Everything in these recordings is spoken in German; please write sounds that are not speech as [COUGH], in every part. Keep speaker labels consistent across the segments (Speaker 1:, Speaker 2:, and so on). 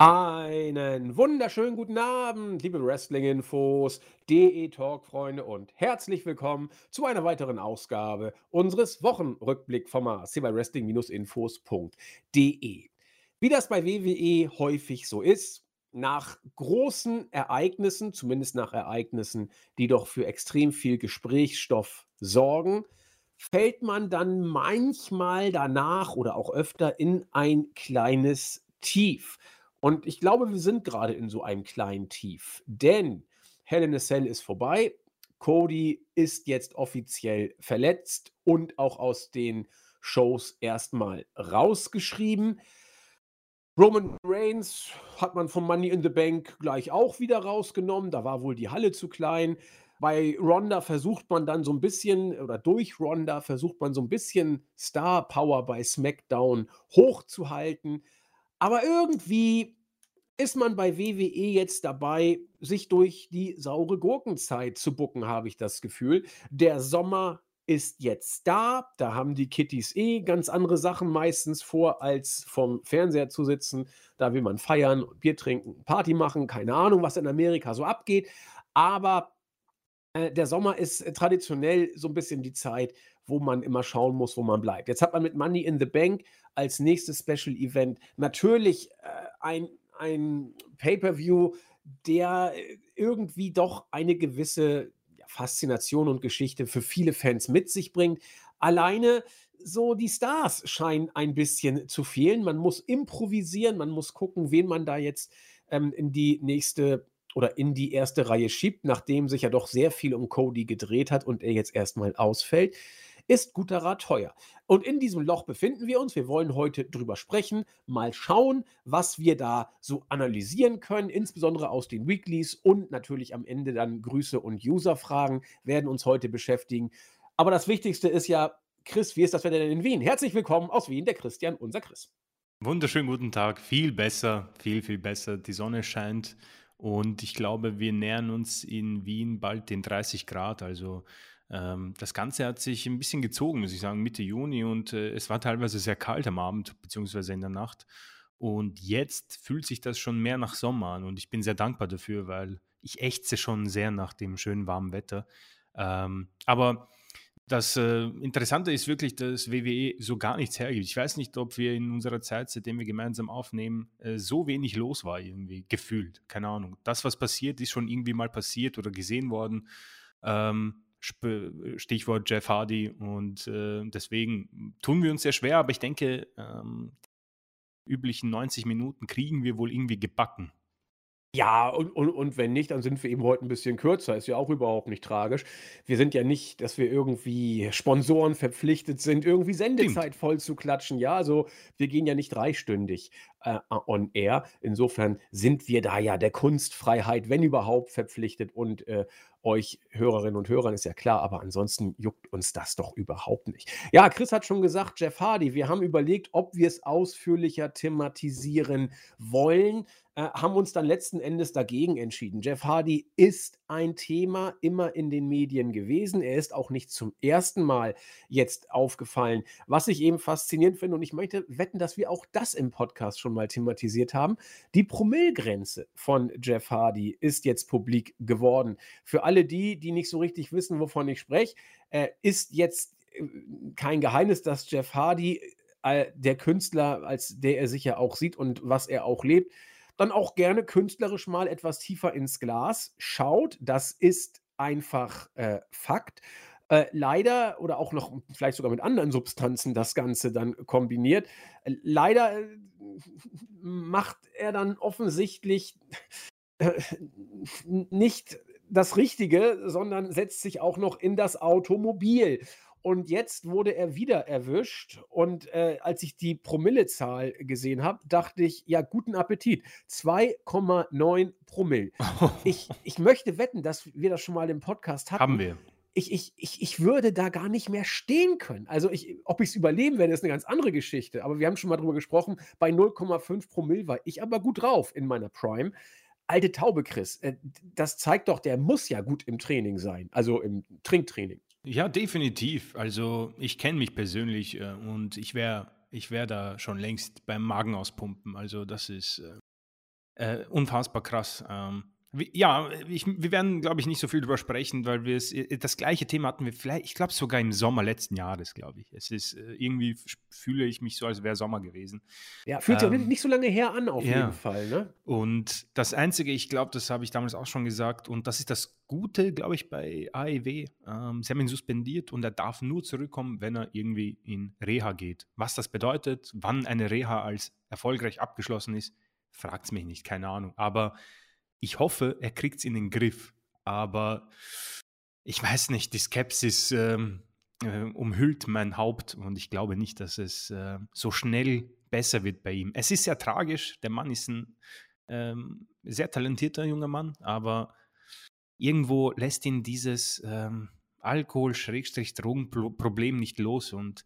Speaker 1: Einen wunderschönen guten Abend, liebe Wrestling-Infos, DE-Talk-Freunde und herzlich willkommen zu einer weiteren Ausgabe unseres Wochenrückblick-Formats hier bei Wrestling-Infos.de. Wie das bei WWE häufig so ist, nach großen Ereignissen, zumindest nach Ereignissen, die doch für extrem viel Gesprächsstoff sorgen, fällt man dann manchmal danach oder auch öfter in ein kleines Tief. Und ich glaube, wir sind gerade in so einem kleinen Tief, denn Hell in a Cell ist vorbei. Cody ist jetzt offiziell verletzt und auch aus den Shows erstmal rausgeschrieben. Roman Reigns hat man vom Money in the Bank gleich auch wieder rausgenommen. Da war wohl die Halle zu klein. Bei Ronda versucht man dann so ein bisschen, oder durch Ronda versucht man so ein bisschen Star Power bei SmackDown hochzuhalten. Aber irgendwie ist man bei WWE jetzt dabei, sich durch die saure Gurkenzeit zu bucken, habe ich das Gefühl. Der Sommer ist jetzt da. Da haben die Kittys eh ganz andere Sachen meistens vor, als vom Fernseher zu sitzen. Da will man feiern Bier trinken, Party machen. Keine Ahnung, was in Amerika so abgeht. Aber äh, der Sommer ist äh, traditionell so ein bisschen die Zeit, wo man immer schauen muss, wo man bleibt. Jetzt hat man mit Money in the Bank als nächstes Special Event natürlich äh, ein, ein Pay-per-View, der äh, irgendwie doch eine gewisse Faszination und Geschichte für viele Fans mit sich bringt. Alleine so die Stars scheinen ein bisschen zu fehlen. Man muss improvisieren, man muss gucken, wen man da jetzt ähm, in die nächste oder in die erste Reihe schiebt, nachdem sich ja doch sehr viel um Cody gedreht hat und er jetzt erstmal ausfällt ist guter Rat teuer. Und in diesem Loch befinden wir uns. Wir wollen heute drüber sprechen, mal schauen, was wir da so analysieren können, insbesondere aus den Weeklies und natürlich am Ende dann Grüße und User-Fragen werden uns heute beschäftigen. Aber das Wichtigste ist ja, Chris, wie ist das Wetter denn in Wien? Herzlich willkommen aus Wien, der Christian, unser Chris.
Speaker 2: Wunderschönen guten Tag, viel besser, viel, viel besser. Die Sonne scheint und ich glaube, wir nähern uns in Wien bald den 30 Grad. Also ähm, das Ganze hat sich ein bisschen gezogen, muss ich sagen, Mitte Juni und äh, es war teilweise sehr kalt am Abend beziehungsweise in der Nacht. Und jetzt fühlt sich das schon mehr nach Sommer an und ich bin sehr dankbar dafür, weil ich ächze schon sehr nach dem schönen warmen Wetter. Ähm, aber das äh, Interessante ist wirklich, dass WWE so gar nichts hergibt. Ich weiß nicht, ob wir in unserer Zeit, seitdem wir gemeinsam aufnehmen, äh, so wenig los war irgendwie, gefühlt. Keine Ahnung. Das, was passiert, ist schon irgendwie mal passiert oder gesehen worden. Ähm, Stichwort Jeff Hardy. Und äh, deswegen tun wir uns sehr schwer, aber ich denke, ähm, üblichen 90 Minuten kriegen wir wohl irgendwie gebacken.
Speaker 1: Ja, und, und, und wenn nicht, dann sind wir eben heute ein bisschen kürzer. Ist ja auch überhaupt nicht tragisch. Wir sind ja nicht, dass wir irgendwie Sponsoren verpflichtet sind, irgendwie Sendezeit voll zu klatschen. Ja, also wir gehen ja nicht dreistündig äh, on air. Insofern sind wir da ja der Kunstfreiheit, wenn überhaupt, verpflichtet und äh, euch Hörerinnen und Hörern ist ja klar, aber ansonsten juckt uns das doch überhaupt nicht. Ja, Chris hat schon gesagt, Jeff Hardy, wir haben überlegt, ob wir es ausführlicher thematisieren wollen, äh, haben uns dann letzten Endes dagegen entschieden. Jeff Hardy ist ein Thema immer in den Medien gewesen. Er ist auch nicht zum ersten Mal jetzt aufgefallen. Was ich eben faszinierend finde, und ich möchte wetten, dass wir auch das im Podcast schon mal thematisiert haben, die Promillgrenze von Jeff Hardy ist jetzt publik geworden. Für alle die, die nicht so richtig wissen, wovon ich spreche, äh, ist jetzt äh, kein Geheimnis, dass Jeff Hardy, äh, der Künstler, als der er sich ja auch sieht und was er auch lebt, dann auch gerne künstlerisch mal etwas tiefer ins Glas schaut. Das ist einfach äh, Fakt. Äh, leider oder auch noch vielleicht sogar mit anderen Substanzen das Ganze dann kombiniert. Äh, leider äh, macht er dann offensichtlich äh, nicht das Richtige, sondern setzt sich auch noch in das Automobil. Und jetzt wurde er wieder erwischt. Und äh, als ich die Promillezahl gesehen habe, dachte ich, ja, guten Appetit. 2,9 Promille. [LAUGHS] Ich, ich möchte wetten, dass wir das schon mal im Podcast hatten.
Speaker 2: Haben wir.
Speaker 1: Ich, ich, ich, ich würde da gar nicht mehr stehen können. Also, ich, ob ich es überleben werde, ist eine ganz andere Geschichte. Aber wir haben schon mal drüber gesprochen. Bei 0,5 Promille war ich aber gut drauf in meiner Prime alte Taube, Chris, äh, das zeigt doch, der muss ja gut im Training sein, also im Trinktraining.
Speaker 2: Ja, definitiv. Also ich kenne mich persönlich äh, und ich wäre ich wär da schon längst beim Magen auspumpen. Also das ist, äh, äh, unfassbar krass. Ähm, ja, ich, wir werden, glaube ich, nicht so viel drüber sprechen, weil wir es, äh, das gleiche Thema hatten wir vielleicht, ich glaube sogar im Sommer letzten Jahres, glaube ich. Es ist, äh, irgendwie fühle ich mich so, als wäre Sommer gewesen.
Speaker 1: Ja, fühlt sich ähm, nicht so lange her an, auf ja. jeden Fall, ne?
Speaker 2: Und das Einzige, ich glaube, das habe ich damals auch schon gesagt, und das ist das Gute, glaube ich, bei AEW. Ähm, sie haben ihn suspendiert und er darf nur zurückkommen, wenn er irgendwie in Reha geht. Was das bedeutet, wann eine Reha als erfolgreich abgeschlossen ist, fragt es mich nicht, keine Ahnung. Aber ich hoffe, er kriegt es in den Griff. Aber ich weiß nicht, die Skepsis ähm, äh, umhüllt mein Haupt und ich glaube nicht, dass es äh, so schnell besser wird bei ihm. Es ist sehr tragisch. Der Mann ist ein ähm, sehr talentierter junger Mann, aber irgendwo lässt ihn dieses ähm, Alkohol-Drogenproblem nicht los und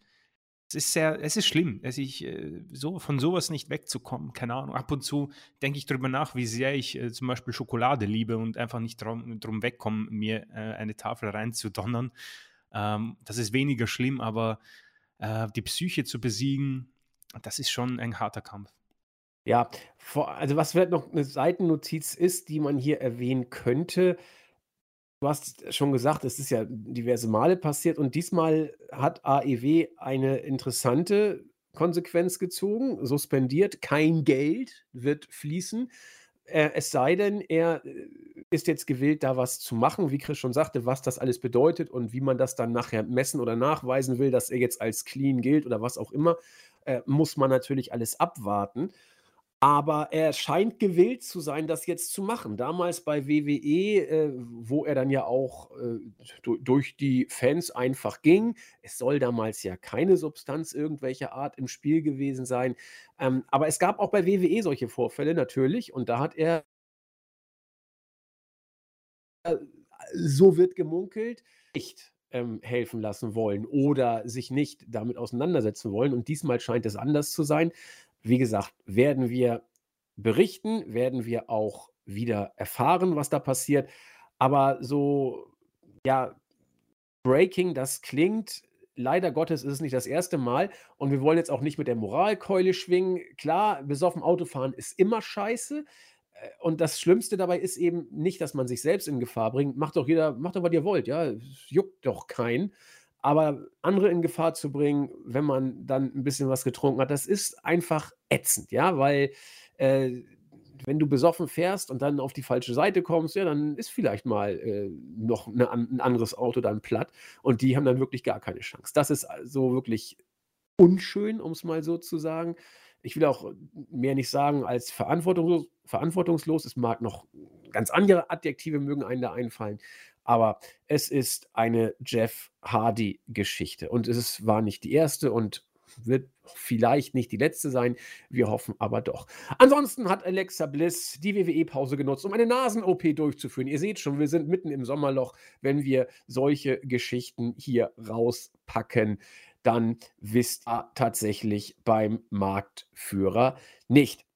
Speaker 2: es ist sehr, es ist schlimm, es ich, äh, so, von sowas nicht wegzukommen. Keine Ahnung. Ab und zu denke ich darüber nach, wie sehr ich äh, zum Beispiel Schokolade liebe und einfach nicht drum, drum wegkomme, mir äh, eine Tafel reinzudonnern. Ähm, das ist weniger schlimm, aber die Psyche zu besiegen, das ist schon ein harter Kampf.
Speaker 1: Ja, also was vielleicht noch eine Seitennotiz ist, die man hier erwähnen könnte, Du hast schon gesagt, es ist ja diverse Male passiert und diesmal hat AEW eine interessante Konsequenz gezogen, suspendiert, kein Geld wird fließen. Es sei denn, er äh, ist jetzt gewillt, da was zu machen, wie Chris schon sagte, was das alles bedeutet und wie man das dann nachher messen oder nachweisen will, dass er jetzt als clean gilt oder was auch immer, äh, muss man natürlich alles abwarten. Aber er scheint gewillt zu sein, das jetzt zu machen. Damals bei WWE, äh, wo er dann ja auch äh, durch die Fans einfach ging. Es soll damals ja keine Substanz irgendwelcher Art im Spiel gewesen sein. Ähm, aber es gab auch bei WWE solche Vorfälle natürlich. Und da hat er, äh, so wird gemunkelt, nicht ähm, helfen lassen wollen oder sich nicht damit auseinandersetzen wollen. Und diesmal scheint es anders zu sein. Wie gesagt, werden wir berichten, werden wir auch wieder erfahren, was da passiert. Aber so, ja, Breaking, das klingt, leider Gottes ist es nicht das erste Mal. Und wir wollen jetzt auch nicht mit der Moralkeule schwingen. Klar, besoffen Autofahren ist immer scheiße. Äh, und das Schlimmste dabei ist eben nicht, dass man sich selbst in Gefahr bringt. Macht doch jeder, macht doch, was ihr wollt, ja. Es juckt doch keinen. Aber andere in Gefahr zu bringen, wenn man dann ein bisschen was getrunken hat, das ist einfach ätzend, ja, weil äh, wenn du besoffen fährst und dann auf die falsche Seite kommst, ja, dann ist vielleicht mal äh, noch eine, ein anderes Auto dann platt und die haben dann wirklich gar keine Chance. Das ist so wirklich unschön, um es mal so zu sagen. Ich will auch mehr nicht sagen als verantwortungslos. verantwortungslos. Es mag noch ganz andere Adjektive mögen einen da einfallen. Aber es ist eine Jeff Hardy-Geschichte. Und es war nicht die erste und wird vielleicht nicht die letzte sein. Wir hoffen aber doch. Ansonsten hat Alexa Bliss die WWE-Pause genutzt, um eine Nasen-OP durchzuführen. Ihr seht schon, wir sind mitten im Sommerloch. Wenn wir solche Geschichten hier rauspacken, dann wisst ihr tatsächlich beim Marktführer nicht.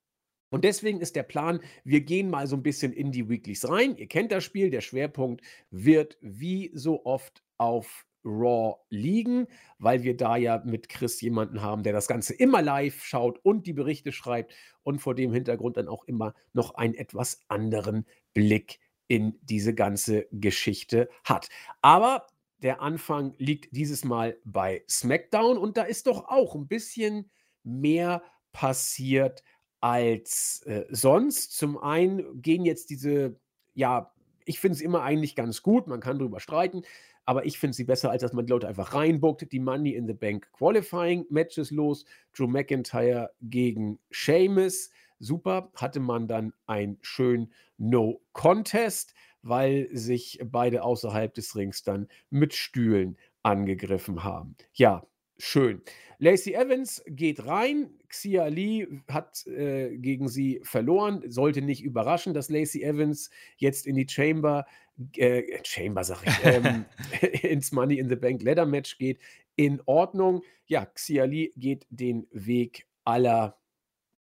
Speaker 1: Und deswegen ist der Plan, wir gehen mal so ein bisschen in die Weeklies rein. Ihr kennt das Spiel, der Schwerpunkt wird wie so oft auf Raw liegen, weil wir da ja mit Chris jemanden haben, der das Ganze immer live schaut und die Berichte schreibt und vor dem Hintergrund dann auch immer noch einen etwas anderen Blick in diese ganze Geschichte hat. Aber der Anfang liegt dieses Mal bei SmackDown und da ist doch auch ein bisschen mehr passiert als äh, sonst. Zum einen gehen jetzt diese, ja, ich finde es immer eigentlich ganz gut, man kann darüber streiten, aber ich finde sie besser, als dass man die Leute einfach reinbockt. Die Money in the Bank Qualifying Matches los. Drew McIntyre gegen Sheamus. Super, hatte man dann ein schön No Contest, weil sich beide außerhalb des Rings dann mit Stühlen angegriffen haben. Ja, schön. Lacey Evans geht rein. Xia Lee hat äh, gegen sie verloren. Sollte nicht überraschen, dass Lacey Evans jetzt in die Chamber, äh, Chamber sag ich, ähm, [LAUGHS] [LAUGHS] ins Money in the Bank Ladder Match geht. In Ordnung. Ja, Xia Lee geht den Weg aller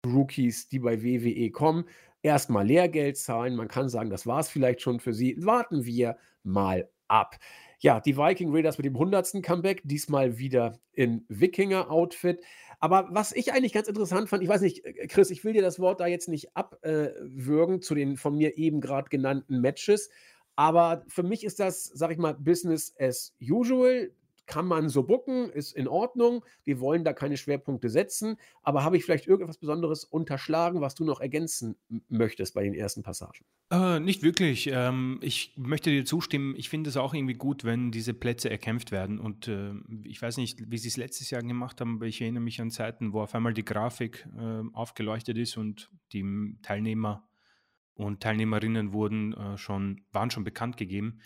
Speaker 1: Rookies, die bei WWE kommen. Erstmal Lehrgeld zahlen. Man kann sagen, das war es vielleicht schon für sie. Warten wir mal ab. Ja, die Viking Raiders mit dem 100. Comeback, diesmal wieder in Wikinger-Outfit. Aber was ich eigentlich ganz interessant fand, ich weiß nicht, äh, Chris, ich will dir das Wort da jetzt nicht abwürgen zu den von mir eben gerade genannten Matches. Aber für mich ist das, sag ich mal, Business as usual kann man so bucken, ist in Ordnung. Wir wollen da keine Schwerpunkte setzen. Aber habe ich vielleicht irgendetwas Besonderes unterschlagen, was du noch ergänzen möchtest bei den ersten Passagen?
Speaker 2: Äh, nicht wirklich. Ähm, ich möchte dir zustimmen. Ich finde es auch irgendwie gut, wenn diese Plätze erkämpft werden. Und äh, ich weiß nicht, wie sie es letztes Jahr gemacht haben, aber ich erinnere mich an Zeiten, wo auf einmal die Grafik äh, aufgeleuchtet ist und die Teilnehmer und Teilnehmerinnen wurden äh, schon, waren schon bekannt gegeben.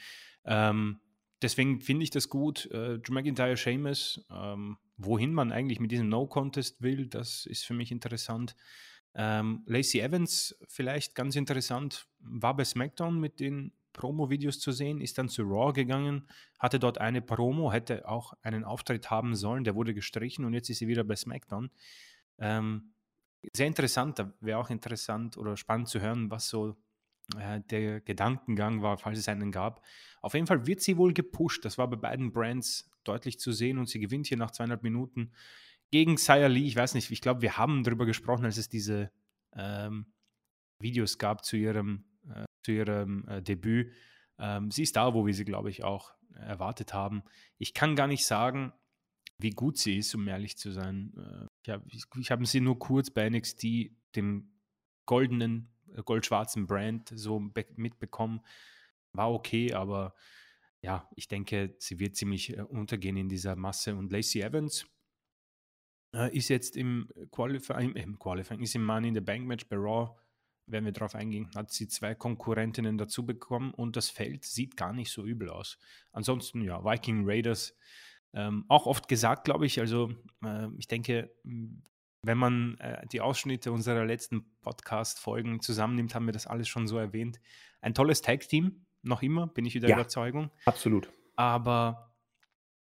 Speaker 2: Ähm, deswegen finde ich das gut. Äh, Drew McIntyre, Seamus, ähm, wohin man eigentlich mit diesem No-Contest will, das ist für mich interessant. Ähm, Lacey Evans, vielleicht ganz interessant, war bei SmackDown mit den Promo-Videos zu sehen, ist dann zu Raw gegangen, hatte dort eine Promo, hätte auch einen Auftritt haben sollen, der wurde gestrichen und jetzt ist sie wieder bei SmackDown. Ähm, sehr interessant, da wäre auch interessant oder spannend zu hören, was so äh, der Gedankengang war, falls es einen gab. Auf jeden Fall wird sie wohl gepusht. Das war bei beiden Brands deutlich zu sehen und sie gewinnt hier nach 200 Minuten gegen Saya Lee. Ich weiß nicht, ich glaube, wir haben darüber gesprochen, als es diese ähm, Videos gab zu ihrem, äh, zu ihrem äh, Debüt. Ähm, sie ist da, wo wir sie, glaube ich, auch erwartet haben. Ich kann gar nicht sagen, wie gut sie ist, um ehrlich zu sein. Äh, ich habe hab sie nur kurz bei NXT, dem goldenen goldschwarzen Brand so mitbekommen. War okay, aber ja, ich denke, sie wird ziemlich äh, untergehen in dieser Masse. Und Lacey Evans äh, ist jetzt im Qualifying, äh, im Qualifying, ist im Money in the Bank Match bei Raw, werden wir darauf eingehen, hat sie zwei Konkurrentinnen dazu bekommen und das Feld sieht gar nicht so übel aus. Ansonsten, ja, Viking Raiders, ähm, auch oft gesagt, glaube ich. Also, äh, ich denke, wenn man äh, die Ausschnitte unserer letzten Podcast-Folgen zusammennimmt, haben wir das alles schon so erwähnt. Ein tolles Tag-Team, noch immer, bin ich wieder ja, Überzeugung.
Speaker 1: Absolut.
Speaker 2: Aber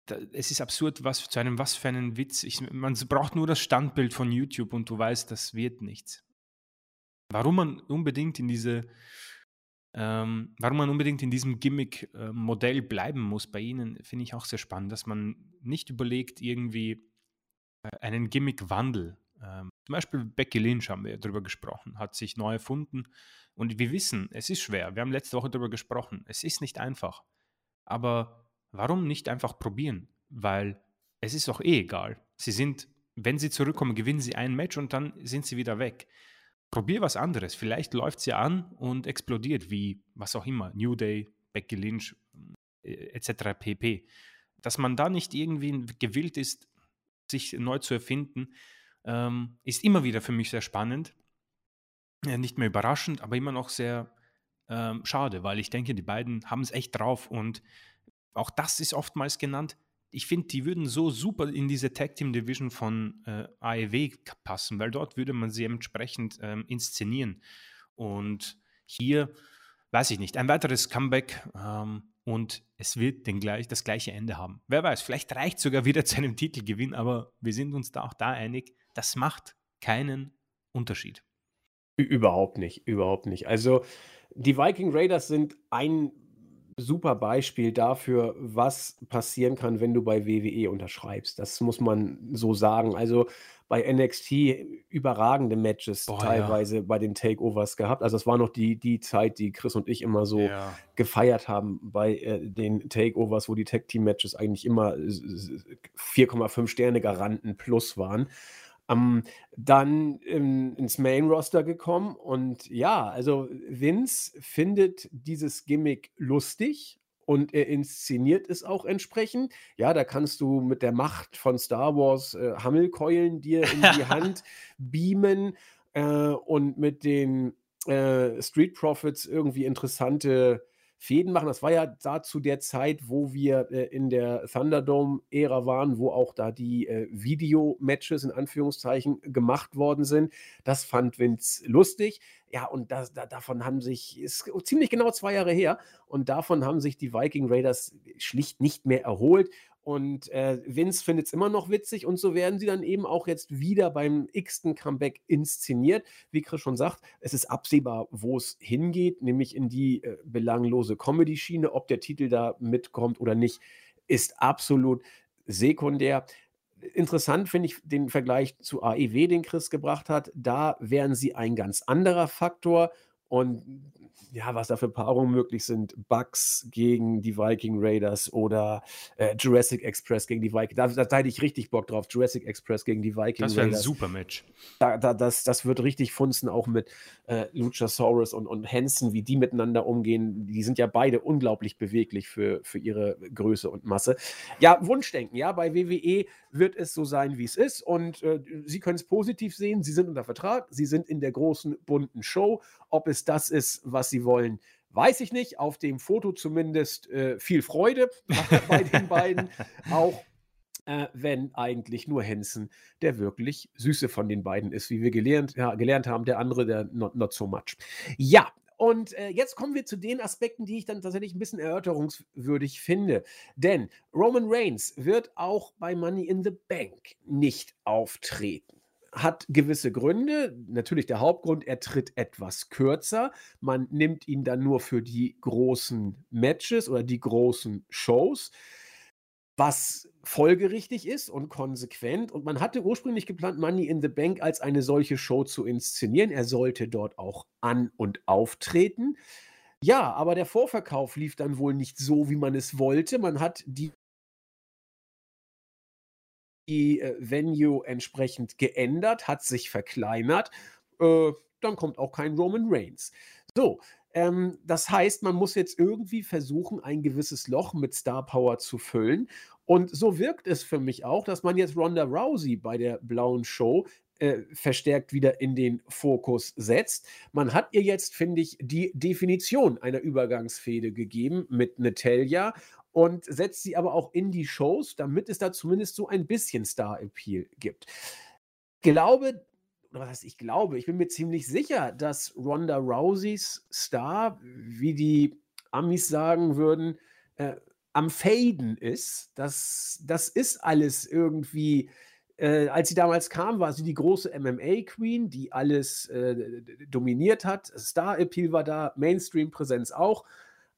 Speaker 2: da, es ist absurd, was zu einem was für einen Witz. Ich, man braucht nur das Standbild von YouTube und du weißt, das wird nichts. Warum man unbedingt in diese, ähm, warum man unbedingt in diesem Gimmick-Modell äh, bleiben muss bei ihnen, finde ich auch sehr spannend, dass man nicht überlegt, irgendwie äh, einen Gimmick-Wandel ähm, zum Beispiel Becky Lynch haben wir darüber gesprochen, hat sich neu erfunden. Und wir wissen, es ist schwer. Wir haben letzte Woche darüber gesprochen. Es ist nicht einfach. Aber warum nicht einfach probieren? Weil es ist auch eh egal. Sie sind, wenn sie zurückkommen, gewinnen sie ein Match und dann sind sie wieder weg. Probier was anderes. Vielleicht läuft sie an und explodiert, wie was auch immer. New Day, Becky Lynch, äh, etc. pp. Dass man da nicht irgendwie gewillt ist, sich neu zu erfinden, ähm, ist immer wieder für mich sehr spannend. Ja, nicht mehr überraschend, aber immer noch sehr ähm, schade, weil ich denke, die beiden haben es echt drauf und auch das ist oftmals genannt. Ich finde, die würden so super in diese Tag Team Division von äh, AEW passen, weil dort würde man sie entsprechend ähm, inszenieren. Und hier, weiß ich nicht, ein weiteres Comeback ähm, und es wird den gleich, das gleiche Ende haben. Wer weiß, vielleicht reicht sogar wieder [LAUGHS] zu einem Titelgewinn, aber wir sind uns da auch da einig, das macht keinen Unterschied.
Speaker 1: Überhaupt nicht, überhaupt nicht. Also die Viking Raiders sind ein super Beispiel dafür, was passieren kann, wenn du bei WWE unterschreibst. Das muss man so sagen. Also bei NXT überragende Matches Boah, teilweise ja. bei den Takeovers gehabt. Also es war noch die, die Zeit, die Chris und ich immer so ja. gefeiert haben bei äh, den Takeovers, wo die Tag-Team-Matches eigentlich immer 4,5 Sterne Garanten plus waren. Ähm, dann ähm, ins Main-Roster gekommen und ja, also Vince findet dieses Gimmick lustig und er inszeniert es auch entsprechend. Ja, da kannst du mit der Macht von Star Wars äh, Hammelkeulen dir in die Hand [LAUGHS] beamen äh, und mit den äh, Street Profits irgendwie interessante Fäden machen. Das war ja da zu der Zeit, wo wir äh, in der Thunderdome-Ära waren, wo auch da die äh, Video-Matches in Anführungszeichen gemacht worden sind. Das fand Vince lustig. Ja, und das, da, davon haben sich, ist ziemlich genau zwei Jahre her, und davon haben sich die Viking Raiders schlicht nicht mehr erholt. Und äh, Vince findet es immer noch witzig und so werden sie dann eben auch jetzt wieder beim x-ten Comeback inszeniert. Wie Chris schon sagt, es ist absehbar, wo es hingeht, nämlich in die äh, belanglose Comedy-Schiene. Ob der Titel da mitkommt oder nicht, ist absolut sekundär. Interessant finde ich den Vergleich zu AEW, den Chris gebracht hat. Da wären sie ein ganz anderer Faktor und ja, was da für Paarungen möglich sind. Bucks gegen die Viking Raiders oder äh, Jurassic Express gegen die Vikings. Da, da, da, hätte ich richtig Bock drauf. Jurassic Express gegen die Viking
Speaker 2: das Raiders. Das wäre ein super Match.
Speaker 1: Da, da, das, das wird richtig funzen, auch mit äh, Luchasaurus und, und Hansen, wie die miteinander umgehen. Die sind ja beide unglaublich beweglich für, für ihre Größe und Masse. Ja, Wunschdenken, ja, bei WWE wird es so sein, wie es ist. Und äh, Sie können es positiv sehen. Sie sind unter Vertrag, Sie sind in der großen, bunten Show. Ob es das ist, was Sie wollen, weiß ich nicht. Auf dem Foto zumindest äh, viel Freude [LAUGHS] bei den beiden. Auch äh, wenn eigentlich nur Hansen der wirklich Süße von den beiden ist, wie wir gelernt, ja, gelernt haben. Der andere, der not, not so much. Ja, und äh, jetzt kommen wir zu den Aspekten, die ich dann tatsächlich ein bisschen erörterungswürdig finde. Denn Roman Reigns wird auch bei Money in the Bank nicht auftreten hat gewisse Gründe. Natürlich der Hauptgrund, er tritt etwas kürzer. Man nimmt ihn dann nur für die großen Matches oder die großen Shows, was folgerichtig ist und konsequent. Und man hatte ursprünglich geplant, Money in the Bank als eine solche Show zu inszenieren. Er sollte dort auch an und auftreten. Ja, aber der Vorverkauf lief dann wohl nicht so, wie man es wollte. Man hat die die äh, Venue entsprechend geändert, hat sich verkleinert. Äh, dann kommt auch kein Roman Reigns. So, ähm, das heißt, man muss jetzt irgendwie versuchen, ein gewisses Loch mit Star Power zu füllen. Und so wirkt es für mich auch, dass man jetzt Ronda Rousey bei der blauen Show äh, verstärkt wieder in den Fokus setzt. Man hat ihr jetzt, finde ich, die Definition einer Übergangsfehde gegeben mit Natalia und setzt sie aber auch in die Shows, damit es da zumindest so ein bisschen Star-Appeal gibt. Glaube, oder was heißt ich glaube, ich bin mir ziemlich sicher, dass Ronda Rouseys Star, wie die Amis sagen würden, äh, am Faden ist. Das, das ist alles irgendwie. Äh, als sie damals kam, war sie die große MMA-Queen, die alles äh, dominiert hat. Star-Appeal war da, Mainstream-Präsenz auch.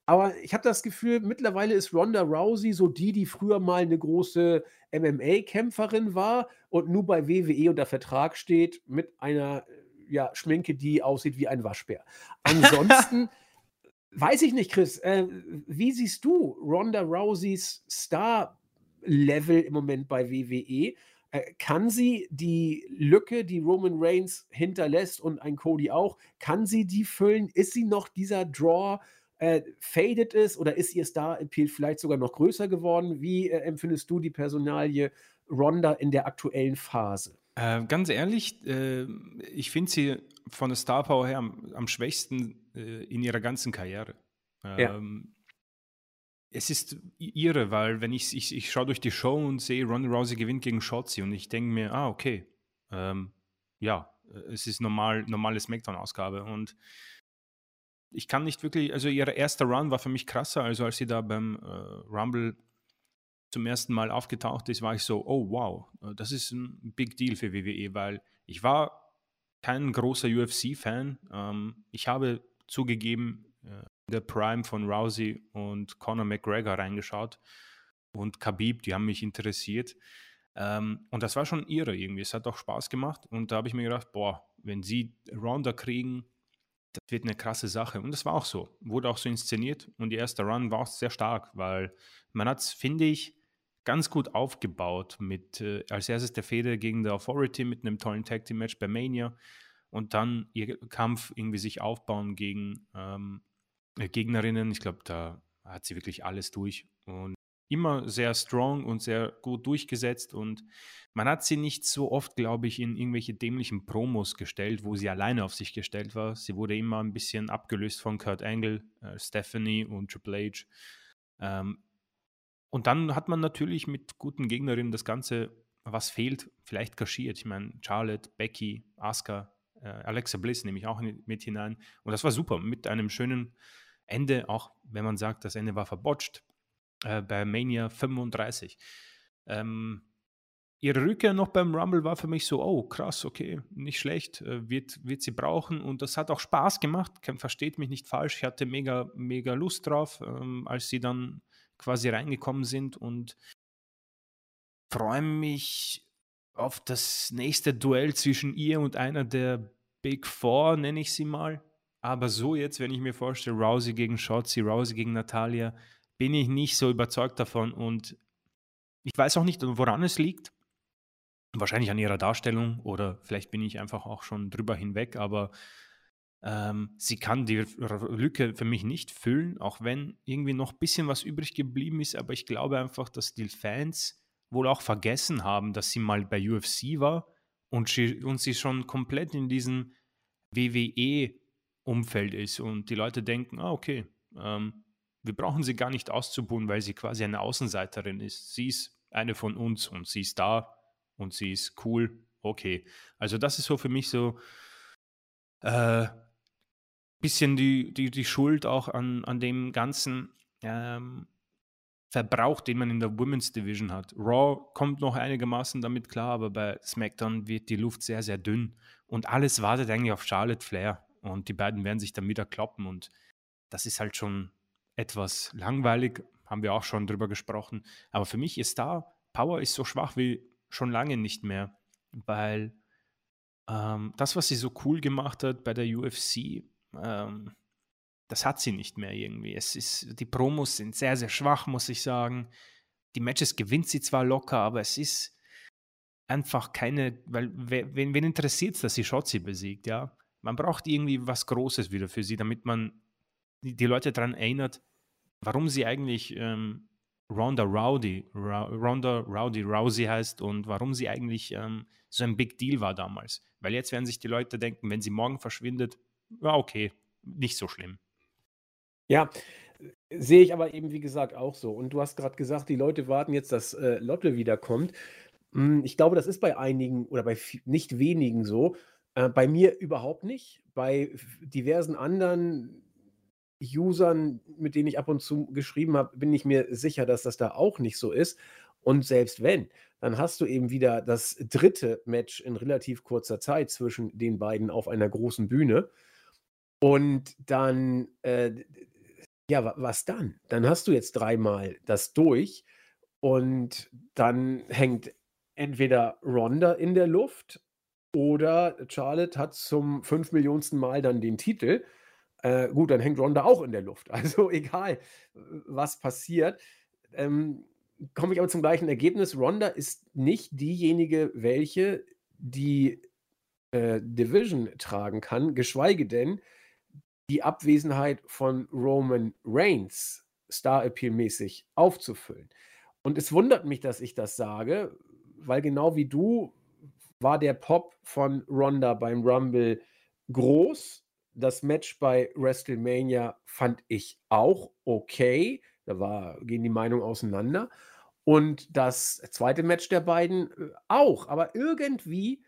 Speaker 1: Aber ich habe das Gefühl, mittlerweile ist Ronda Rousey so die, die früher mal eine große MMA-Kämpferin war und nur bei WWE unter Vertrag steht mit einer ja, Schminke, die aussieht wie ein Waschbär. Ansonsten [LAUGHS] weiß ich nicht, Chris, äh, wie siehst du Ronda Rouseys Star-Level im Moment bei WWE? Äh, kann sie die Lücke, die Roman Reigns hinterlässt und ein Cody auch, kann sie die füllen? Ist sie noch dieser Draw? Äh, faded ist oder ist ihr Star-Appeal vielleicht sogar noch größer geworden? Wie äh, empfindest du die Personalie Ronda in der aktuellen Phase?
Speaker 2: Äh, ganz ehrlich, äh, ich finde sie von der Star Power her am, am schwächsten äh, in ihrer ganzen Karriere. Ähm, ja. Es ist ihre, weil wenn ich, ich, ich schaue durch die Show und sehe, Ronda Rousey gewinnt gegen Shotzi und ich denke mir, ah, okay, ähm, ja, es ist normal, normale Smackdown-Ausgabe und ich kann nicht wirklich, also ihr erster Run war für mich krasser, also als sie da beim äh, Rumble zum ersten Mal aufgetaucht ist, war ich so, oh wow, äh, das ist ein Big Deal für WWE, weil ich war kein großer UFC-Fan. Ähm, ich habe zugegeben äh, in der Prime von Rousey und Conor McGregor reingeschaut und Khabib, die haben mich interessiert. Ähm, und das war schon irre irgendwie. Es hat auch Spaß gemacht und da habe ich mir gedacht, boah, wenn sie Rounder kriegen, das wird eine krasse Sache. Und das war auch so. Wurde auch so inszeniert. Und die erste Run war auch sehr stark, weil man hat es, finde ich, ganz gut aufgebaut mit äh, als erstes der Fehde gegen der Authority mit einem tollen Tag Team Match bei Mania und dann ihr Kampf irgendwie sich aufbauen gegen ähm, äh, Gegnerinnen. Ich glaube, da hat sie wirklich alles durch und immer sehr strong und sehr gut durchgesetzt und man hat sie nicht so oft, glaube ich, in irgendwelche dämlichen Promos gestellt, wo sie alleine auf sich gestellt war. Sie wurde immer ein bisschen abgelöst von Kurt Angle, äh, Stephanie und Triple H. Ähm, und dann hat man natürlich mit guten Gegnerinnen das Ganze, was fehlt, vielleicht kaschiert. Ich meine, Charlotte, Becky, Asuka, äh, Alexa Bliss nehme ich auch mit hinein. Und das war super, mit einem schönen Ende, auch wenn man sagt, das Ende war verbotscht äh, bei Mania 35. Ähm, ihre Rückkehr noch beim Rumble war für mich so, oh krass, okay, nicht schlecht, äh, wird, wird sie brauchen und das hat auch Spaß gemacht, versteht mich nicht falsch, ich hatte mega, mega Lust drauf, ähm, als sie dann quasi reingekommen sind und freue mich auf das nächste Duell zwischen ihr und einer der Big Four, nenne ich sie mal. Aber so jetzt, wenn ich mir vorstelle, Rousey gegen Shotzi, Rousey gegen Natalia, bin ich nicht so überzeugt davon und ich weiß auch nicht, woran es liegt. Wahrscheinlich an ihrer Darstellung oder vielleicht bin ich einfach auch schon drüber hinweg, aber ähm, sie kann die Lücke für mich nicht füllen, auch wenn irgendwie noch ein bisschen was übrig geblieben ist. Aber ich glaube einfach, dass die Fans wohl auch vergessen haben, dass sie mal bei UFC war und sie, und sie schon komplett in diesem WWE-Umfeld ist. Und die Leute denken, ah, okay, ähm, wir brauchen sie gar nicht auszubuhen, weil sie quasi eine Außenseiterin ist. Sie ist eine von uns und sie ist da und sie ist cool. Okay. Also das ist so für mich so äh, bisschen die, die, die Schuld auch an, an dem ganzen ähm, Verbrauch, den man in der Women's Division hat. Raw kommt noch einigermaßen damit klar, aber bei SmackDown wird die Luft sehr, sehr dünn und alles wartet eigentlich auf Charlotte Flair und die beiden werden sich dann wieder kloppen und das ist halt schon etwas langweilig, haben wir auch schon drüber gesprochen. Aber für mich ist da, Power ist so schwach wie schon lange nicht mehr, weil ähm, das, was sie so cool gemacht hat bei der UFC, ähm, das hat sie nicht mehr irgendwie. Es ist, die Promos sind sehr, sehr schwach, muss ich sagen. Die Matches gewinnt sie zwar locker, aber es ist einfach keine, weil wen, wen interessiert es, dass sie Shotzi besiegt, ja? Man braucht irgendwie was Großes wieder für sie, damit man die Leute daran erinnert, warum sie eigentlich ähm, Ronda Rowdy, Ronda Rowdy Rousey heißt und warum sie eigentlich ähm, so ein Big Deal war damals. Weil jetzt werden sich die Leute denken, wenn sie morgen verschwindet, ja, okay, nicht so schlimm.
Speaker 1: Ja, sehe ich aber eben, wie gesagt, auch so. Und du hast gerade gesagt, die Leute warten jetzt, dass äh, Lotte wiederkommt. Hm, ich glaube, das ist bei einigen oder bei nicht wenigen so. Äh, bei mir überhaupt nicht. Bei diversen anderen Usern, mit denen ich ab und zu geschrieben habe, bin ich mir sicher, dass das da auch nicht so ist. Und selbst wenn, dann hast du eben wieder das dritte Match in relativ kurzer Zeit zwischen den beiden auf einer großen Bühne. Und dann, äh, ja, was dann? Dann hast du jetzt dreimal das durch und dann hängt entweder Ronda in der Luft oder Charlotte hat zum fünf Millionsten Mal dann den Titel. Äh, gut, dann hängt Ronda auch in der Luft. [LAUGHS] Also egal, was passiert. Ähm, komme ich aber zum gleichen Ergebnis. Ronda ist nicht diejenige, welche die äh, Division tragen kann, geschweige denn die Abwesenheit von Roman Reigns Star-Appeal-mäßig aufzufüllen. Und es wundert mich, dass ich das sage, weil genau wie du war der Pop von Ronda beim Rumble groß das Match bei WrestleMania fand ich auch okay. Da war, gehen die Meinungen auseinander. Und das zweite Match der beiden äh, auch. Aber irgendwie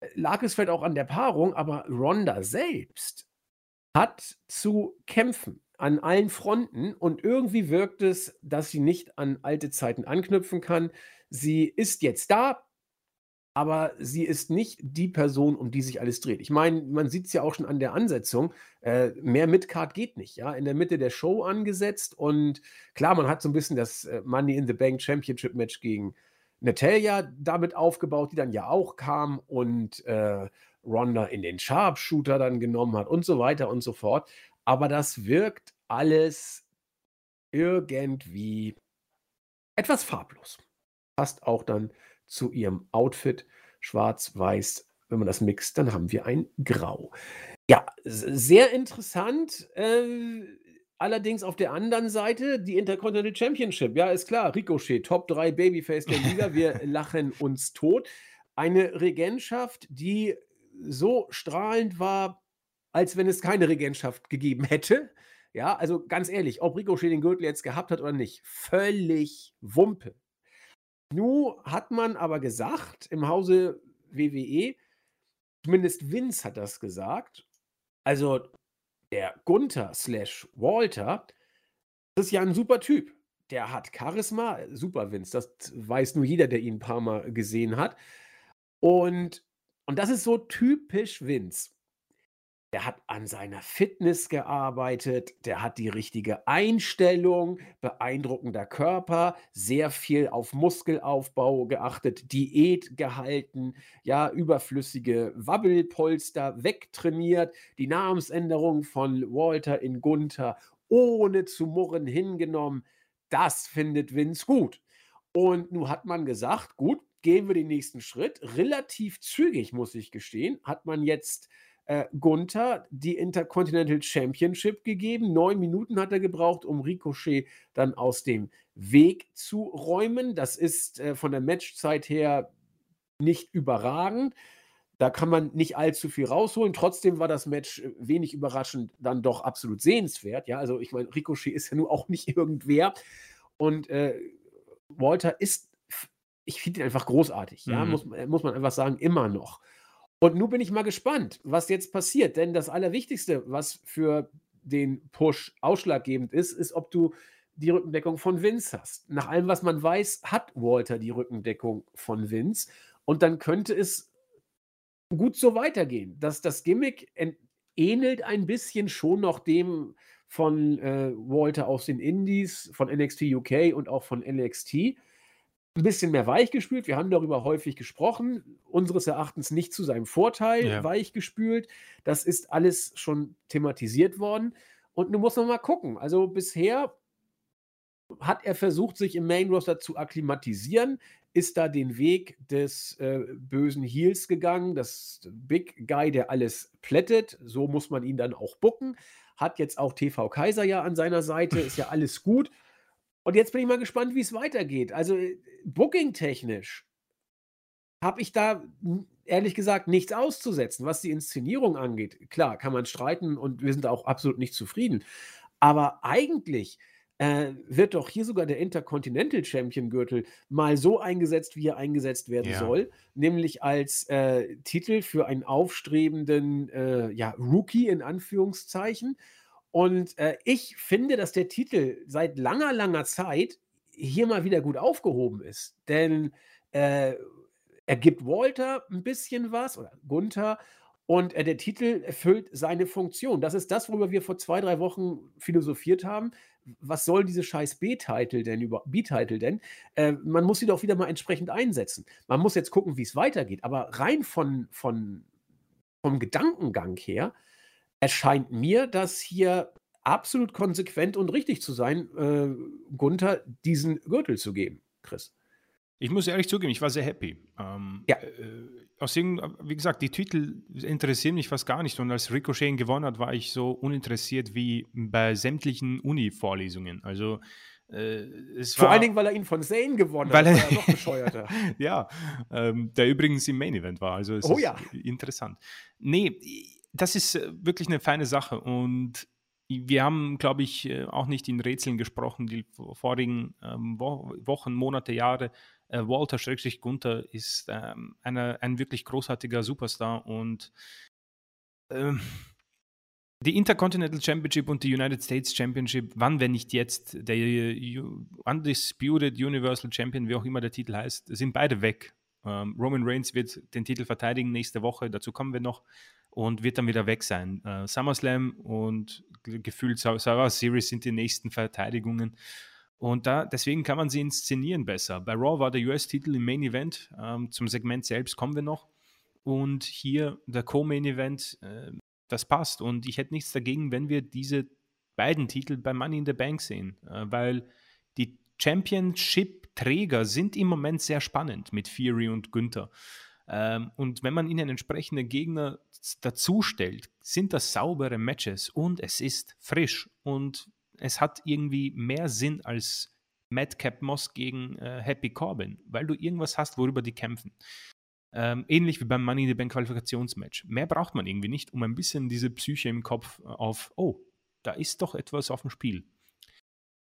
Speaker 1: äh, lag es vielleicht auch an der Paarung, aber Ronda selbst hat zu kämpfen an allen Fronten und irgendwie wirkt es, dass sie nicht an alte Zeiten anknüpfen kann. Sie ist jetzt da, aber sie ist nicht die Person, um die sich alles dreht. Ich meine, man sieht es ja auch schon an der Ansetzung. Äh, mehr Midcard geht nicht, ja. In der Mitte der Show angesetzt und klar, man hat so ein bisschen das äh, Money in the Bank Championship Match gegen Natalia damit aufgebaut, die dann ja auch kam und äh, Ronda in den Sharpshooter dann genommen hat und so weiter und so fort. Aber das wirkt alles irgendwie etwas farblos. Passt auch dann zu ihrem Outfit. Schwarz-Weiß, wenn man das mixt, dann haben wir ein Grau. Ja, sehr interessant. Äh, allerdings auf der anderen Seite die Intercontinental Championship. Ja, ist klar, Ricochet, Top 3 Babyface der Liga. Wir [LAUGHS] lachen uns tot. Eine Regentschaft, die so strahlend war, als wenn es keine Regentschaft gegeben hätte. Ja, also ganz ehrlich, ob Ricochet den Gürtel jetzt gehabt hat oder nicht, völlig Wumpe. Nu hat man aber gesagt im Hause WWE, zumindest Vince hat das gesagt, also der Gunther slash Walter, das ist ja ein super Typ. der hat Charisma. Super, Vince. Das weiß nur jeder, der ihn ein paar Mal gesehen hat. Und, und das ist so typisch Vince. Der hat an seiner Fitness gearbeitet, der hat die richtige Einstellung, beeindruckender Körper, sehr viel auf Muskelaufbau geachtet, Diät gehalten, ja, überflüssige Wabbelpolster wegtrainiert, die Namensänderung von Walter in Gunther ohne zu murren hingenommen. Das findet Vince gut. Und nun hat man gesagt, gut, gehen wir den nächsten Schritt. Relativ zügig, muss ich gestehen, hat man jetzt äh, Gunther die Intercontinental Championship gegeben. Neun Minuten hat er gebraucht, um Ricochet dann aus dem Weg zu räumen. Das ist äh, von der Matchzeit her nicht überragend. Da kann man nicht allzu viel rausholen. Trotzdem war das Match äh, wenig überraschend dann doch absolut sehenswert. Ja, also ich meine, Ricochet ist ja nun auch nicht [LAUGHS] irgendwer. Und äh, Walter ist, ich finde ihn einfach großartig. Ja, mhm. muss, muss man einfach sagen, immer noch. Und nun bin ich mal gespannt, was jetzt passiert. Denn das Allerwichtigste, was für den Push ausschlaggebend ist, ist, ob du die Rückendeckung von Vince hast. Nach allem, was man weiß, hat Walter die Rückendeckung von Vince. Und dann könnte es gut so weitergehen. Das, das Gimmick ähnelt ein bisschen schon noch dem von äh, Walter aus den Indies, von NXT UK und auch von NXT. Ein bisschen mehr weichgespült. Wir haben darüber häufig gesprochen. Unseres Erachtens nicht zu seinem Vorteil ja. weichgespült. Das ist alles schon thematisiert worden. Und nun muss man mal gucken. Also bisher hat er versucht, sich im Main Roster zu akklimatisieren ist da den Weg des äh, bösen Heels gegangen, das Big Guy, der alles plättet. So muss man ihn dann auch bucken. Hat jetzt auch TV Kaiser ja an seiner Seite, ist ja alles gut. Und jetzt bin ich mal gespannt, wie es weitergeht. Also, äh, booking-technisch habe ich da ehrlich gesagt nichts auszusetzen, was die Inszenierung angeht. Klar, kann man streiten und wir sind auch absolut nicht zufrieden. Aber eigentlich äh, wird doch hier sogar der Intercontinental Champion Gürtel mal so eingesetzt, wie er eingesetzt werden ja. soll, nämlich als äh, Titel für einen aufstrebenden äh, ja, Rookie in Anführungszeichen. Und äh, ich finde, dass der Titel seit langer, langer Zeit hier mal wieder gut aufgehoben ist. Denn äh, er gibt Walter ein bisschen was oder Gunther und äh, der Titel erfüllt seine Funktion. Das ist das, worüber wir vor zwei, drei Wochen philosophiert haben was soll diese scheiß B-Titel denn über B-Titel denn? Äh, man muss sie doch wieder mal entsprechend einsetzen. Man muss jetzt gucken, wie es weitergeht. Aber rein von, von, vom Gedankengang her erscheint mir das hier absolut konsequent und richtig zu sein, äh, Gunther diesen Gürtel zu geben, Chris.
Speaker 2: Ich muss ehrlich zugeben, ich war sehr happy. Ähm, ja. Äh, aus wie gesagt, die Titel interessieren mich fast gar nicht. Und als Ricochet gewonnen hat, war ich so uninteressiert wie bei sämtlichen Uni-Vorlesungen. Also
Speaker 1: äh, Vor allen Dingen, weil er ihn von Zane gewonnen
Speaker 2: weil hat, war er noch bescheuerter. [LAUGHS] ja, ähm, der übrigens im Main Event war. Also es oh, ist ja. interessant. Nee, das ist äh, wirklich eine feine Sache. Und wir haben, glaube ich, äh, auch nicht in Rätseln gesprochen, die vorigen ähm, Wochen, Monate, Jahre äh, Walter Schrägstrich Gunther ist ähm, eine, ein wirklich großartiger Superstar und ähm, die Intercontinental Championship und die United States Championship, wann, wenn nicht jetzt, der Undisputed Universal Champion, wie auch immer der Titel heißt, sind beide weg. Ähm, Roman Reigns wird den Titel verteidigen nächste Woche, dazu kommen wir noch, und wird dann wieder weg sein. Äh, SummerSlam und gefühlt Survivor Series sind die nächsten Verteidigungen. Und da, deswegen kann man sie inszenieren besser. Bei Raw war der US-Titel im Main Event. Ähm, zum Segment selbst kommen wir noch. Und hier der Co-Main Event, äh, das passt. Und ich hätte nichts dagegen, wenn wir diese beiden Titel bei Money in the Bank sehen, äh, weil die Championship-Träger sind im Moment sehr spannend mit Fury und Günther. Ähm, und wenn man ihnen entsprechende Gegner dazustellt, sind das saubere Matches und es ist frisch. Und es hat irgendwie mehr Sinn als Madcap Moss gegen äh, Happy Corbin, weil du irgendwas hast, worüber die kämpfen. Ähm, ähnlich wie beim Money in the Bank Qualifikationsmatch. Mehr braucht man irgendwie nicht, um ein bisschen diese Psyche im Kopf äh, auf, oh, da ist doch etwas auf dem Spiel.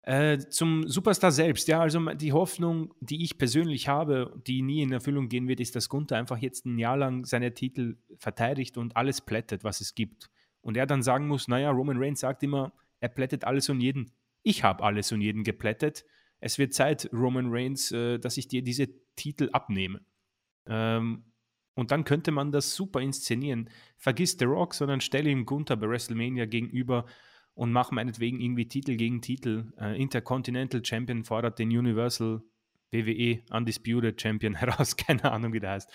Speaker 2: Äh, zum Superstar selbst, ja, also die Hoffnung, die ich persönlich habe, die nie in Erfüllung gehen wird, ist, dass Gunther einfach jetzt ein Jahr lang seine Titel verteidigt und alles plättet, was es gibt. Und er dann sagen muss, naja, Roman Reigns sagt immer, er plättet alles und jeden. Ich habe alles und jeden geplättet es wird Zeit, Roman Reigns, äh, dass ich dir diese Titel abnehme. Ähm, und dann könnte man das super inszenieren. Vergiss The Rock, sondern stelle ihm Gunther bei WrestleMania gegenüber und mach meinetwegen irgendwie Titel gegen Titel. Äh, Intercontinental Champion fordert den Universal WWE Undisputed Champion [LAUGHS] heraus. Keine Ahnung, wie der heißt.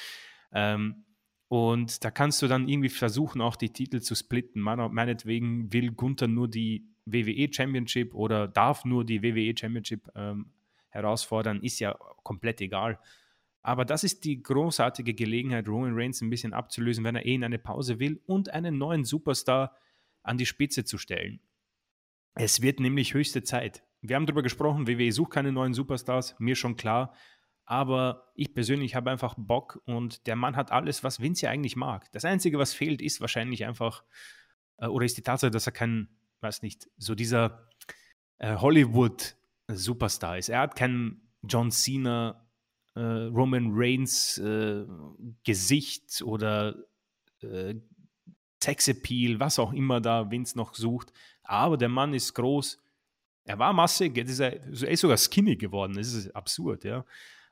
Speaker 2: Ähm, und da kannst du dann irgendwie versuchen, auch die Titel zu splitten. meinetwegen will Gunther nur die WWE Championship oder darf nur die WWE Championship ähm, herausfordern, ist ja komplett egal. Aber das ist die großartige Gelegenheit, Roman Reigns ein bisschen abzulösen, wenn er eh in eine Pause will und einen neuen Superstar an die Spitze zu stellen. Es wird nämlich höchste Zeit. Wir haben darüber gesprochen, WWE sucht keine neuen Superstars, mir schon klar. Aber ich persönlich habe einfach Bock und der Mann hat alles, was Vince ja eigentlich mag. Das Einzige, was fehlt, ist wahrscheinlich einfach, äh, oder ist die Tatsache, dass er kein, weiß nicht, so dieser äh, Hollywood-Superstar ist. Er hat keinen John Cena äh, Roman Reigns äh, Gesicht oder äh, Sexappeal, was auch immer da Vince noch sucht. Aber der Mann ist groß. Er war massig, jetzt ist er, er ist sogar skinny geworden. Das ist absurd, ja.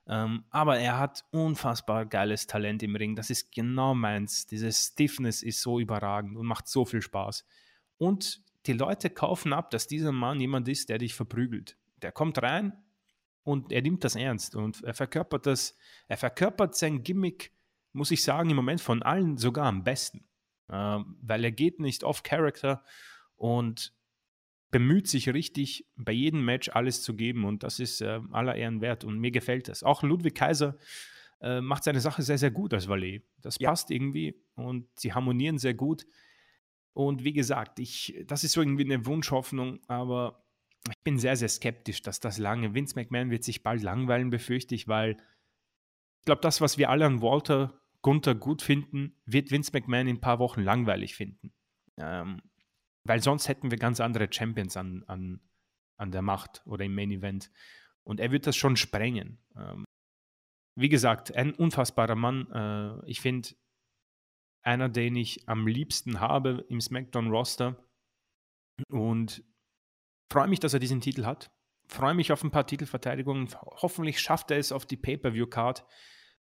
Speaker 2: Ähm, aber er hat unfassbar geiles Talent im Ring. Das ist genau meins. Diese Stiffness ist so überragend und macht so viel Spaß. Und die Leute kaufen ab, dass dieser Mann jemand ist, der dich verprügelt. Der kommt rein, und er nimmt das ernst und er verkörpert das, er verkörpert sein Gimmick, muss ich sagen, im Moment von allen sogar am besten. Äh, weil er geht nicht off Character und bemüht sich richtig, bei jedem Match alles zu geben und das ist äh, aller Ehren wert und mir gefällt das. Auch Ludwig Kaiser äh, macht seine Sache sehr, sehr gut als Valet. Das ja. passt irgendwie und sie harmonieren sehr gut. Und wie gesagt, ich, das ist so irgendwie eine Wunschhoffnung, aber ich bin sehr, sehr skeptisch, dass das lange. Vince McMahon wird sich bald langweilen, befürchte ich, weil ich glaube, das, was wir alle an Walter Gunther gut finden, wird Vince McMahon in ein paar Wochen langweilig finden. Ähm, weil sonst hätten wir ganz andere Champions an, an, an der Macht oder im Main Event. Und er wird das schon sprengen. Ähm, wie gesagt, ein unfassbarer Mann. Äh, ich finde, einer, den ich am liebsten habe im SmackDown-Roster. Und freue mich, dass er diesen Titel hat. Freue mich auf ein paar Titelverteidigungen. Hoffentlich schafft er es auf die Pay-Per-View-Card.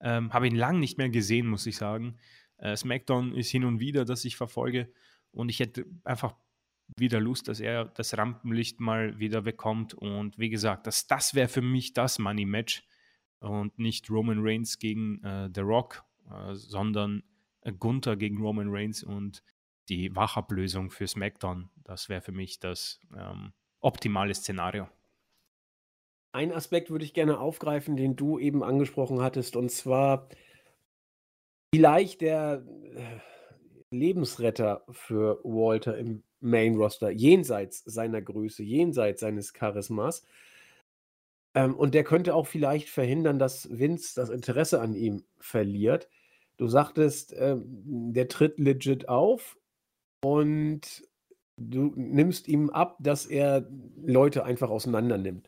Speaker 2: Ähm, Habe ihn lange nicht mehr gesehen, muss ich sagen. Äh, SmackDown ist hin und wieder, dass ich verfolge. Und ich hätte einfach wieder Lust, dass er das Rampenlicht mal wieder bekommt. Und wie gesagt, das, das wäre für mich das Money-Match und nicht Roman Reigns gegen äh, The Rock, äh, sondern äh, Gunther gegen Roman Reigns und die Wachablösung für SmackDown. Das wäre für mich das ähm, optimale Szenario.
Speaker 1: Ein Aspekt würde ich gerne aufgreifen, den du eben angesprochen hattest, und zwar vielleicht der äh, Lebensretter für Walter im Main Roster, jenseits seiner Größe, jenseits seines Charismas. Ähm, und der könnte auch vielleicht verhindern, dass Vince das Interesse an ihm verliert. Du sagtest, ähm, der tritt legit auf und Du nimmst ihm ab, dass er Leute einfach auseinander nimmt.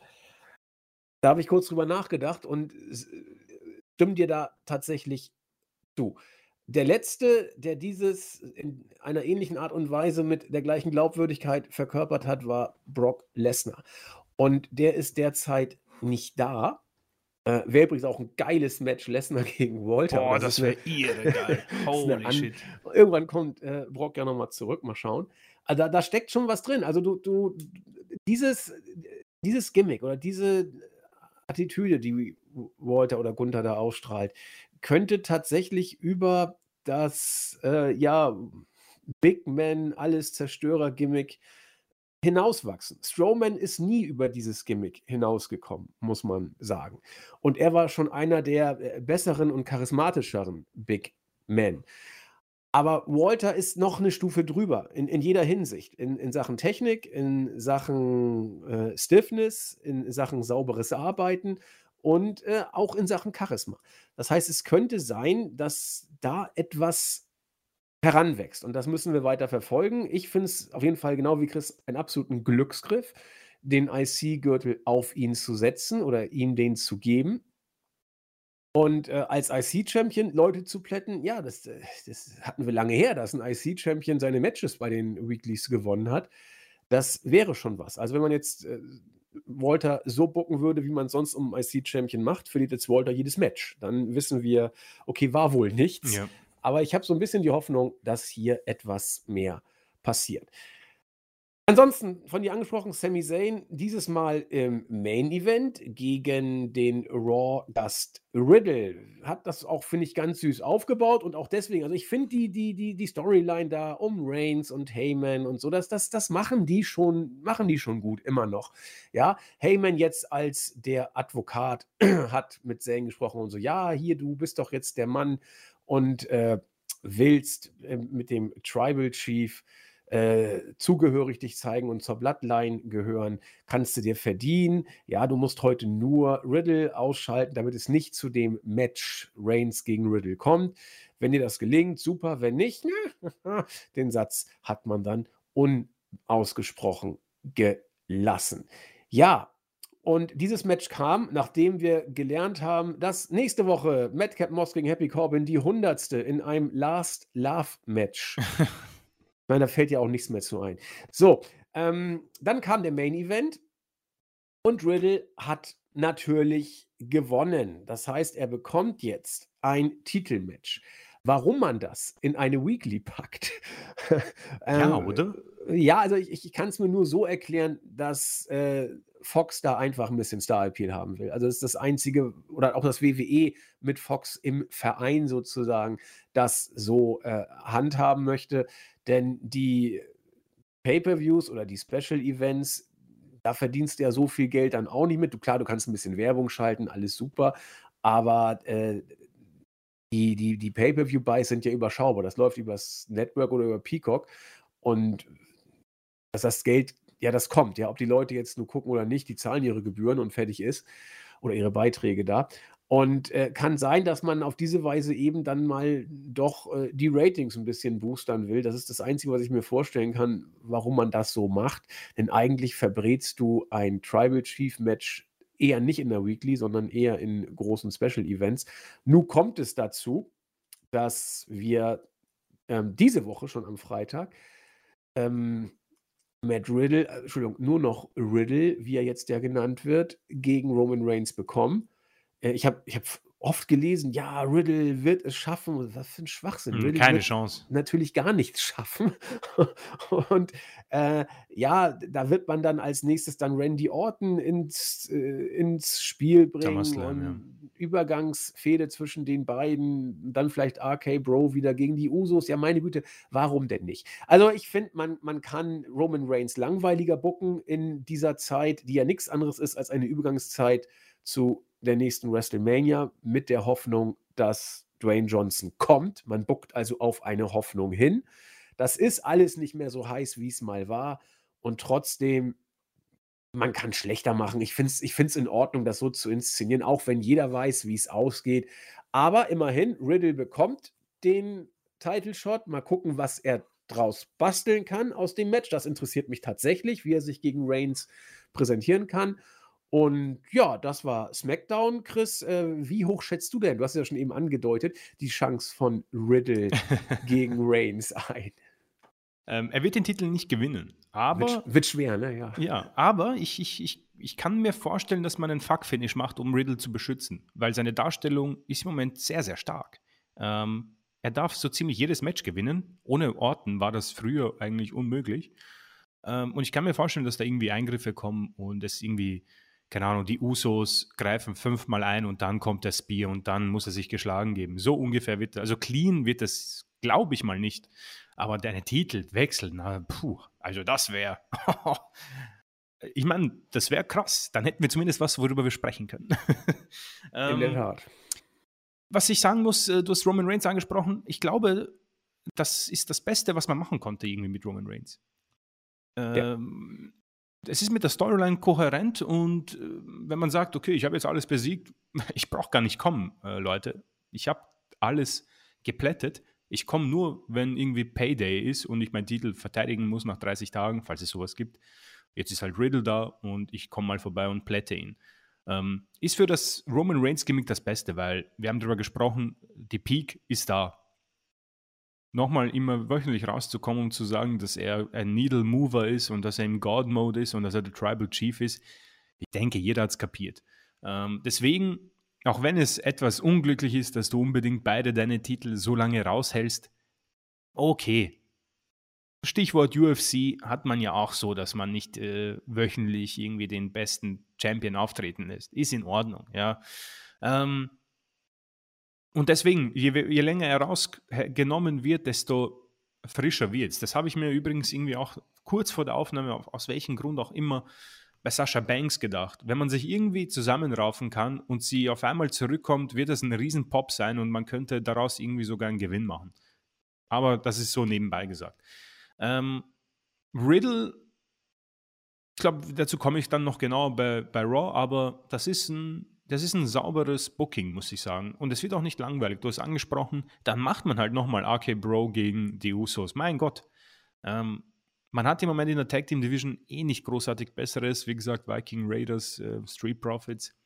Speaker 1: Da habe ich kurz drüber nachgedacht und stimme dir da tatsächlich zu. Der letzte, der dieses in einer ähnlichen Art und Weise mit der gleichen Glaubwürdigkeit verkörpert hat, war Brock Lesnar. Und der ist derzeit nicht da. Äh, Wäre übrigens auch ein geiles Match Lesnar [LAUGHS] gegen Walter.
Speaker 2: Boah, das wäre irre geil. Holy shit.
Speaker 1: Irgendwann kommt äh, Brock ja nochmal zurück, mal schauen. Also da, da, steckt schon was drin. Also du, du, dieses, dieses Gimmick oder diese Attitüde, die Walter oder Gunther da ausstrahlt, könnte tatsächlich über das, äh, ja, Big Man, alles Zerstörer-Gimmick hinauswachsen. Strowman ist nie über dieses Gimmick hinausgekommen, muss man sagen. Und er war schon einer der äh, besseren und charismatischeren Big Men. Aber Walter ist noch eine Stufe drüber in, in jeder Hinsicht. In, in Sachen Technik, in Sachen äh, Stiffness, in Sachen sauberes Arbeiten und äh, auch in Sachen Charisma. Das heißt, es könnte sein, dass da etwas heranwächst. Und das müssen wir weiter verfolgen. Ich finde es auf jeden Fall genau wie Chris einen absoluten Glücksgriff, den IC-Gürtel auf ihn zu setzen oder ihm den zu geben. Und äh, als IC-Champion Leute zu plätten, ja, das, äh, das hatten wir lange her, dass ein IC-Champion seine Matches bei den Weeklies gewonnen hat. Das wäre schon was. Also wenn man jetzt äh, Walter so bucken würde, wie man sonst um IC-Champion macht, verliert jetzt Walter jedes Match. Dann wissen wir, okay, war wohl nichts. Ja. Aber ich habe so ein bisschen die Hoffnung, dass hier etwas mehr passiert. Ansonsten von dir angesprochen, Sami Zayn, dieses Mal im Main Event gegen den Raw Gast Riddle. Hat das auch, finde ich, ganz süß aufgebaut und auch deswegen, also ich finde die, die, die, die Storyline da um Reigns und Heyman und so, das, das, das machen die schon, machen die schon gut, immer noch. Ja, Heyman jetzt als der Advokat [CLEARS THROAT] hat mit Zayn gesprochen und so, ja, hier, du bist doch jetzt der Mann und äh, willst äh, mit dem Tribal Chief äh, zugehörig dich zeigen und zur Bloodline gehören, kannst du dir verdienen. Ja, du musst heute nur Riddle ausschalten, damit es nicht zu dem Match Reigns gegen Riddle kommt. Wenn dir das gelingt, super. Wenn nicht, [LAUGHS] den Satz hat man dann unausgesprochen gelassen. Ja, und dieses Match kam, nachdem wir gelernt haben, dass nächste Woche Madcap Moss gegen Happy Corbin die hundertste in einem Last Love Match [LAUGHS] meine, da fällt ja auch nichts mehr zu ein. So, ähm, dann kam der Main Event und Riddle hat natürlich gewonnen. Das heißt, er bekommt jetzt ein Titelmatch. Warum man das in eine Weekly packt? [LAUGHS]
Speaker 2: ähm, ja, oder?
Speaker 1: Ja, also ich, ich kann es mir nur so erklären, dass äh, Fox da einfach ein bisschen Star-Appeal haben will. Also das ist das einzige, oder auch das WWE mit Fox im Verein sozusagen, das so äh, handhaben möchte. Denn die Pay-per-Views oder die Special Events, da verdienst du ja so viel Geld dann auch nicht mit. Du, klar, du kannst ein bisschen Werbung schalten, alles super, aber äh, die, die, die Pay-per-view-Buys sind ja überschaubar. Das läuft über das Network oder über Peacock und dass das Geld, ja, das kommt. Ja, ob die Leute jetzt nur gucken oder nicht, die zahlen ihre Gebühren und fertig ist oder ihre Beiträge da. Und äh, kann sein, dass man auf diese Weise eben dann mal doch äh, die Ratings ein bisschen boostern will. Das ist das Einzige, was ich mir vorstellen kann, warum man das so macht. Denn eigentlich verbrätst du ein Tribal Chief Match eher nicht in der Weekly, sondern eher in großen Special Events. Nun kommt es dazu, dass wir ähm, diese Woche schon am Freitag ähm, Matt Riddle, äh, Entschuldigung, nur noch Riddle, wie er jetzt ja genannt wird, gegen Roman Reigns bekommen. Äh, ich habe ich hab oft gelesen, ja, Riddle wird es schaffen. Was für ein Schwachsinn.
Speaker 2: Mhm, keine Chance.
Speaker 1: Natürlich gar nichts schaffen. [LAUGHS] und äh, ja, da wird man dann als nächstes dann Randy Orton ins, äh, ins Spiel bringen. Slam, ja. Übergangsfehde zwischen den beiden, dann vielleicht RK Bro wieder gegen die Usos. Ja, meine Güte, warum denn nicht? Also ich finde, man, man kann Roman Reigns langweiliger bucken in dieser Zeit, die ja nichts anderes ist als eine Übergangszeit zu der nächsten WrestleMania mit der Hoffnung, dass Dwayne Johnson kommt. Man buckt also auf eine Hoffnung hin. Das ist alles nicht mehr so heiß, wie es mal war. Und trotzdem, man kann schlechter machen. Ich finde es ich in Ordnung, das so zu inszenieren, auch wenn jeder weiß, wie es ausgeht. Aber immerhin, Riddle bekommt den Title Shot. Mal gucken, was er draus basteln kann aus dem Match. Das interessiert mich tatsächlich, wie er sich gegen Reigns präsentieren kann. Und ja, das war SmackDown. Chris, äh, wie hoch schätzt du denn, du hast ja schon eben angedeutet, die Chance von Riddle [LAUGHS] gegen Reigns ein?
Speaker 2: Ähm, er wird den Titel nicht gewinnen, aber.
Speaker 1: Wird, wird, schwer, ne? Ja.
Speaker 2: Ja, aber ich, ich, ich, ich kann mir vorstellen, dass man einen Fuck-Finish macht, um Riddle zu beschützen, weil seine Darstellung ist im Moment sehr, sehr stark. Ähm, er darf so ziemlich jedes Match gewinnen. Ohne Orten war das früher eigentlich unmöglich. Ähm, und ich kann mir vorstellen, dass da irgendwie Eingriffe kommen und es irgendwie keine Ahnung, die Usos greifen fünfmal ein und dann kommt der Spear und dann muss er sich geschlagen geben. So ungefähr wird, also clean wird das, glaube ich mal nicht. Aber deine Titel wechseln, na, puh, also das wäre, [LAUGHS] ich meine, das wäre krass. Dann hätten wir zumindest was, worüber wir sprechen können. [LAUGHS]
Speaker 1: In der ähm, Tat.
Speaker 2: Was ich sagen muss, äh, du hast Roman Reigns angesprochen. Ich glaube, das ist das Beste, was man machen konnte irgendwie mit Roman Reigns. Ähm, es ist mit der Storyline kohärent und äh, wenn man sagt, okay, ich habe jetzt alles besiegt, [LAUGHS] ich brauche gar nicht kommen, äh, Leute. Ich habe alles geplättet. Ich komme nur, wenn irgendwie Payday ist und ich meinen Titel verteidigen muss nach 30 Tagen, falls es sowas gibt. Jetzt ist halt Riddle da und ich komme mal vorbei und plätte ihn. Ähm, ist für das Roman Reigns Gimmick das Beste, weil wir haben darüber gesprochen, die Peak ist da nochmal immer wöchentlich rauszukommen und zu sagen, dass er ein Needle Mover ist und dass er im God-Mode ist und dass er der Tribal Chief ist, Ich denke, jeder hat es kapiert. Ähm, deswegen, auch wenn es etwas unglücklich ist, dass du unbedingt beide deine Titel so lange raushältst, okay. Stichwort UFC hat man ja auch so, dass man nicht äh, wöchentlich irgendwie den besten Champion auftreten lässt. Ist in Ordnung, ja. Ähm, und deswegen, je, je länger er rausgenommen wird, desto frischer wird es. Das habe ich mir übrigens irgendwie auch kurz vor der Aufnahme, aus welchem Grund auch immer, bei Sascha Banks gedacht. Wenn man sich irgendwie zusammenraufen kann und sie auf einmal zurückkommt, wird das ein Riesenpop sein und man könnte daraus irgendwie sogar einen Gewinn machen. Aber das ist so nebenbei gesagt. Ähm, Riddle, ich glaube, dazu komme ich dann noch genauer bei, bei Raw, aber das ist ein das ist ein sauberes Booking, muss ich sagen. Und es wird auch nicht langweilig. Du hast angesprochen, dann macht man halt nochmal RK Bro gegen die Usos. Mein Gott. Ähm, man hat im Moment in der Tag Team Division eh nicht großartig Besseres. Wie gesagt, Viking Raiders, äh, Street Profits.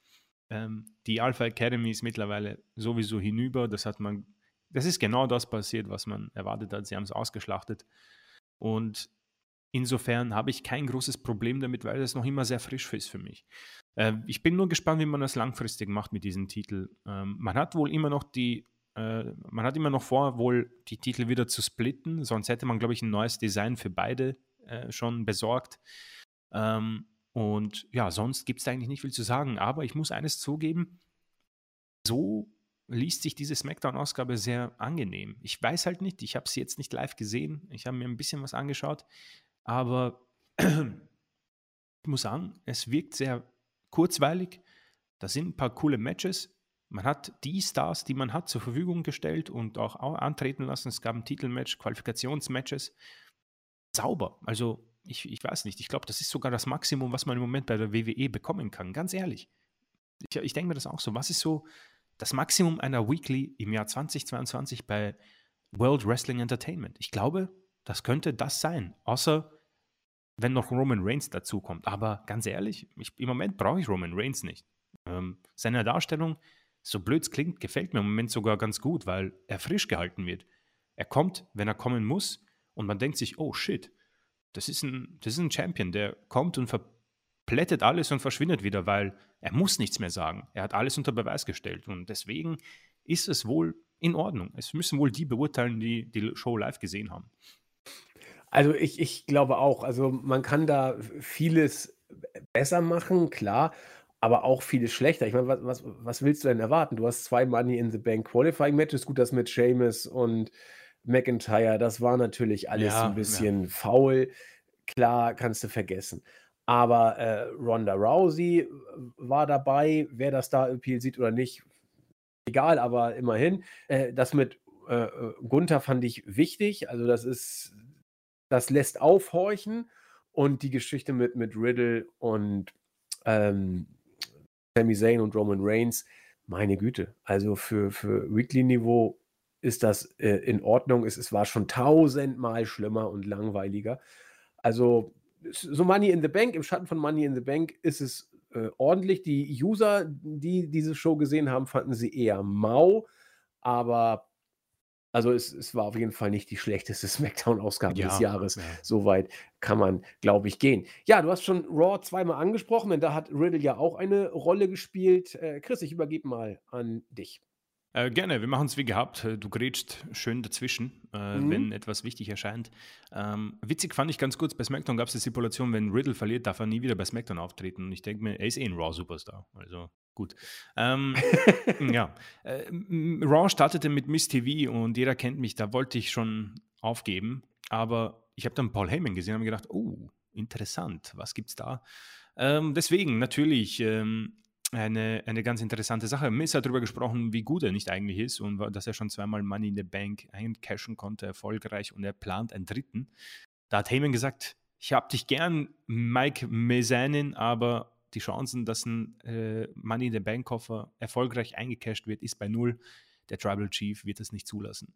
Speaker 2: Ähm, die Alpha Academy ist mittlerweile sowieso hinüber. Das hat man, das ist genau das passiert, was man erwartet hat. Sie haben es ausgeschlachtet. Und insofern habe ich kein großes Problem damit, weil es noch immer sehr frisch ist für mich. Äh, ich bin nur gespannt, wie man das langfristig macht mit diesem Titel. Ähm, man hat wohl immer noch die äh, man hat immer noch vor, wohl die Titel wieder zu splitten, sonst hätte man, glaube ich, ein neues Design für beide äh, schon besorgt. Ähm, und ja, sonst gibt es eigentlich nicht viel zu sagen. Aber ich muss eines zugeben, so liest sich diese Smackdown-Ausgabe sehr angenehm. Ich weiß halt nicht, ich habe sie jetzt nicht live gesehen. Ich habe mir ein bisschen was angeschaut. Aber ich muss sagen, es wirkt sehr kurzweilig. Da sind ein paar coole Matches. Man hat die Stars, die man hat, zur Verfügung gestellt und auch antreten lassen. Es gab ein Titelmatch, Qualifikationsmatches. Sauber. Also, ich, ich weiß nicht. Ich glaube, das ist sogar das Maximum, was man im Moment bei der WWE bekommen kann. Ganz ehrlich. Ich, ich denke mir das auch so. Was ist so das Maximum einer Weekly im Jahr 2022 bei World Wrestling Entertainment? Ich glaube, das könnte das sein. Außer wenn noch Roman Reigns dazukommt. Aber ganz ehrlich, ich, im Moment brauche ich Roman Reigns nicht. Ähm, seine Darstellung so blöd es klingt, gefällt mir im Moment sogar ganz gut, weil er frisch gehalten wird. Er kommt, wenn er kommen muss, und man denkt sich, oh shit, das ist ein, das ist ein Champion, der kommt und verplättet alles und verschwindet wieder, weil er muss nichts mehr sagen. Er hat alles unter Beweis gestellt. Und deswegen ist es wohl in Ordnung. Es müssen wohl die beurteilen, die die Show live gesehen haben.
Speaker 1: Also ich, ich glaube auch, also man kann da vieles besser machen, klar aber auch vieles schlechter. Ich meine, was, was, was willst du denn erwarten? Du hast zwei Money in the Bank Qualifying Matches. Gut, das mit Seamus und McIntyre, das war natürlich alles ja, ein bisschen ja. faul. Klar, kannst du vergessen. Aber äh, Ronda Rousey war dabei. Wer das da Appeal sieht oder nicht, egal, aber immerhin. Äh, das mit äh, äh, Gunther fand ich wichtig. Also, das ist, das lässt aufhorchen. Und die Geschichte mit, mit Riddle und ähm, Sami Zayn und Roman Reigns, meine Güte, also für, für Weekly-Niveau ist das äh, in Ordnung. Es, es war schon tausendmal schlimmer und langweiliger. Also so Money in the Bank, im Schatten von Money in the Bank ist es äh, ordentlich. Die User, die diese Show gesehen haben, fanden sie eher mau, aber also es, es war auf jeden Fall nicht die schlechteste [LAUGHS] Smackdown-Ausgabe ja, des Jahres. Ja. Soweit kann man, glaube ich, gehen. Ja, du hast schon Raw zweimal angesprochen, denn da hat Riddle ja auch eine Rolle gespielt. Äh, Chris, ich übergebe mal an dich.
Speaker 2: Äh, gerne, wir machen es wie gehabt. Äh, du grätscht schön dazwischen, äh, mhm. wenn etwas wichtig erscheint. Ähm, witzig fand ich ganz kurz, bei SmackDown gab es die Stipulation, wenn Riddle verliert, darf er nie wieder bei SmackDown auftreten. Und ich denke mir, er ist eh ein Raw-Superstar. Also gut. Ähm, [LAUGHS] ja, äh, Raw startete mit Miss TV und jeder kennt mich, da wollte ich schon aufgeben. Aber ich habe dann Paul Heyman gesehen und habe gedacht, oh, interessant, was gibt's da? Ähm, deswegen natürlich ähm, eine, eine ganz interessante Sache. Miss hat darüber gesprochen, wie gut er nicht eigentlich ist und dass er schon zweimal Money in the Bank eincashen konnte, erfolgreich und er plant einen dritten. Da hat Heyman gesagt, ich habe dich gern, Mike Mezanin, aber die Chancen, dass ein äh, Money in the Bank Koffer erfolgreich eingecashed wird, ist bei null. Der Tribal Chief wird das nicht zulassen.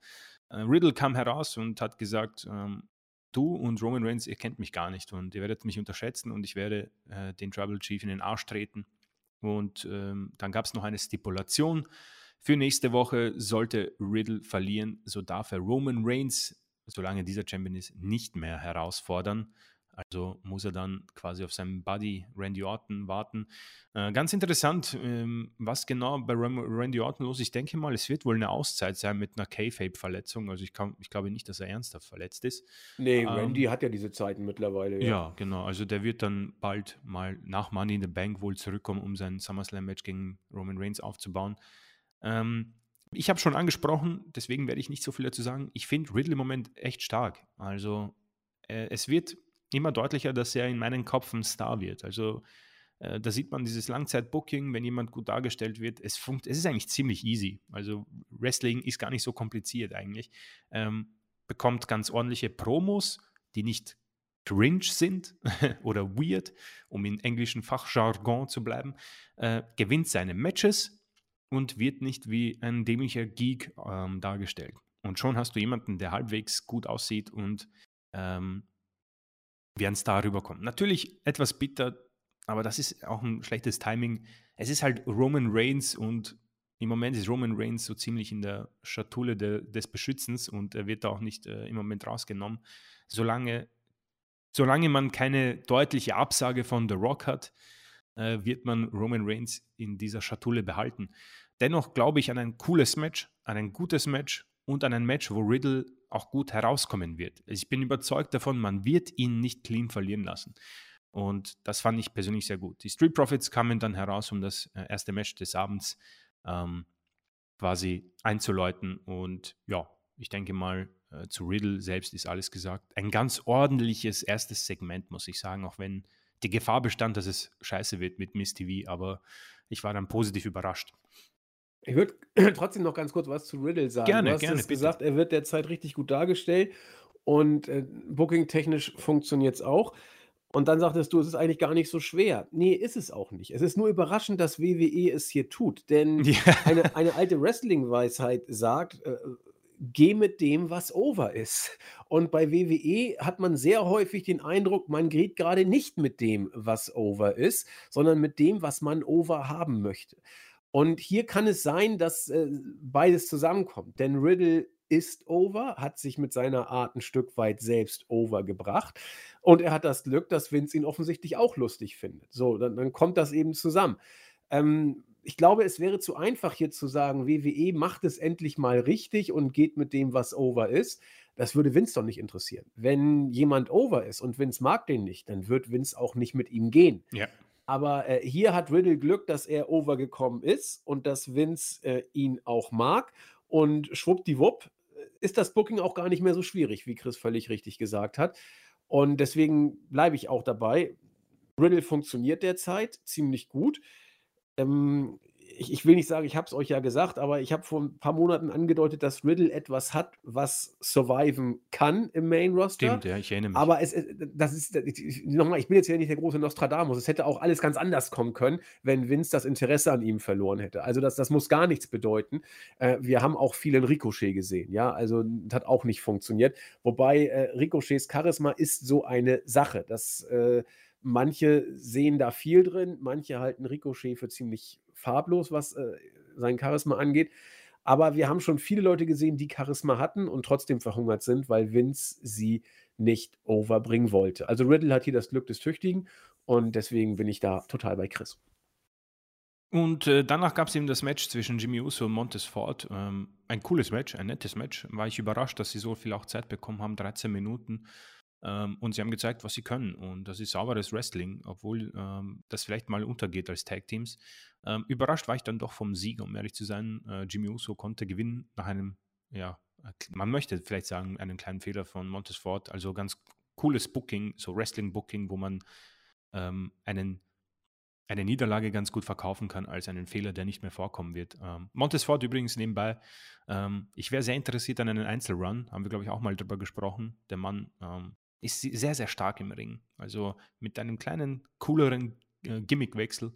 Speaker 2: Äh, Riddle kam heraus und hat gesagt, ähm, du und Roman Reigns, ihr kennt mich gar nicht und ihr werdet mich unterschätzen und ich werde äh, den Tribal Chief in den Arsch treten. Und ähm, dann gab es noch eine Stipulation. Für nächste Woche sollte Riddle verlieren, so darf er Roman Reigns, solange dieser Champion ist, nicht mehr herausfordern. Also muss er dann quasi auf seinen Buddy Randy Orton warten. Äh, ganz interessant, ähm, was genau bei Randy Orton los ist. Ich denke mal, es wird wohl eine Auszeit sein mit einer K-Fape-Verletzung. Also ich, kann, ich glaube nicht, dass er ernsthaft verletzt ist.
Speaker 1: Nee, ähm, Randy hat ja diese Zeiten mittlerweile.
Speaker 2: Ja. ja. genau. Also der wird dann bald mal nach Money in the Bank wohl zurückkommen, um sein SummerSlam-Match gegen Roman Reigns aufzubauen. Ähm, ich habe schon angesprochen, deswegen werde ich nicht so viel dazu sagen. Ich finde Riddle im Moment echt stark. Also äh, es wird immer deutlicher, dass er in meinen Kopf ein Star wird. Also äh, da sieht man dieses Langzeit-Booking, wenn jemand gut dargestellt wird. Es, funkt, es ist eigentlich ziemlich easy. Also Wrestling ist gar nicht so kompliziert eigentlich. Ähm, bekommt ganz ordentliche Promos, die nicht cringe sind [LAUGHS] oder weird, um in englischen Fachjargon zu bleiben, äh, gewinnt seine Matches und wird nicht wie ein dämlicher Geek ähm, dargestellt. Und schon hast du jemanden, der halbwegs gut aussieht und ähm, wie ein Star rüberkommt. Natürlich etwas bitter, aber das ist auch ein schlechtes Timing. Es ist halt Roman Reigns und im Moment ist Roman Reigns so ziemlich in der Schatulle de, des Beschützens und er wird da auch nicht äh, im Moment rausgenommen. Solange, solange man keine deutliche Absage von The Rock hat, äh, wird man Roman Reigns in dieser Schatulle behalten. Dennoch glaube ich an ein cooles Match, an ein gutes Match und an ein Match, wo Riddle auch gut herauskommen wird. Ich bin überzeugt davon, man wird ihn nicht clean verlieren lassen. Und das fand ich persönlich sehr gut. Die Street Profits kamen dann heraus, um das äh, erste Match des Abends ähm, quasi einzuläuten. Und ja, ich denke mal, äh, zu Riddle selbst ist alles gesagt. Ein ganz ordentliches erstes Segment, muss ich sagen, auch wenn die Gefahr bestand, dass es scheiße wird mit Miss TV, aber ich war dann positiv überrascht.
Speaker 1: Ich würde [CLEARS THROAT] trotzdem noch ganz kurz was zu Riddle sagen.
Speaker 2: Gerne,
Speaker 1: du hast
Speaker 2: gerne.
Speaker 1: es gesagt, er wird derzeit richtig gut dargestellt und äh, booking-technisch funktioniert es auch. Und dann sagtest du, es ist eigentlich gar nicht so schwer. Nee, ist es auch nicht. Es ist nur überraschend, dass WWE es hier tut. Denn [LAUGHS] ja. eine, eine alte Wrestling-Weisheit sagt, äh, geh mit dem, was over ist. Und bei WWE hat man sehr häufig den Eindruck, man geht gerade nicht mit dem, was over ist, sondern mit dem, was man over haben möchte. Und hier kann es sein, dass äh, beides zusammenkommt. Denn Riddle ist over, hat sich mit seiner Art ein Stück weit selbst overgebracht. Und er hat das Glück, dass Vince ihn offensichtlich auch lustig findet. So, dann, dann kommt das eben zusammen. Ähm, ich glaube, es wäre zu einfach hier zu sagen, WWE macht es endlich mal richtig und geht mit dem, was over ist. Das würde Vince doch nicht interessieren. Wenn jemand over ist und Vince mag den nicht, dann wird Vince auch nicht mit ihm gehen.
Speaker 2: Ja.
Speaker 1: Aber äh, hier hat Riddle Glück, dass er overgekommen ist und dass Vince äh, ihn auch mag. Und schwuppdiwupp äh, ist das Booking auch gar nicht mehr so schwierig, wie Chris völlig richtig gesagt hat. Und deswegen bleibe ich auch dabei. Riddle funktioniert derzeit ziemlich gut. Ähm, ich, ich will nicht sagen, ich habe es euch ja gesagt, aber ich habe vor ein paar Monaten angedeutet, dass Riddle etwas hat, was surviven kann im Main Roster.
Speaker 2: Stimmt, ja, ich erinnere mich.
Speaker 1: Aber es, das ist, nochmal, ich bin jetzt ja nicht der große Nostradamus. Es hätte auch alles ganz anders kommen können, wenn Vince das Interesse an ihm verloren hätte. Also das, das muss gar nichts bedeuten. Äh, wir haben auch viel in Ricochet gesehen, ja, also das hat auch nicht funktioniert. Wobei äh, Ricochets Charisma ist so eine Sache. Das äh, Manche sehen da viel drin, manche halten Ricochet für ziemlich farblos, was äh, sein Charisma angeht. Aber wir haben schon viele Leute gesehen, die Charisma hatten und trotzdem verhungert sind, weil Vince sie nicht overbringen wollte. Also Riddle hat hier das Glück des Tüchtigen und deswegen bin ich da total bei Chris.
Speaker 2: Und äh, danach gab es eben das Match zwischen Jimmy Uso und Montes Ford. Ähm, ein cooles Match, ein nettes Match. War ich überrascht, dass sie so viel auch Zeit bekommen haben, 13 Minuten. Ähm, und sie haben gezeigt, was sie können. Und das ist sauberes Wrestling, obwohl ähm, das vielleicht mal untergeht als Tag Teams. Ähm, überrascht war ich dann doch vom Sieg, um ehrlich zu sein. Äh, Jimmy Uso konnte gewinnen nach einem, ja, man möchte vielleicht sagen, einem kleinen Fehler von Montes Ford. Also ganz cooles Booking, so Wrestling-Booking, wo man ähm, einen eine Niederlage ganz gut verkaufen kann als einen Fehler, der nicht mehr vorkommen wird. Ähm, Montesfort übrigens nebenbei, ähm, ich wäre sehr interessiert an einen Einzelrun, haben wir glaube ich auch mal drüber gesprochen. Der Mann ähm, ist sehr, sehr stark im Ring. Also mit einem kleinen, cooleren äh, Gimmickwechsel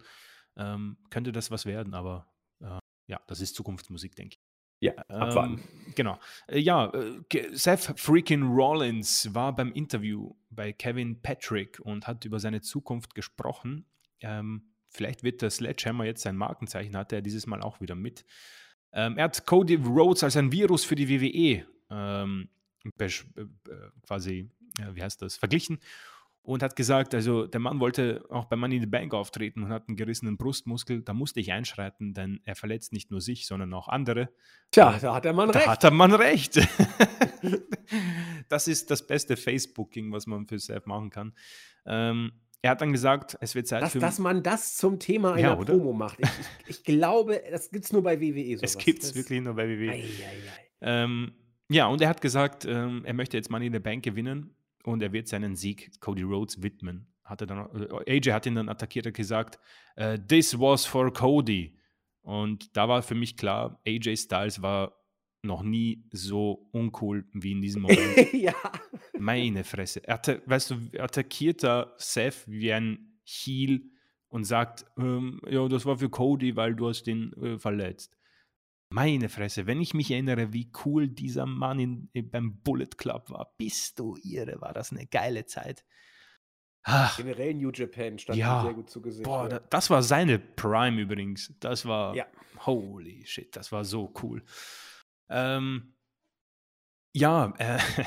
Speaker 2: ähm, könnte das was werden, aber äh, ja, das ist Zukunftsmusik, denke ich.
Speaker 1: Ja, abwarten.
Speaker 2: Ähm, genau. Äh, ja, äh, Seth freaking Rollins war beim Interview bei Kevin Patrick und hat über seine Zukunft gesprochen. Ähm, vielleicht wird der Sledgehammer jetzt sein Markenzeichen, hatte er dieses Mal auch wieder mit. Ähm, er hat Cody Rhodes als ein Virus für die WWE ähm, quasi wie heißt das, verglichen. und hat gesagt, also der Mann wollte auch bei Money in the Bank auftreten und hat einen gerissenen Brustmuskel. Da musste ich einschreiten, denn er verletzt nicht nur sich, sondern auch andere.
Speaker 1: Tja, da hat der Mann
Speaker 2: da
Speaker 1: recht.
Speaker 2: hat der Mann recht. [LAUGHS] das ist das beste Facebooking, was man für Seth machen kann. Ähm, er hat dann gesagt, es wird Zeit
Speaker 1: dass,
Speaker 2: für.
Speaker 1: dass man das zum Thema einer
Speaker 2: Ja?
Speaker 1: Promo macht. Ich, ich, ich glaube, das gibt es nur bei WWE. [LAUGHS]
Speaker 2: es
Speaker 1: sowas.
Speaker 2: gibt es wirklich nur bei WWE.
Speaker 1: Ei, ei, ei.
Speaker 2: Ähm, ja, und er hat gesagt, ähm, er möchte jetzt Money in the Bank gewinnen und er wird seinen Sieg Cody Rhodes widmen. Hat er dann, äh, AJ hat ihn dann attackiert und gesagt, äh, this was for Cody. Und da war für mich klar, AJ Styles war noch nie so uncool wie in diesem Moment. [LAUGHS]
Speaker 1: ja.
Speaker 2: Meine Fresse. Er hatte, weißt du, attackiert da Seth wie ein Heel und sagt, ähm, ja, das war für Cody, weil du hast ihn äh, verletzt. Meine Fresse, wenn ich mich erinnere, wie cool dieser Mann in, in, beim Bullet Club war, bist du irre, war das eine geile Zeit. Ach,
Speaker 1: Generell New Japan stand
Speaker 2: Ja.
Speaker 1: sehr gut zu Gesicht.
Speaker 2: boah,
Speaker 1: ja.
Speaker 2: da, das war seine Prime übrigens. Das war,
Speaker 1: Ja.
Speaker 2: holy shit, das war so cool. Ähm, ja, äh, [LAUGHS]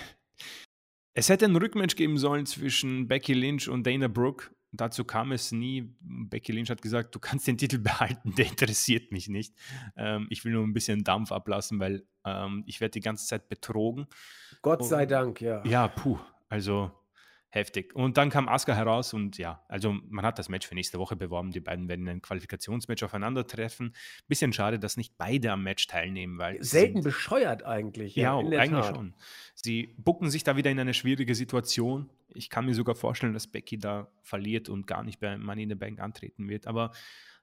Speaker 2: es hätte ein Rückmatch geben sollen zwischen Becky Lynch und Dana Brooke. Dazu kam es nie. Becky Lynch hat gesagt, du kannst den Titel [LAUGHS] behalten, der interessiert mich nicht. Ähm, ich will nur ein bisschen Dampf ablassen, weil ähm, ich werde die ganze Zeit betrogen.
Speaker 1: Gott sei
Speaker 2: Und-
Speaker 1: Dank, ja.
Speaker 2: Ja, puh, also heftig. Und dann kam Asuka heraus und ja, also man hat das Match für nächste Woche beworben. Die beiden werden in einem Qualifikationsmatch aufeinandertreffen. Bisschen schade, dass nicht beide am Match teilnehmen, weil
Speaker 1: Selten
Speaker 2: sind-
Speaker 1: bescheuert eigentlich.
Speaker 2: ja,
Speaker 1: der
Speaker 2: eigentlich
Speaker 1: Tat.
Speaker 2: schon. Sie bucken sich da wieder in eine schwierige Situation. Ich kann mir sogar vorstellen, dass Becky da verliert und gar nicht bei Money in the Bank antreten wird. Aber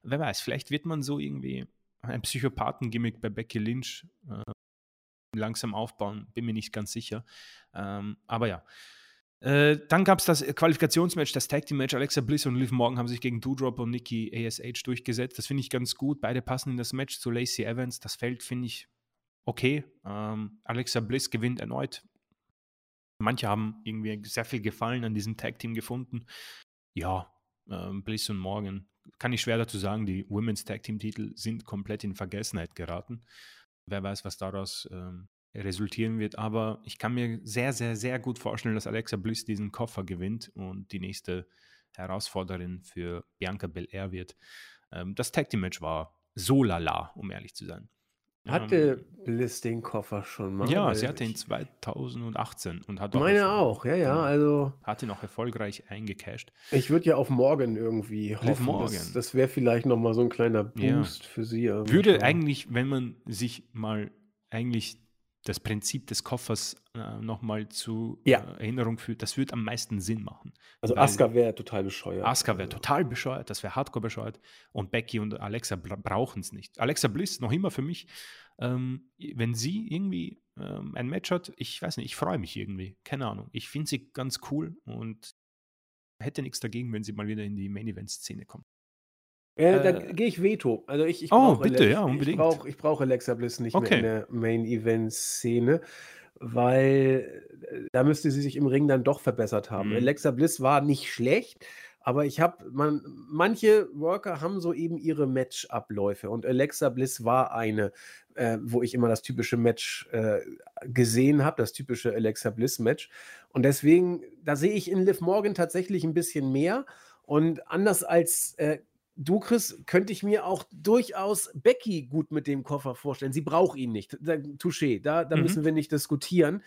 Speaker 2: wer weiß, vielleicht wird man so irgendwie ein Psychopathen-Gimmick bei Becky Lynch äh, langsam aufbauen. Bin mir nicht ganz sicher. Ähm, aber ja. Äh, dann gab es das Qualifikationsmatch, das Tag Team Match. Alexa Bliss und Liv Morgan haben sich gegen Doudrop und Nikki ASH durchgesetzt. Das finde ich ganz gut. Beide passen in das Match zu Lacey Evans. Das Feld finde ich okay. Ähm, Alexa Bliss gewinnt erneut. Manche haben irgendwie sehr viel Gefallen an diesem Tag Team gefunden. Ja, ähm, Bliss und Morgan kann ich schwer dazu sagen. Die Women's Tag Team Titel sind komplett in Vergessenheit geraten. Wer weiß, was daraus ähm, resultieren wird. Aber ich kann mir sehr, sehr, sehr gut vorstellen, dass Alexa Bliss diesen Koffer gewinnt und die nächste Herausforderin für Bianca Belair wird. Ähm, das Tag Team Match war so lala, um ehrlich zu sein.
Speaker 1: Hatte Bliss den Koffer schon mal?
Speaker 2: Ähm, ja, sie hatte ihn
Speaker 1: ich
Speaker 2: 2018 und hat
Speaker 1: meine auch, ja, ja. Also
Speaker 2: hatte noch erfolgreich eingecashed.
Speaker 1: ich würde ja auf morgen irgendwie hoffen.
Speaker 2: Morgan.
Speaker 1: Das, das wäre vielleicht nochmal so ein kleiner
Speaker 2: Ja.
Speaker 1: Boost für sie. aber
Speaker 2: Würde eigentlich, wenn man sich mal eigentlich das Prinzip des Koffers äh, nochmal zu
Speaker 1: Ja.
Speaker 2: äh, Erinnerung führt, das würde am meisten Sinn machen.
Speaker 1: Also Asuka wäre total bescheuert.
Speaker 2: Asuka wäre
Speaker 1: Also,
Speaker 2: total bescheuert, das wäre hardcore bescheuert und Becky und Alexa bra brauchen es nicht. Alexa Bliss noch immer für mich, ähm, wenn sie irgendwie ähm, ein Match hat, ich weiß nicht, ich freue mich irgendwie, keine Ahnung. Ich finde sie ganz cool und hätte nichts dagegen, wenn sie mal wieder in die Main Event Szene kommt.
Speaker 1: Äh, da
Speaker 2: Äh,
Speaker 1: gehe ich Veto. Also ich, ich
Speaker 2: Oh, bitte,
Speaker 1: Alex-
Speaker 2: ja, unbedingt.
Speaker 1: Ich brauche ich brauch Alexa Bliss nicht
Speaker 2: Okay.
Speaker 1: mehr in der Main-Event-Szene, weil äh, da müsste sie sich im Ring dann doch verbessert haben.
Speaker 2: Mhm.
Speaker 1: Alexa Bliss war nicht schlecht, aber ich habe, man, manche Worker haben so eben ihre Match-Abläufe und Alexa Bliss war eine, äh, wo ich immer das typische Match äh, gesehen habe, das typische Alexa Bliss-Match. Und deswegen, da sehe ich in Liv Morgan tatsächlich ein bisschen mehr. Und anders als äh, du, Chris, könnte ich mir auch durchaus Becky gut mit dem Koffer vorstellen. Sie braucht ihn nicht. Da, touché, da, da
Speaker 2: Mhm.
Speaker 1: müssen wir nicht diskutieren.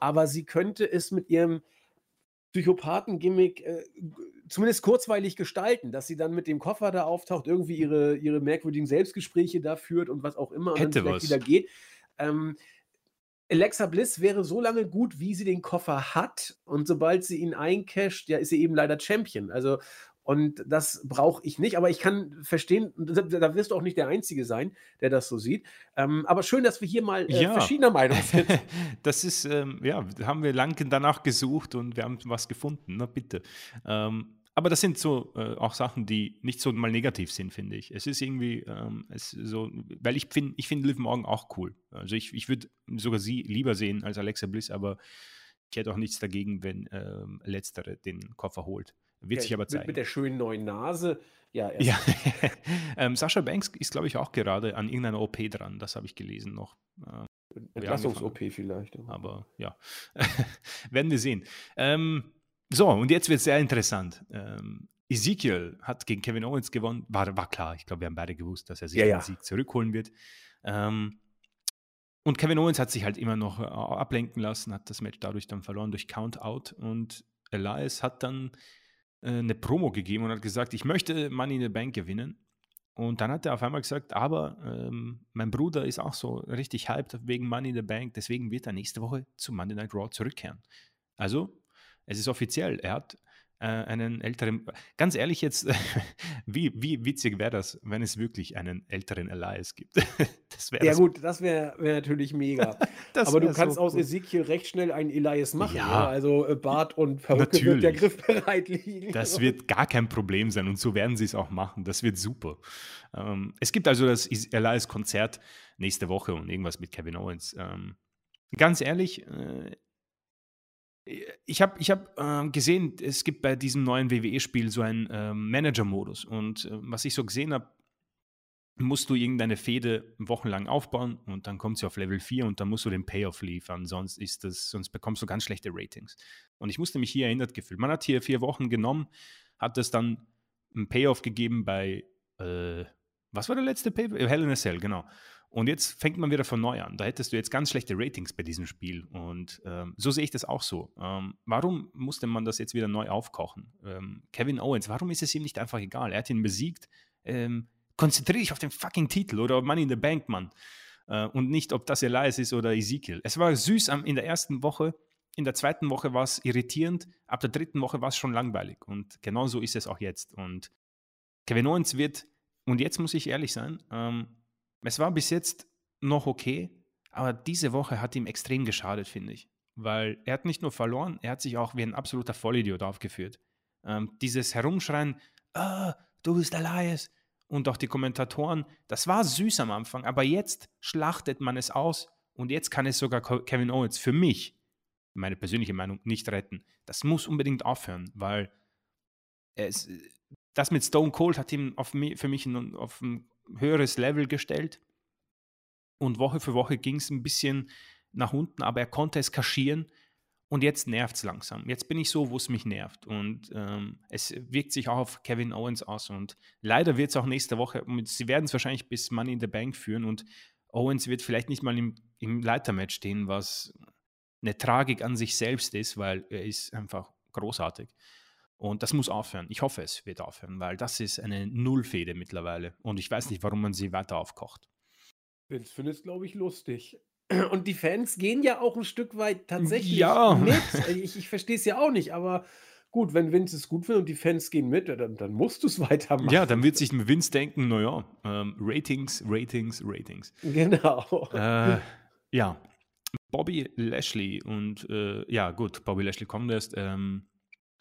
Speaker 1: Aber sie könnte es mit ihrem Psychopathen-Gimmick äh, zumindest kurzweilig gestalten, dass sie dann mit dem Koffer da auftaucht, irgendwie ihre, ihre merkwürdigen Selbstgespräche da führt und was auch immer und
Speaker 2: Hätte
Speaker 1: dann
Speaker 2: was.
Speaker 1: wieder geht. Ähm, Alexa Bliss wäre so lange gut, wie sie den Koffer hat. Und sobald sie ihn eincasht, ja, ist sie eben leider Champion. Also, und das brauche ich nicht. Aber ich kann verstehen, da, wirst du auch nicht der Einzige sein, der das so sieht. Ähm, aber schön, dass wir hier mal äh,
Speaker 2: Ja.
Speaker 1: verschiedener Meinung sind. [LAUGHS]
Speaker 2: das ist, ähm, ja, haben wir lange danach gesucht und wir haben was gefunden, na bitte. Ähm, aber das sind so äh, auch Sachen, die nicht so mal negativ sind, finde ich. Es ist irgendwie, ähm, es ist so, weil ich finde, ich finde Liv Morgan auch cool. Also ich, ich würde sogar sie lieber sehen als Alexa Bliss, aber ich hätte auch nichts dagegen, wenn ähm, Letztere den Koffer holt. Wird sich aber
Speaker 1: mit,
Speaker 2: zeigen.
Speaker 1: mit der schönen neuen Nase. Ja,
Speaker 2: ja, [LAUGHS] ähm, Sascha Banks ist, glaube ich, auch gerade an irgendeiner OP dran. Das habe ich gelesen noch. Ähm,
Speaker 1: Entlassungs-OP vielleicht. aber-
Speaker 2: ja, [LAUGHS] werden wir sehen. Ähm, so, und jetzt wird es sehr interessant. Ähm, Ezekiel hat gegen Kevin Owens gewonnen. War, war klar, ich glaube, wir haben beide gewusst, dass er sich
Speaker 1: Ja,
Speaker 2: den
Speaker 1: ja.
Speaker 2: Sieg zurückholen wird. Ähm, und Kevin Owens hat sich halt immer noch äh, ablenken lassen, hat das Match dadurch dann verloren durch Count-Out. Und Elias hat dann eine Promo gegeben und hat gesagt, ich möchte Money in the Bank gewinnen. Und dann hat er auf einmal gesagt, aber ähm, mein Bruder ist auch so richtig hyped wegen Money in the Bank, deswegen wird er nächste Woche zu Monday Night Raw zurückkehren. Also, es ist offiziell, er hat äh, einen älteren, ganz ehrlich jetzt, [LAUGHS] wie, wie witzig wäre das, wenn es wirklich einen älteren Elias gibt? [LAUGHS] das wäre
Speaker 1: Ja,
Speaker 2: das,
Speaker 1: gut, das wäre wär natürlich mega. [LAUGHS] Aber du kannst
Speaker 2: so
Speaker 1: aus
Speaker 2: cool.
Speaker 1: Ezekiel recht schnell einen Elias machen.
Speaker 2: Ja.
Speaker 1: Ja. Also äh, Bart und Perücke wird der
Speaker 2: Natürlich.
Speaker 1: Griff bereit liegen.
Speaker 2: Das wird gar kein Problem sein und so werden sie es auch machen. Das wird super. Ähm, es gibt also das Elias-Konzert nächste Woche und irgendwas mit Kevin Owens. Ähm, ganz ehrlich, äh, ich habe ich hab, ähm, gesehen, es gibt bei diesem neuen WWE-Spiel so einen ähm, Manager-Modus und äh, was ich so gesehen habe, musst du irgendeine Fehde wochenlang aufbauen und dann kommt sie auf Level 4 und dann musst du den Payoff liefern, sonst ist das, sonst bekommst du ganz schlechte Ratings. Und ich musste mich hier erinnert gefühlt. Man hat hier vier Wochen genommen, hat es dann einen Payoff gegeben bei, äh, was war der letzte Payoff? Hell in a Cell, genau. Und jetzt fängt man wieder von neu an. Da hättest du jetzt ganz schlechte Ratings bei diesem Spiel. Und ähm, so sehe ich das auch so. Ähm, warum musste man das jetzt wieder neu aufkochen? Ähm, Kevin Owens, warum ist es ihm nicht einfach egal? Er hat ihn besiegt. Ähm, konzentriere dich auf den fucking Titel oder Money in the Bank, Mann. Äh, und nicht, ob das Elias ist oder Ezekiel. Es war süß am, in der ersten Woche. In der zweiten Woche war es irritierend. Ab der dritten Woche war es schon langweilig. Und genau so ist es auch jetzt. Und Kevin Owens wird, und jetzt muss ich ehrlich sein, ähm, es war bis jetzt noch okay, aber diese Woche hat ihm extrem geschadet, finde ich. Weil er hat nicht nur verloren, er hat sich auch wie ein absoluter Vollidiot aufgeführt. Ähm, dieses Herumschreien, ah, du bist Elias, und auch die Kommentatoren, das war süß am Anfang, aber jetzt schlachtet man es aus und jetzt kann es sogar Kevin Owens für mich, meine persönliche Meinung, nicht retten. Das muss unbedingt aufhören, weil es, das mit Stone Cold hat ihn auf für mich auf ein höheres Level gestellt. Und Woche für Woche ging es ein bisschen nach unten, aber er konnte es kaschieren. Und jetzt nervt es langsam. Jetzt bin ich so, wo es mich nervt. Und ähm, es wirkt sich auch auf Kevin Owens aus. Und leider wird es auch nächste Woche, sie werden es wahrscheinlich bis Money in the Bank führen. Und Owens wird vielleicht nicht mal im, im Leitermatch stehen, was eine Tragik an sich selbst ist, weil er ist einfach großartig. Und das muss aufhören. Ich hoffe, es wird aufhören, weil das ist eine Nullfehde mittlerweile. Und ich weiß nicht, warum man sie weiter aufkocht.
Speaker 1: Vince findet es, glaube ich, lustig. [CLEARS THROAT] Und die Fans gehen ja auch ein Stück weit tatsächlich
Speaker 2: Ja.
Speaker 1: mit. Ich, ich verstehe es ja auch nicht, aber gut, wenn Vince es gut findet und die Fans gehen mit, dann, dann musst du es [LAUGHS] weitermachen.
Speaker 2: Ja, dann wird sich Vince denken, naja, ähm, Ratings, Ratings, Ratings.
Speaker 1: Genau.
Speaker 2: Äh, ja, Bobby Lashley und äh, ja, gut, Bobby Lashley kommt erst. Ähm,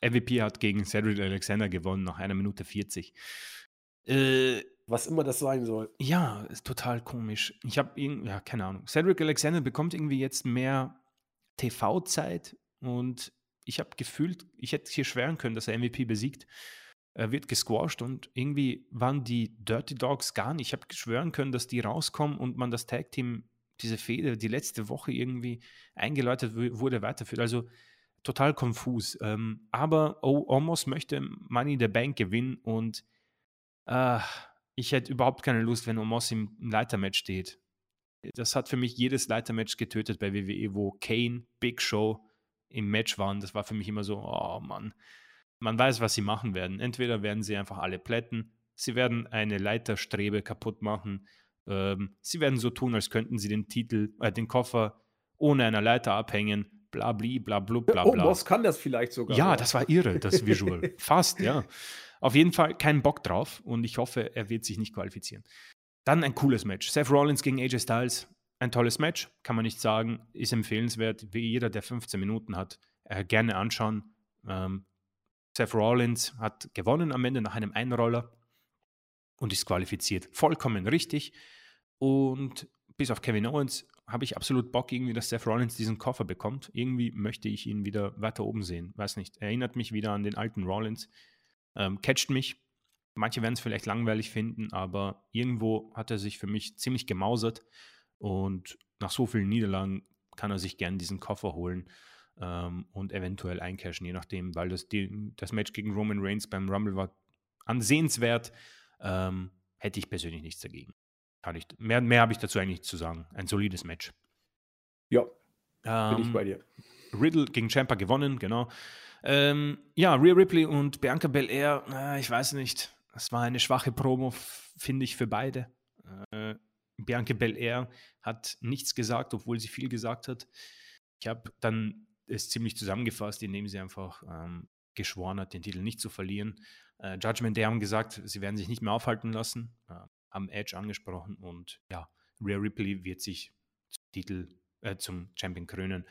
Speaker 2: MVP hat gegen Cedric Alexander gewonnen nach einer Minute 40. Äh,
Speaker 1: Was immer das sein soll.
Speaker 2: ja, ist total komisch. Ich habe irgendwie, ja, keine Ahnung. Cedric Alexander bekommt irgendwie jetzt mehr TV-Zeit und ich habe gefühlt, ich hätte hier schwören können, dass er MVP besiegt. Er wird gesquashed und irgendwie waren die Dirty Dogs gar nicht. Ich habe schwören können, dass die rauskommen und man das Tag-Team, diese Fehde, die letzte Woche irgendwie eingeläutet wu- wurde, weiterführt. Also total konfus. Ähm, aber O- Omos möchte Money in the Bank gewinnen und äh, ich hätte überhaupt keine Lust, wenn Omos im Leitermatch steht. Das hat für mich jedes Leitermatch getötet bei WWE, wo Kane, Big Show im Match waren. Das war für mich immer so, oh Mann. Man weiß, was sie machen werden. Entweder werden sie einfach alle plätten, sie werden eine Leiterstrebe kaputt machen, ähm, sie werden so tun, als könnten sie den Titel, äh, den Koffer ohne einer Leiter abhängen, bla bli, bla blub, bla
Speaker 1: oh,
Speaker 2: bla.
Speaker 1: Boss kann das vielleicht sogar.
Speaker 2: Ja, das war irre, das [LAUGHS] Visual. Fast, ja. Auf jeden Fall keinen Bock drauf und ich hoffe, er wird sich nicht qualifizieren. Dann ein cooles Match. Seth Rollins gegen AJ Styles. Ein tolles Match, kann man nicht sagen. Ist empfehlenswert. Wie jeder, der 15 Minuten hat, äh, gerne anschauen. Ähm, Seth Rollins hat gewonnen am Ende nach einem Einroller und ist qualifiziert. Vollkommen richtig. Und bis auf Kevin Owens habe ich absolut Bock, irgendwie, dass Seth Rollins diesen Koffer bekommt. Irgendwie möchte ich ihn wieder weiter oben sehen. Weiß nicht. Erinnert mich wieder an den alten Rollins. Ähm, catcht mich. Manche werden es vielleicht langweilig finden, aber irgendwo hat er sich für mich ziemlich gemausert. Und nach so vielen Niederlagen kann er sich gern diesen Koffer holen. ähm, und eventuell eincashen, je nachdem, weil das, die, das Match gegen Roman Reigns beim Rumble war ansehenswert. Ähm, hätte ich persönlich nichts dagegen. Kann ich, mehr mehr habe ich dazu eigentlich zu sagen. Ein solides Match.
Speaker 1: Ja, bin ich bei
Speaker 2: Ähm,
Speaker 1: dir.
Speaker 2: Riddle gegen Champa gewonnen, genau. Ähm, ja, Rhea Ripley und Bianca Belair, äh, ich weiß nicht. Das war eine schwache Promo, finde ich, für beide. Äh, Bianca Belair hat nichts gesagt, obwohl sie viel gesagt hat. Ich habe dann es ziemlich zusammengefasst, indem sie einfach ähm, geschworen hat, den Titel nicht zu verlieren. Äh, Judgment Day haben gesagt, sie werden sich nicht mehr aufhalten lassen, äh, haben Edge angesprochen und ja, Rhea Ripley wird sich zum Titel, äh, zum Champion krönen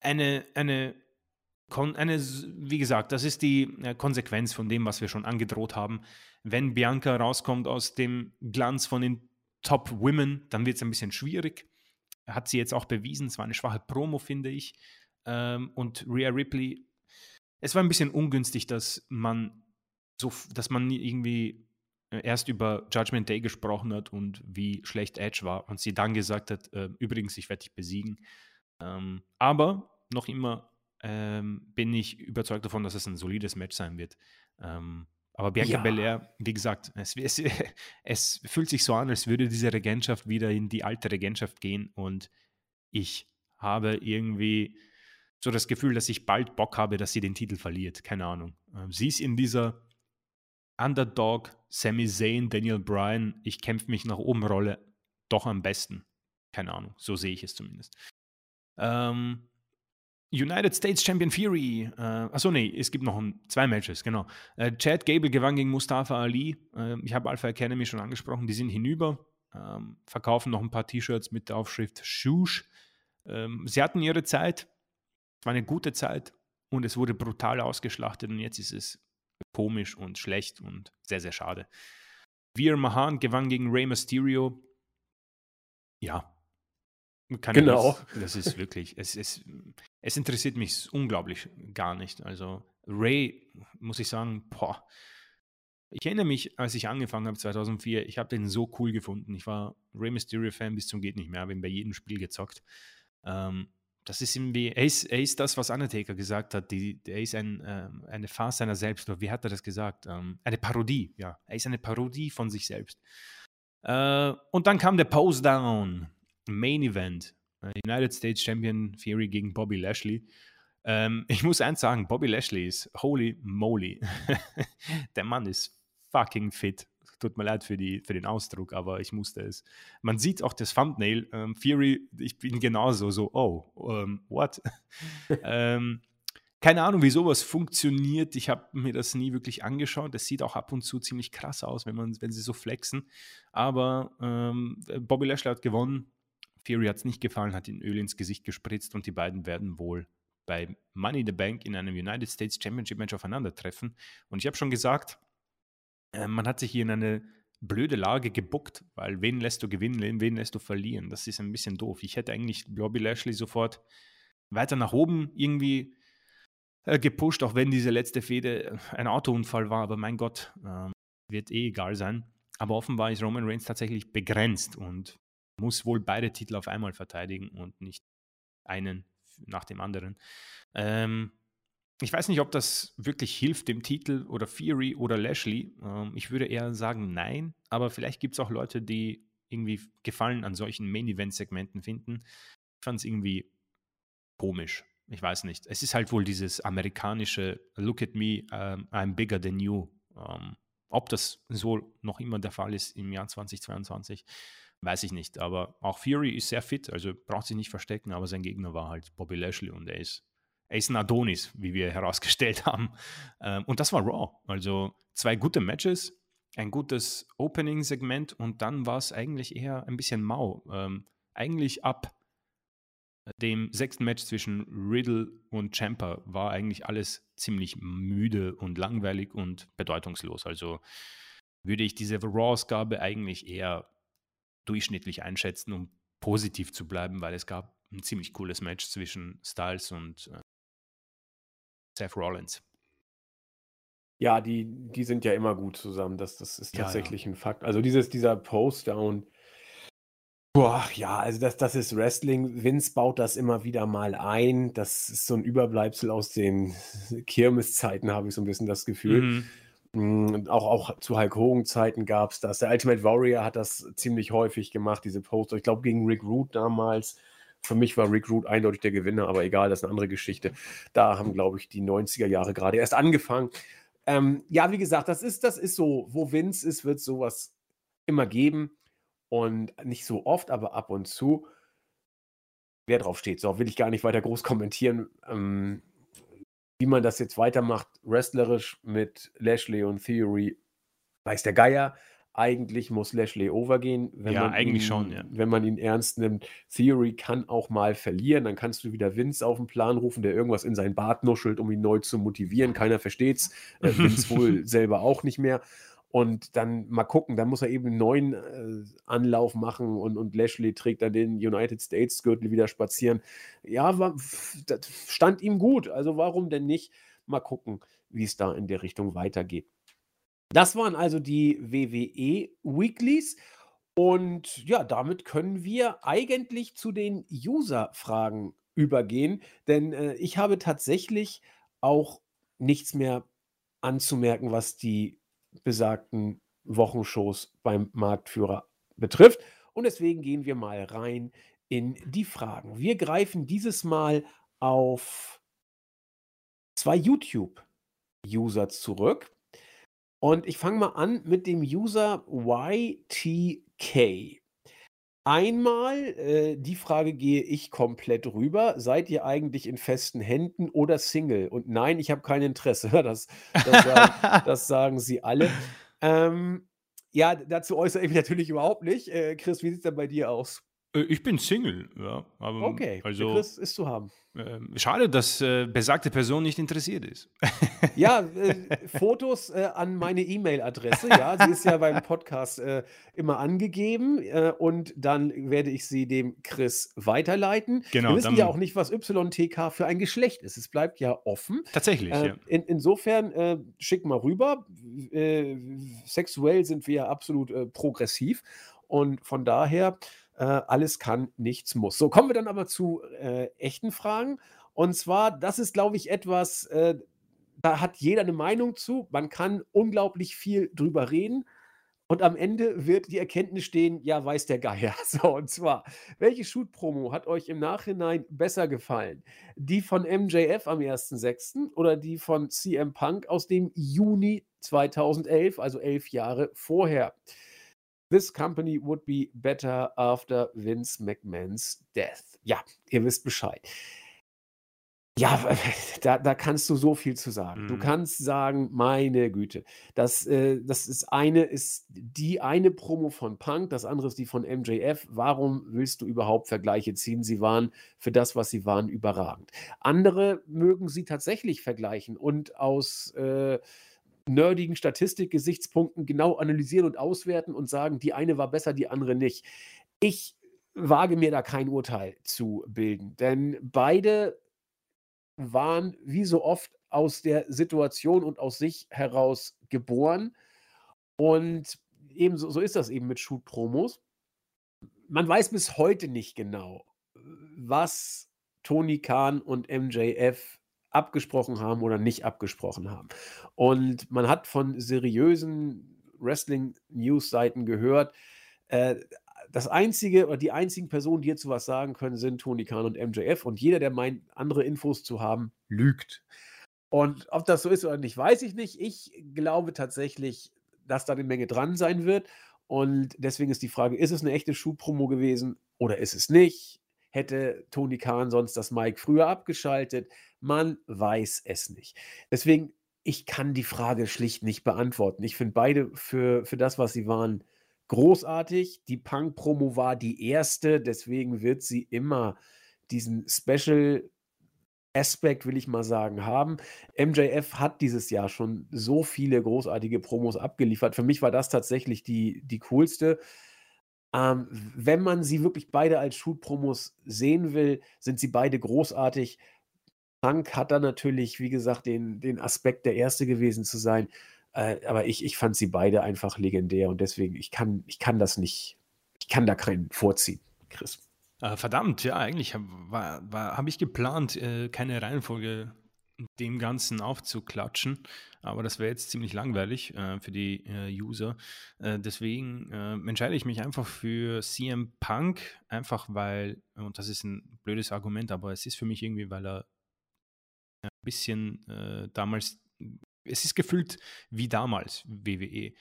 Speaker 2: eine, eine, eine, wie gesagt, das ist die äh, Konsequenz von dem, was wir schon angedroht haben. Wenn Bianca rauskommt aus dem Glanz von den Top Women, dann wird es ein bisschen schwierig. Hat sie jetzt auch bewiesen. Es war eine schwache Promo, finde ich. Ähm, und Rhea Ripley, es war ein bisschen ungünstig, dass man so, dass man irgendwie erst über Judgment Day gesprochen hat und wie schlecht Edge war und sie dann gesagt hat, äh, übrigens, ich werde dich besiegen. Ähm, aber noch immer ähm, bin ich überzeugt davon, dass es ein solides Match sein wird. Ähm, aber Bianca
Speaker 1: Ja.
Speaker 2: Belair, wie gesagt, es, es, [LAUGHS] es fühlt sich so an, als würde diese Regentschaft wieder in die alte Regentschaft gehen und ich habe irgendwie so das Gefühl, dass ich bald Bock habe, dass sie den Titel verliert. Keine Ahnung. Ähm, sie ist in dieser Underdog, Sami Zayn, Daniel Bryan, ich kämpfe mich nach oben Rolle doch am besten. Keine Ahnung, so sehe ich es zumindest. Ähm, United States Champion Fury. Äh, achso, nee, es gibt noch ein, zwei Matches, genau. Äh, Chad Gable gewann gegen Mustafa Ali. Äh, ich habe Alpha Academy schon angesprochen. Die sind hinüber, ähm, verkaufen noch ein paar T-Shirts mit der Aufschrift Shush. Ähm, sie hatten ihre Zeit. Es war eine gute Zeit und es wurde brutal ausgeschlachtet und jetzt ist es komisch und schlecht und sehr, sehr schade. Veer Mahan gewann gegen Rey Mysterio. Ja. Kann ich
Speaker 1: Genau.
Speaker 2: jetzt- das ist wirklich, es, es, es interessiert mich unglaublich gar nicht. Also Ray, muss ich sagen, boah. Ich erinnere mich, als ich angefangen habe 2004, ich habe den so cool gefunden. Ich war Rey Mysterio-Fan bis zum geht nicht mehr, habe ihn bei jedem Spiel gezockt. Ähm, das ist irgendwie, er ist, er ist das, was Undertaker gesagt hat. Die, er ist ein, ähm, eine Farce seiner selbst. Oder wie hat er das gesagt? Ähm, eine Parodie, ja. Er ist eine Parodie von sich selbst. Äh, und dann kam der Pose Down, Main Event. Äh, United States Champion Fury gegen Bobby Lashley. Ähm, [LAUGHS] ich muss eins sagen, Bobby Lashley ist holy moly. [LAUGHS] der Mann ist fucking fit. Tut mir leid für, die, für den Ausdruck, aber ich musste es. Man sieht auch das Thumbnail. Ähm, Fury, ich bin genauso so, oh, ähm, what? [LAUGHS] ähm, keine Ahnung, wie sowas funktioniert. Ich habe mir das nie wirklich angeschaut. Das sieht auch ab und zu ziemlich krass aus, wenn, man, wenn sie so flexen. Aber ähm, Bobby Lashley hat gewonnen. Fury hat es nicht gefallen, hat ihn Öl ins Gesicht gespritzt und die beiden werden wohl bei Money in the Bank in einem United States Championship Match aufeinandertreffen. Und ich habe schon gesagt, äh, man hat sich hier in eine blöde Lage gebuckt, weil wen lässt du gewinnen, wen lässt du verlieren? Das ist ein bisschen doof. Ich hätte eigentlich Bobby Lashley sofort weiter nach oben irgendwie äh, gepusht, auch wenn diese letzte Fehde ein Autounfall war. Aber mein Gott, ähm, wird eh egal sein. Aber offenbar ist Roman Reigns tatsächlich begrenzt und muss wohl beide Titel auf einmal verteidigen und nicht einen nach dem anderen. Ähm, ich weiß nicht, ob das wirklich hilft dem Titel oder Fury oder Lashley. Ähm, ich würde eher sagen nein, aber vielleicht gibt es auch Leute, die irgendwie Gefallen an solchen Main-Event-Segmenten finden. Ich fand es irgendwie komisch. Ich weiß nicht. Es ist halt wohl dieses amerikanische Look at me, um, I'm bigger than you. Ähm, ob das so noch immer der Fall ist im Jahr 2022, weiß ich nicht. Aber auch Fury ist sehr fit, also braucht sich nicht verstecken, aber sein Gegner war halt Bobby Lashley und er ist, er ist ein Adonis, wie wir [LAUGHS] herausgestellt haben. Ähm, und das war Raw. Also zwei gute Matches, ein gutes Opening-Segment und dann war es eigentlich eher ein bisschen mau. Ähm, eigentlich ab dem sechsten Match zwischen Riddle und Champa war eigentlich alles ziemlich müde und langweilig und bedeutungslos. Also würde ich diese Raw-Ausgabe eigentlich eher durchschnittlich einschätzen, um positiv zu bleiben, weil es gab ein ziemlich cooles Match zwischen Styles und äh, Seth Rollins.
Speaker 1: Ja, die, die sind ja immer gut zusammen. Das, das ist
Speaker 2: Ja, ja.
Speaker 1: tatsächlich ein Fakt. Also dieses, dieser Post-Down, Boah, ja, also das, das ist Wrestling. Vince baut das immer wieder mal ein. Das ist so ein Überbleibsel aus den [LAUGHS] Kirmeszeiten, habe ich so ein bisschen das Gefühl. Mhm. Mm, auch, auch zu Hulk Hogan-Zeiten gab es das. Der Ultimate Warrior hat das ziemlich häufig gemacht, diese Poster. Ich glaube, gegen Rick Root damals. Für mich war Rick Root eindeutig der Gewinner, aber egal, das ist eine andere Geschichte. Da haben, glaube ich, die 90er Jahre gerade erst angefangen. Ähm, ja, wie gesagt, das ist, das ist so, wo Vince ist, wird sowas immer geben. Und nicht so oft, aber ab und zu. Wer drauf steht, so will ich gar nicht weiter groß kommentieren. Ähm, wie man das jetzt weitermacht, wrestlerisch mit Lashley und Theory, weiß der Geier. Eigentlich muss Lashley overgehen.
Speaker 2: Wenn ja, eigentlich
Speaker 1: ihn,
Speaker 2: schon, ja.
Speaker 1: Wenn man ihn ernst nimmt. Theory kann auch mal verlieren. Dann kannst du wieder Vince auf den Plan rufen, der irgendwas in seinen Bart nuschelt, um ihn neu zu motivieren. Keiner versteht's. Äh, [LAUGHS] Vince wohl selber auch nicht mehr und dann mal gucken, dann muss er eben einen neuen äh, Anlauf machen und, und Lashley trägt dann den United States Gürtel wieder spazieren. Ja, war, das stand ihm gut, also warum denn nicht? Mal gucken, wie es da in der Richtung weitergeht. Das waren also die WWE Weeklies. Und ja, damit können wir eigentlich zu den User-Fragen übergehen, denn äh, ich habe tatsächlich auch nichts mehr anzumerken, was die besagten Wochenshows beim Marktführer betrifft. Und deswegen gehen wir mal rein in die Fragen. Wir greifen dieses Mal auf zwei YouTube-User zurück. Und ich fange mal an mit dem User YTK. Einmal, äh, die Frage gehe ich komplett rüber. Seid ihr eigentlich in festen Händen oder Single? Und nein, ich habe kein Interesse. [LAUGHS] Das, das, sagen, [LAUGHS] das sagen sie alle. Ähm, ja, dazu äußere ich mich natürlich überhaupt nicht. Äh, Chris, wie sieht es denn bei dir aus?
Speaker 2: Äh, ich bin Single, ja.
Speaker 1: Aber okay, also, Chris ist zu haben.
Speaker 2: Äh, schade, dass äh, besagte Person nicht interessiert ist. [LAUGHS]
Speaker 1: ja, äh, Fotos äh, an meine E-Mail-Adresse. Ja, sie ist ja beim Podcast äh, immer angegeben und dann werde ich sie dem Chris weiterleiten. Genau. Wir wissen ja auch nicht, was YTK für ein Geschlecht ist. Es bleibt ja offen.
Speaker 2: Tatsächlich, ja.
Speaker 1: In, insofern schick mal rüber. sexuell sind wir ja absolut progressiv und von daher äh, alles kann, nichts muss. So, kommen wir dann aber zu äh, echten Fragen. Und zwar, das ist, glaube ich, etwas, äh, da hat jeder eine Meinung zu. Man kann unglaublich viel drüber reden. Und am Ende wird die Erkenntnis stehen, ja, weiß der Geier. [LAUGHS] So, und zwar, welche Shoot-Promo hat euch im Nachhinein besser gefallen? Die von MJF am 1.6. oder die von CM Punk aus dem Juni 2011, also elf Jahre vorher? This company would be better after Vince McMahons death. Ja, ihr wisst Bescheid. Ja, da, da kannst du so viel zu sagen. Du mhm. kannst sagen, meine Güte, das, äh, das ist eine, ist die eine Promo von Punk, das andere ist die von MJF. Warum willst du überhaupt Vergleiche ziehen? Sie waren für das, was sie waren, überragend. Andere mögen sie tatsächlich vergleichen und aus äh, nerdigen Statistikgesichtspunkten genau analysieren und auswerten und sagen, die eine war besser, die andere nicht. Ich wage mir da kein Urteil zu bilden, denn beide waren wie so oft aus der Situation und aus sich heraus geboren. Und ebenso so ist das eben mit Shoot-Promos. Man weiß bis heute nicht genau, was Tony Khan und MJF abgesprochen haben oder nicht abgesprochen haben. Und man hat von seriösen Wrestling-News-Seiten gehört, äh, das einzige oder die einzigen Personen, die hierzu was sagen können, sind Tony Khan und MJF. Und jeder, der meint, andere Infos zu haben, lügt. Und ob das so ist oder nicht, weiß ich nicht. Ich glaube tatsächlich, dass da eine Menge dran sein wird. Und deswegen ist die Frage, ist es eine echte Schuhpromo gewesen oder ist es nicht? Hätte Tony Khan sonst das Mike früher abgeschaltet? Man weiß es nicht. Deswegen, ich kann die Frage schlicht nicht beantworten. Ich finde beide für, für das, was sie waren, großartig. Die Punk-Promo war die erste, deswegen wird sie immer diesen Special Aspekt, will ich mal sagen, haben. MJF hat dieses Jahr schon so viele großartige Promos abgeliefert. Für mich war das tatsächlich die, die coolste. Ähm, wenn man sie wirklich beide als Shoot-Promos sehen will, sind sie beide großartig. Punk hat da natürlich, wie gesagt, den, den Aspekt, der Erste gewesen zu sein. Äh, aber ich, ich fand sie beide einfach legendär und deswegen, ich kann, ich kann das nicht, ich kann da keinen vorziehen. Chris?
Speaker 2: Äh, verdammt, ja, eigentlich habe hab ich geplant, äh, keine Reihenfolge dem Ganzen aufzuklatschen, aber das wäre jetzt ziemlich langweilig äh, für die äh, User. Äh, deswegen äh, entscheide ich mich einfach für CM Punk, einfach weil, und das ist ein blödes Argument, aber es ist für mich irgendwie, weil er ein bisschen damals, es ist gefühlt wie damals WWE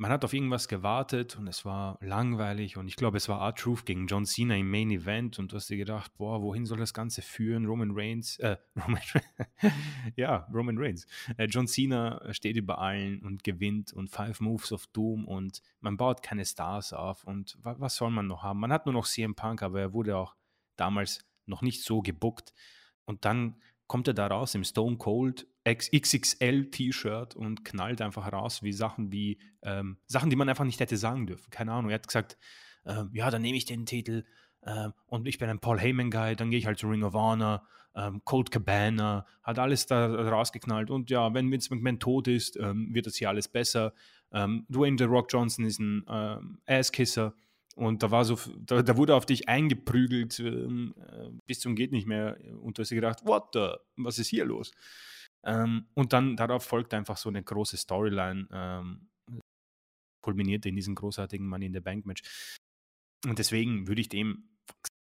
Speaker 2: man hat auf irgendwas gewartet und es war langweilig und ich glaube, es war R-Truth gegen John Cena im Main Event und du hast dir gedacht, boah, wohin soll das Ganze führen? Roman Reigns, äh, [LAUGHS] Roman, ja, Roman Reigns. Äh, John Cena steht über allen und gewinnt und Five Moves of Doom und man baut keine Stars auf und wa was soll man noch haben? Man hat nur noch CM Punk, aber er wurde auch damals noch nicht so gebuckt und dann kommt er da raus im Stone Cold XXL-T-Shirt und knallt einfach raus wie Sachen wie ähm, Sachen, die man einfach nicht hätte sagen dürfen. Keine Ahnung. Er hat gesagt, äh, ja, dann nehme ich den Titel äh, und ich bin ein Paul Heyman-Guy, dann gehe ich halt zu Ring of Honor, ähm, Cold Cabana, hat alles da rausgeknallt und ja, wenn Vince McMahon tot ist, ähm, wird das hier alles besser. Ähm, Dwayne The Rock Johnson ist ein ähm, Asskisser. Und da war so, da, da wurde auf dich eingeprügelt ähm, äh, bis zum geht nicht mehr. Und du hast dir gedacht, what the, was ist hier los? Ähm, und dann darauf folgt einfach so eine große Storyline, ähm, kulminierte in diesem großartigen Money in the Bank Match. Und deswegen würde ich dem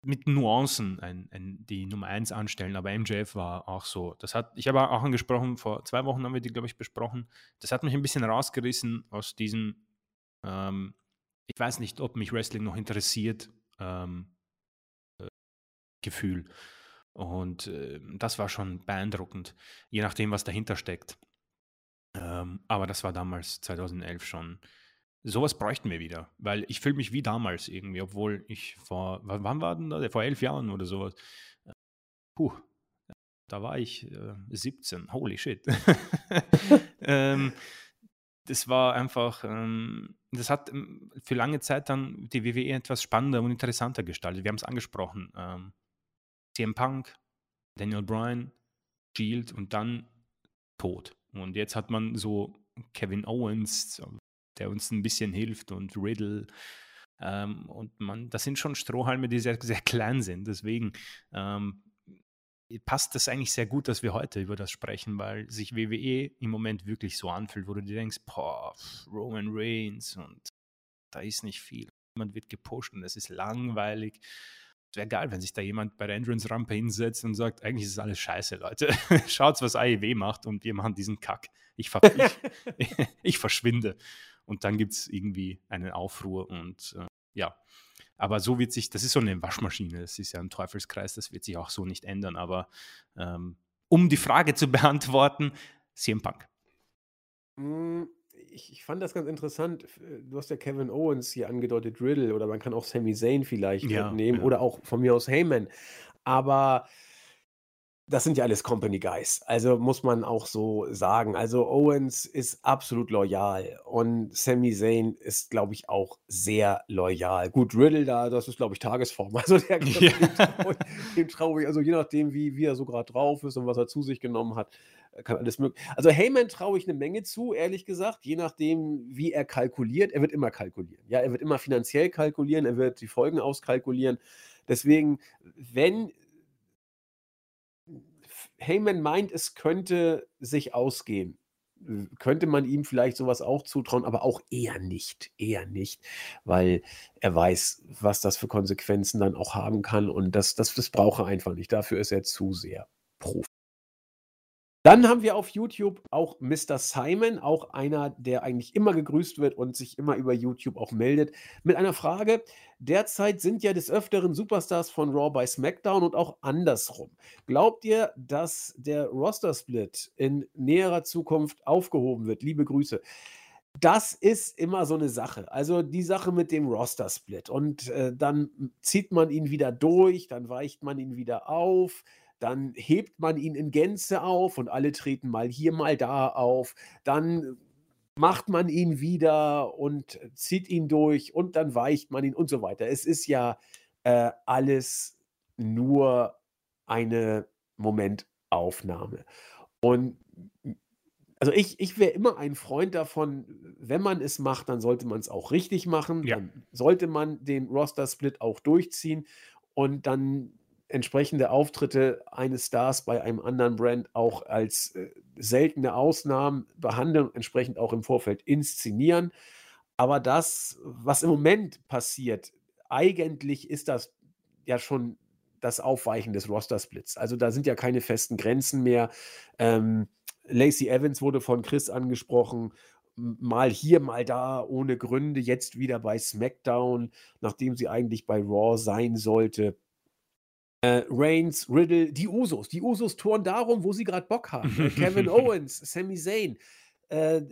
Speaker 2: mit Nuancen ein, ein, die Nummer 1 anstellen, aber MJF war auch so. Das hat, ich habe auch angesprochen, vor zwei Wochen haben wir die, glaube ich, besprochen. Das hat mich ein bisschen rausgerissen aus diesem ähm, ich weiß nicht, ob mich Wrestling noch interessiert, ähm, äh, Gefühl. Und äh, das war schon beeindruckend, je nachdem, was dahinter steckt. Ähm, aber das war damals, 2011 schon. Sowas bräuchten wir wieder, weil ich fühle mich wie damals irgendwie, obwohl ich vor, wann war denn da? Vor elf Jahren oder sowas. Puh, da war ich äh, 17. Holy shit. [LAUGHS] ähm, das war einfach, ähm, das hat ähm, für lange Zeit dann die WWE etwas spannender und interessanter gestaltet. Wir haben es angesprochen. Ähm, CM Punk, Daniel Bryan, Shield und dann Tod. Und jetzt hat man so Kevin Owens, der uns ein bisschen hilft und Riddle. Ähm, und man, das sind schon Strohhalme, die sehr, sehr klein sind. Deswegen ähm, passt das eigentlich sehr gut, dass wir heute über das sprechen, weil sich WWE im Moment wirklich so anfühlt, wo du dir denkst, boah, Roman Reigns und da ist nicht viel. Jemand wird gepusht und es ist langweilig. Es wäre geil, wenn sich da jemand bei der Entrance-Rampe hinsetzt und sagt, eigentlich ist alles scheiße, Leute. [LAUGHS] Schaut, was AEW macht und wir machen diesen Kack. Ich, ver [LAUGHS] ich, [LAUGHS] ich verschwinde. Und dann gibt es irgendwie einen Aufruhr und äh, ja, aber so wird sich, das ist so eine Waschmaschine, das ist ja ein Teufelskreis, das wird sich auch so nicht ändern. Aber ähm, um die Frage zu [LAUGHS] beantworten, CM Punk.
Speaker 1: Hm, ich, ich, fand das ganz interessant. Du hast ja Kevin Owens hier angedeutet, Riddle, oder man kann auch Sami Zayn vielleicht ja, nehmen, ja. oder auch von mir aus Heyman. Aber das sind ja alles Company Guys. Also muss man auch so sagen. Also Owens ist absolut loyal und Sami Zayn ist, glaube ich, auch sehr loyal. Gut, Riddle da, das ist, glaube ich, Tagesform. [LAUGHS] Also der ja. dem traue ich, also je nachdem, wie, wie er so gerade drauf ist und was er zu sich genommen hat, kann alles möglich. Also Heyman traue ich eine Menge zu, ehrlich gesagt, je nachdem, wie er kalkuliert. Er wird immer kalkulieren. Ja, er wird immer finanziell kalkulieren, er wird die Folgen auskalkulieren. Deswegen, wenn Heyman meint, es könnte sich ausgehen. Könnte man ihm vielleicht sowas auch zutrauen, aber auch eher nicht. Eher nicht, weil er weiß, was das für Konsequenzen dann auch haben kann. Und das, das, das braucht er einfach nicht. Dafür ist er zu sehr Profi. Dann haben wir auf YouTube auch Mr. Simon, auch einer, der eigentlich immer gegrüßt wird und sich immer über YouTube auch meldet, mit einer Frage. Derzeit sind ja des Öfteren Superstars von Raw bei SmackDown und auch andersrum. Glaubt ihr, dass der Roster-Split in näherer Zukunft aufgehoben wird? Liebe Grüße. Das ist immer so eine Sache. Also die Sache mit dem Roster-Split. Und äh, dann zieht man ihn wieder durch, dann weicht man ihn wieder auf dann hebt man ihn in Gänze auf und alle treten mal hier, mal da auf. Dann macht man ihn wieder und zieht ihn durch und dann weicht man ihn und so weiter. Es ist ja äh, alles nur eine Momentaufnahme. Und Also, ich ich wäre immer ein Freund davon, wenn man es macht, dann sollte man es auch richtig machen.
Speaker 2: Ja.
Speaker 1: Dann sollte man den Roster-Split auch durchziehen und dann entsprechende Auftritte eines Stars bei einem anderen Brand auch als, äh, seltene Ausnahmen behandeln entsprechend auch im Vorfeld inszenieren. Aber das, was im Moment passiert eigentlich ist das ja schon das Aufweichen des Roster-Splits. Also, da sind ja keine festen Grenzen mehr. Ähm, Lacey Evans wurde von Chris angesprochen, mal hier, mal da, ohne Gründe, jetzt wieder bei SmackDown, nachdem sie eigentlich bei Raw sein sollte. Äh, Reigns, Riddle, die Usos. Die Usos touren darum, wo sie gerade Bock haben. Äh, [LAUGHS] Kevin Owens, Sami Zayn, äh,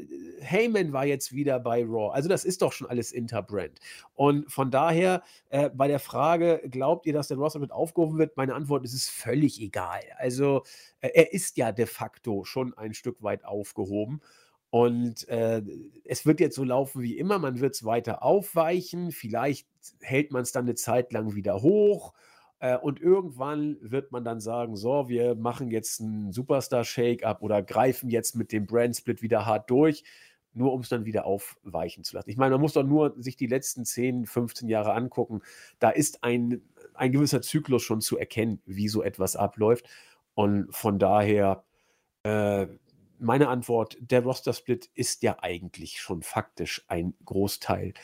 Speaker 1: Heyman war jetzt wieder bei Raw. Also das ist doch schon alles Interbrand. Und von daher, äh, bei der Frage, glaubt ihr, dass der Roster mit aufgehoben wird? Meine Antwort ist, es ist völlig egal. Also äh, er ist ja de facto schon ein Stück weit aufgehoben. Und äh, es wird jetzt so laufen wie immer, man wird es weiter aufweichen, vielleicht hält man es dann eine Zeit lang wieder hoch und irgendwann wird man dann sagen, so, wir machen jetzt einen Superstar-Shake-up oder greifen jetzt mit dem Brand-Split wieder hart durch, nur um es dann wieder aufweichen zu lassen. Ich meine, man muss doch nur sich die letzten 10, 15 Jahre angucken. Da ist ein, ein gewisser Zyklus schon zu erkennen, wie so etwas abläuft. Und von daher, äh, meine Antwort, der Roster-Split ist ja eigentlich schon faktisch ein Großteil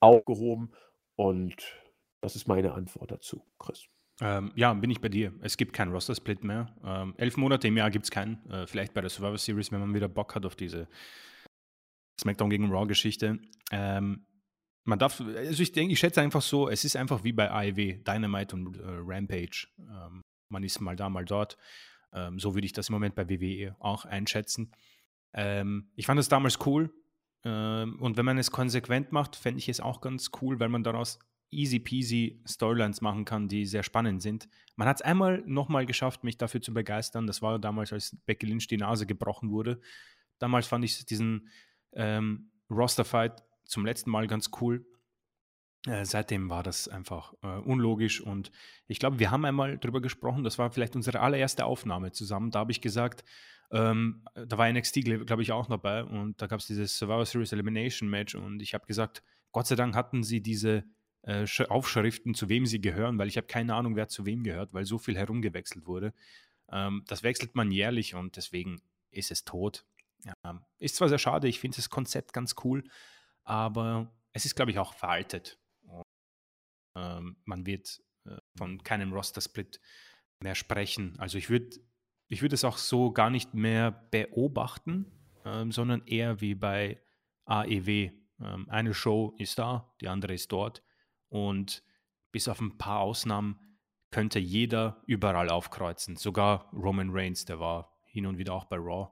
Speaker 1: aufgehoben. Und das ist meine Antwort dazu, Chris.
Speaker 2: Ähm, ja, bin ich bei dir. Es gibt keinen Roster-Split mehr. Ähm, elf Monate im Jahr gibt es keinen. Äh, vielleicht bei der Survivor Series, wenn man wieder Bock hat auf diese SmackDown gegen Raw-Geschichte. Ähm, man darf, also ich denke, ich schätze einfach so, es ist einfach wie bei AEW, Dynamite und äh, Rampage. Ähm, man ist mal da, mal dort. Ähm, so würde ich das im Moment bei WWE auch einschätzen. Ähm, ich fand das damals cool. Und wenn man es konsequent macht, fände ich es auch ganz cool, weil man daraus easy peasy Storylines machen kann, die sehr spannend sind. Man hat es einmal nochmal geschafft, mich dafür zu begeistern. Das war damals, als Becky Lynch die Nase gebrochen wurde. Damals fand ich diesen ähm, Roster-Fight zum letzten Mal ganz cool. Äh, seitdem war das einfach äh, unlogisch und ich glaube, wir haben einmal drüber gesprochen, das war vielleicht unsere allererste Aufnahme zusammen. Da habe ich gesagt, ähm, da war NXT, glaube ich, auch dabei und da gab es dieses Survivor Series Elimination Match und ich habe gesagt, Gott sei Dank hatten sie diese äh, Aufschriften, zu wem sie gehören, weil ich habe keine Ahnung, wer zu wem gehört, weil so viel herumgewechselt wurde. Ähm, das wechselt man jährlich und deswegen ist es tot. Ja, ist zwar sehr schade, ich finde das Konzept ganz cool, aber es ist, glaube ich, auch veraltet. Und, ähm, man wird äh, von keinem Roster-Split mehr sprechen. Also ich würde ich würd es auch so gar nicht mehr beobachten, ähm, sondern eher wie bei AEW. Ähm, eine Show ist da, die andere ist dort. Und bis auf ein paar Ausnahmen könnte jeder überall aufkreuzen. Sogar Roman Reigns, der war hin und wieder auch bei Raw.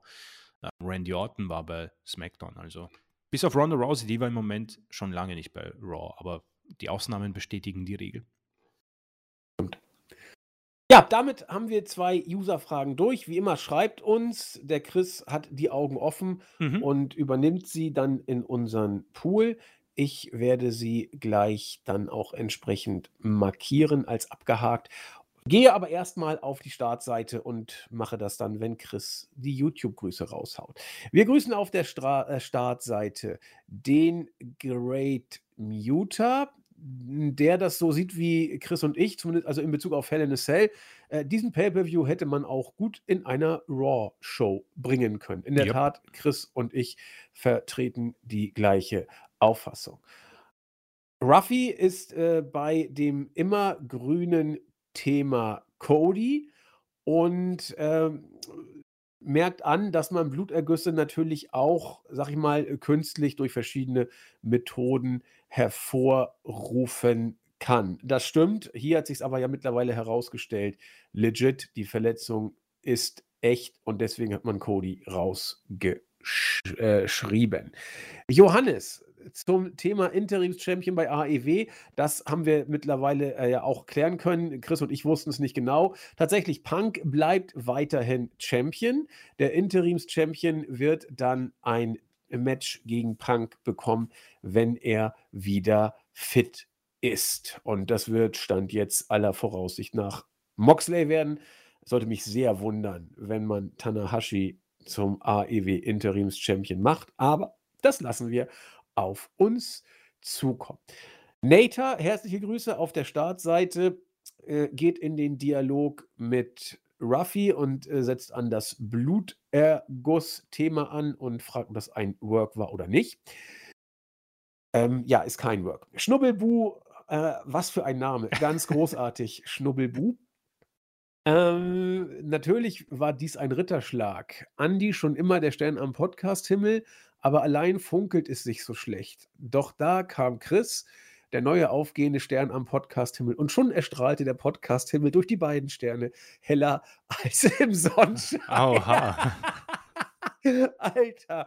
Speaker 2: Uh, Randy Orton war bei SmackDown. Also bis auf Ronda Rousey, die war im Moment schon lange nicht bei Raw. Aber die Ausnahmen bestätigen die Regel.
Speaker 1: Ja, damit haben wir zwei User-Fragen durch. Wie immer schreibt uns, der Chris hat die Augen offen mhm. und übernimmt sie dann in unseren Pool. Ich werde sie gleich dann auch entsprechend markieren als abgehakt. Gehe aber erstmal auf die Startseite und mache das dann, wenn Chris die YouTube-Grüße raushaut. Wir grüßen auf der Stra äh, Startseite den Great Muter, der das so sieht wie Chris und ich, zumindest also in Bezug auf Hell in a Cell. Äh, diesen Pay-Per-View hätte man auch gut in einer Raw-Show bringen können. In der yep. Tat, Chris und ich vertreten die gleiche Auffassung. Ruffy ist äh, bei dem immer grünen Thema Cody und äh, merkt an, dass man Blutergüsse natürlich auch, sag ich mal, künstlich durch verschiedene Methoden hervorrufen kann. Das stimmt. Hier hat sich aber ja mittlerweile herausgestellt, legit, die Verletzung ist echt und deswegen hat man Cody rausgeschrieben. Äh, Johannes zum Thema Interims-Champion bei AEW. Das haben wir mittlerweile äh, ja auch klären können. Chris und ich wussten es nicht genau. Tatsächlich, Punk bleibt weiterhin Champion. Der Interims-Champion wird dann ein Match gegen Punk bekommen, wenn er wieder fit ist. Und das wird Stand jetzt aller Voraussicht nach Moxley werden. Sollte mich sehr wundern, wenn man Tanahashi zum AEW Interims Champion macht. Aber das lassen wir auf uns zukommen. Nater, herzliche Grüße auf der Startseite, äh, geht in den Dialog mit Ruffy und äh, setzt an das Bluterguss-Thema an und fragt, ob das ein Work war oder nicht. Ähm, ja, ist kein Work. Schnubbelbu, äh, was für ein Name. Ganz großartig, [LAUGHS] Schnubbelbu. Ähm, natürlich war dies ein Ritterschlag. Andi schon immer der Stern am Podcast-Himmel, aber allein funkelt es sich so schlecht. Doch da kam Chris, der neue aufgehende Stern am Podcast-Himmel, und schon erstrahlte der Podcast-Himmel durch die beiden Sterne heller [LAUGHS] als im Sonnenschein.
Speaker 2: Oha. [LAUGHS]
Speaker 1: Alter.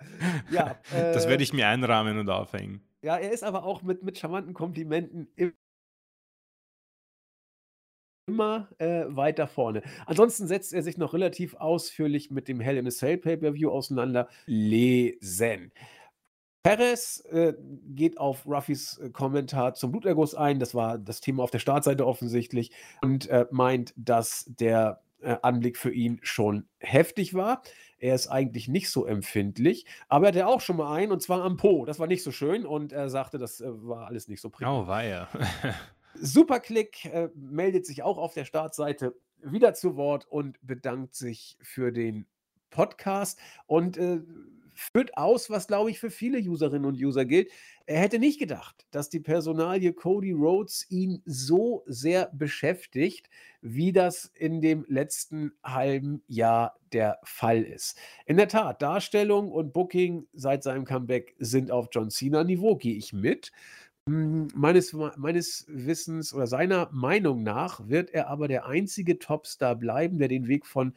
Speaker 1: Ja,
Speaker 2: Das
Speaker 1: äh,
Speaker 2: werde ich mir einrahmen und aufhängen.
Speaker 1: ja, er ist aber auch mit, mit charmanten Komplimenten im- immer äh, weiter vorne. Ansonsten setzt er sich noch relativ ausführlich mit dem Hell in a Cell Pay-Per-View auseinander. Lesen. Perez äh, geht auf Ruffys äh, Kommentar zum Bluterguss ein. Das war das Thema auf der Startseite offensichtlich. Und äh, meint, dass der äh, Anblick für ihn schon heftig war. Er ist eigentlich nicht so empfindlich, aber er hatte auch schon mal einen und zwar am Po. Das war nicht so schön und er sagte, das äh, war alles nicht so prickelnd.
Speaker 2: Oh, weia. [LAUGHS]
Speaker 1: Superclick äh, meldet sich auch auf der Startseite wieder zu Wort und bedankt sich für den Podcast und äh, führt aus, was glaube ich für viele Userinnen und User gilt. Er hätte nicht gedacht, dass die Personalie Cody Rhodes ihn so sehr beschäftigt, wie das in dem letzten halben Jahr der Fall ist. In der Tat, Darstellung und Booking seit seinem Comeback sind auf John Cena-Niveau, gehe ich mit. Mm, Meines, meines Wissens oder seiner Meinung nach wird er aber der einzige Topstar bleiben, der den Weg von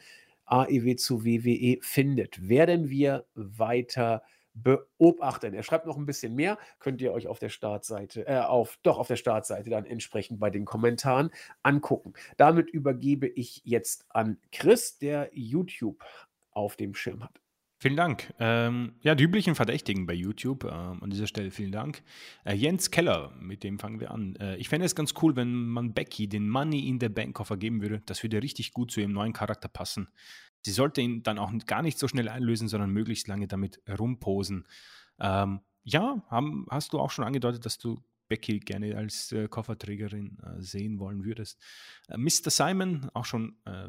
Speaker 1: AEW zu WWE findet. Werden wir weiter beobachten. Er schreibt noch ein bisschen mehr, könnt ihr euch auf der Startseite, äh, auf, doch auf der Startseite dann entsprechend bei den Kommentaren angucken. Damit übergebe ich jetzt an Chris, der YouTube auf dem Schirm hat.
Speaker 2: Vielen Dank. Ähm, ja, die üblichen Verdächtigen bei YouTube. Ähm, an dieser Stelle vielen Dank. Äh, Jens Keller, mit dem fangen wir an. Äh, ich fände es ganz cool, wenn man Becky den Money in the Bank Koffer geben würde. Das würde richtig gut zu ihrem neuen Charakter passen. Sie sollte ihn dann auch gar nicht so schnell einlösen, sondern möglichst lange damit rumposen. Ähm, ja, haben, hast du auch schon angedeutet, dass du Becky gerne als äh, Kofferträgerin äh, sehen wollen würdest. Äh, Mr. Simon, auch schon äh,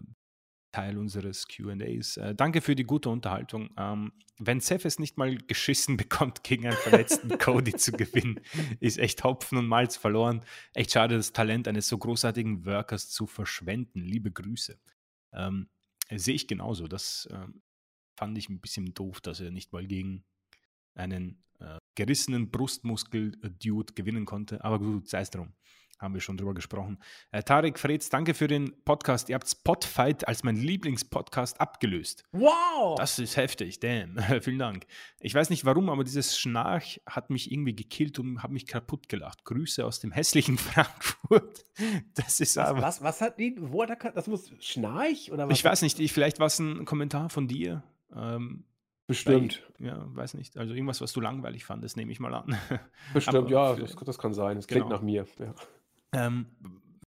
Speaker 2: Teil unseres QAs. Äh, danke für die gute Unterhaltung. Ähm, wenn Seth es nicht mal geschissen [LAUGHS] bekommt, gegen einen verletzten [LAUGHS] Cody zu gewinnen, ist echt Hopfen und Malz verloren. Echt schade, das Talent eines so großartigen Workers zu verschwenden. Liebe Grüße. Ähm, Sehe ich genauso. Das ähm, fand ich ein bisschen doof, dass er nicht mal gegen einen äh, gerissenen Brustmuskel-Dude gewinnen konnte. Aber gut, sei es drum. Haben wir schon drüber gesprochen. Äh, Tarek Fretz, danke für den Podcast. Ihr habt Spotfight als mein Lieblingspodcast abgelöst.
Speaker 1: Wow!
Speaker 2: Das ist heftig, damn. [LAUGHS] Vielen Dank. Ich weiß nicht warum, aber dieses Schnarch hat mich irgendwie gekillt und hat mich kaputt gelacht. Grüße aus dem hässlichen [LAUGHS] Frankfurt. Das ist
Speaker 1: was,
Speaker 2: aber.
Speaker 1: was, was hat die, wo hat er, das muss Schnarch oder was?
Speaker 2: Ich weiß nicht, ich, vielleicht war es ein Kommentar von dir. Ähm,
Speaker 1: Bestimmt.
Speaker 2: Weil, ja, weiß nicht. Also irgendwas, was du langweilig fandest, nehme ich mal an. [LAUGHS]
Speaker 1: Bestimmt,
Speaker 2: Aber
Speaker 1: ja,
Speaker 2: für-
Speaker 1: das, das kann sein. Das klingt
Speaker 2: Genau.
Speaker 1: nach mir. Ja.
Speaker 2: Ähm,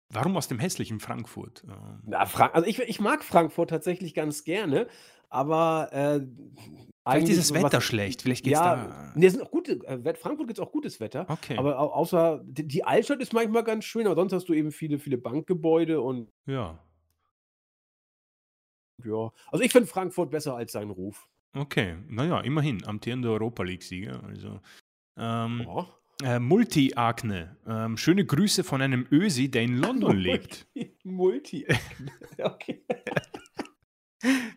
Speaker 2: warum aus dem hässlichen Frankfurt? Ähm,
Speaker 1: Na, Frank also ich, ich mag Frankfurt tatsächlich ganz gerne, aber äh,
Speaker 2: vielleicht ist das Wetter
Speaker 1: was-
Speaker 2: schlecht. Vielleicht geht's
Speaker 1: Ja,
Speaker 2: da.
Speaker 1: nee, sind auch gute, äh, Frankfurt gibt es auch gutes Wetter,
Speaker 2: Okay.
Speaker 1: aber au- außer die, die Altstadt ist manchmal ganz schön, aber sonst hast du eben viele, viele Bankgebäude und
Speaker 2: ja.
Speaker 1: ja. Also ich finde Frankfurt besser als sein Ruf.
Speaker 2: Okay. Naja, immerhin. Amtierender Europa League-Sieger. Also. Ähm,
Speaker 1: Oh.
Speaker 2: Äh, Multi-Akne. Ähm, schöne Grüße von einem Ösi, der in London [LAUGHS] lebt.
Speaker 1: Multi. [LAUGHS] okay. [LAUGHS]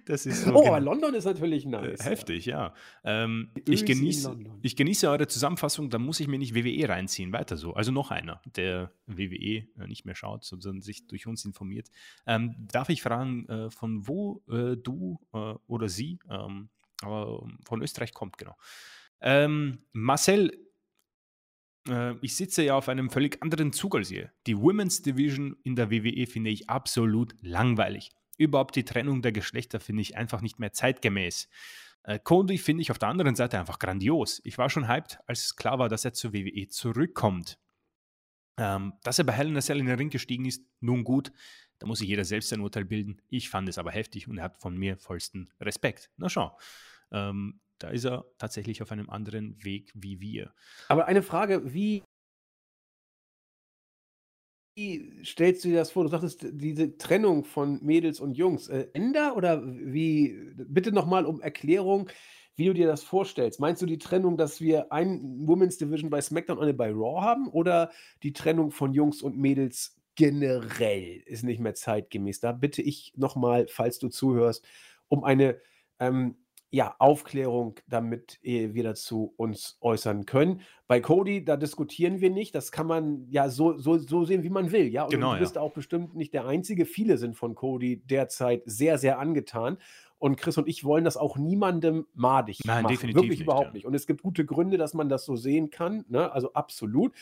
Speaker 2: Das ist so
Speaker 1: Oh,
Speaker 2: genau-
Speaker 1: aber London ist natürlich
Speaker 2: Äh,
Speaker 1: nice.
Speaker 2: heftig, ja. Ähm,
Speaker 1: Die
Speaker 2: ich, genieße, ich genieße eure Zusammenfassung, da muss ich mir nicht WWE reinziehen. Weiter so. Also noch einer, der WWE äh, nicht mehr schaut, sondern sich durch uns informiert. Ähm, darf ich fragen, äh, von wo äh, du äh, oder sie, ähm, aber von Österreich kommt, genau. Ähm, Marcel, äh, ich sitze ja auf einem völlig anderen Zug als ihr. Die Women's Division in der WWE finde ich absolut langweilig. Überhaupt die Trennung der Geschlechter finde ich einfach nicht mehr zeitgemäß. Äh, Cody finde ich auf der anderen Seite einfach grandios. Ich war schon hyped, als klar war, dass er zur WWE zurückkommt. Ähm, dass er bei Hell in a Cell in den Ring gestiegen ist, nun gut. Da muss sich jeder selbst sein Urteil bilden. Ich fand es aber heftig und er hat von mir vollsten Respekt. Na schau, ähm, da ist er tatsächlich auf einem anderen Weg wie wir.
Speaker 1: Aber eine Frage, wie wie stellst du dir das vor? Du sagtest, diese Trennung von Mädels und Jungs, äh, Ender oder wie? Bitte nochmal um Erklärung, wie du dir das vorstellst. Meinst du die Trennung, dass wir ein Women's Division bei SmackDown und eine bei Raw haben oder die Trennung von Jungs und Mädels generell ist nicht mehr zeitgemäß? Da bitte ich nochmal, falls du zuhörst, um eine ähm, ja, Aufklärung, damit äh, wir dazu uns äußern können. Bei Cody, da diskutieren wir nicht. Das kann man ja so, so, so sehen, wie man will. Ja, und
Speaker 2: Genau,
Speaker 1: du bist
Speaker 2: ja.
Speaker 1: auch bestimmt nicht der Einzige. Viele sind von Cody derzeit sehr, sehr angetan. Und Chris und ich wollen das auch niemandem madig
Speaker 2: Nein,
Speaker 1: machen.
Speaker 2: definitiv
Speaker 1: Wirklich
Speaker 2: nicht,
Speaker 1: überhaupt
Speaker 2: ja.
Speaker 1: nicht. Und es gibt gute Gründe, dass man das so sehen kann. Ne? Also absolut.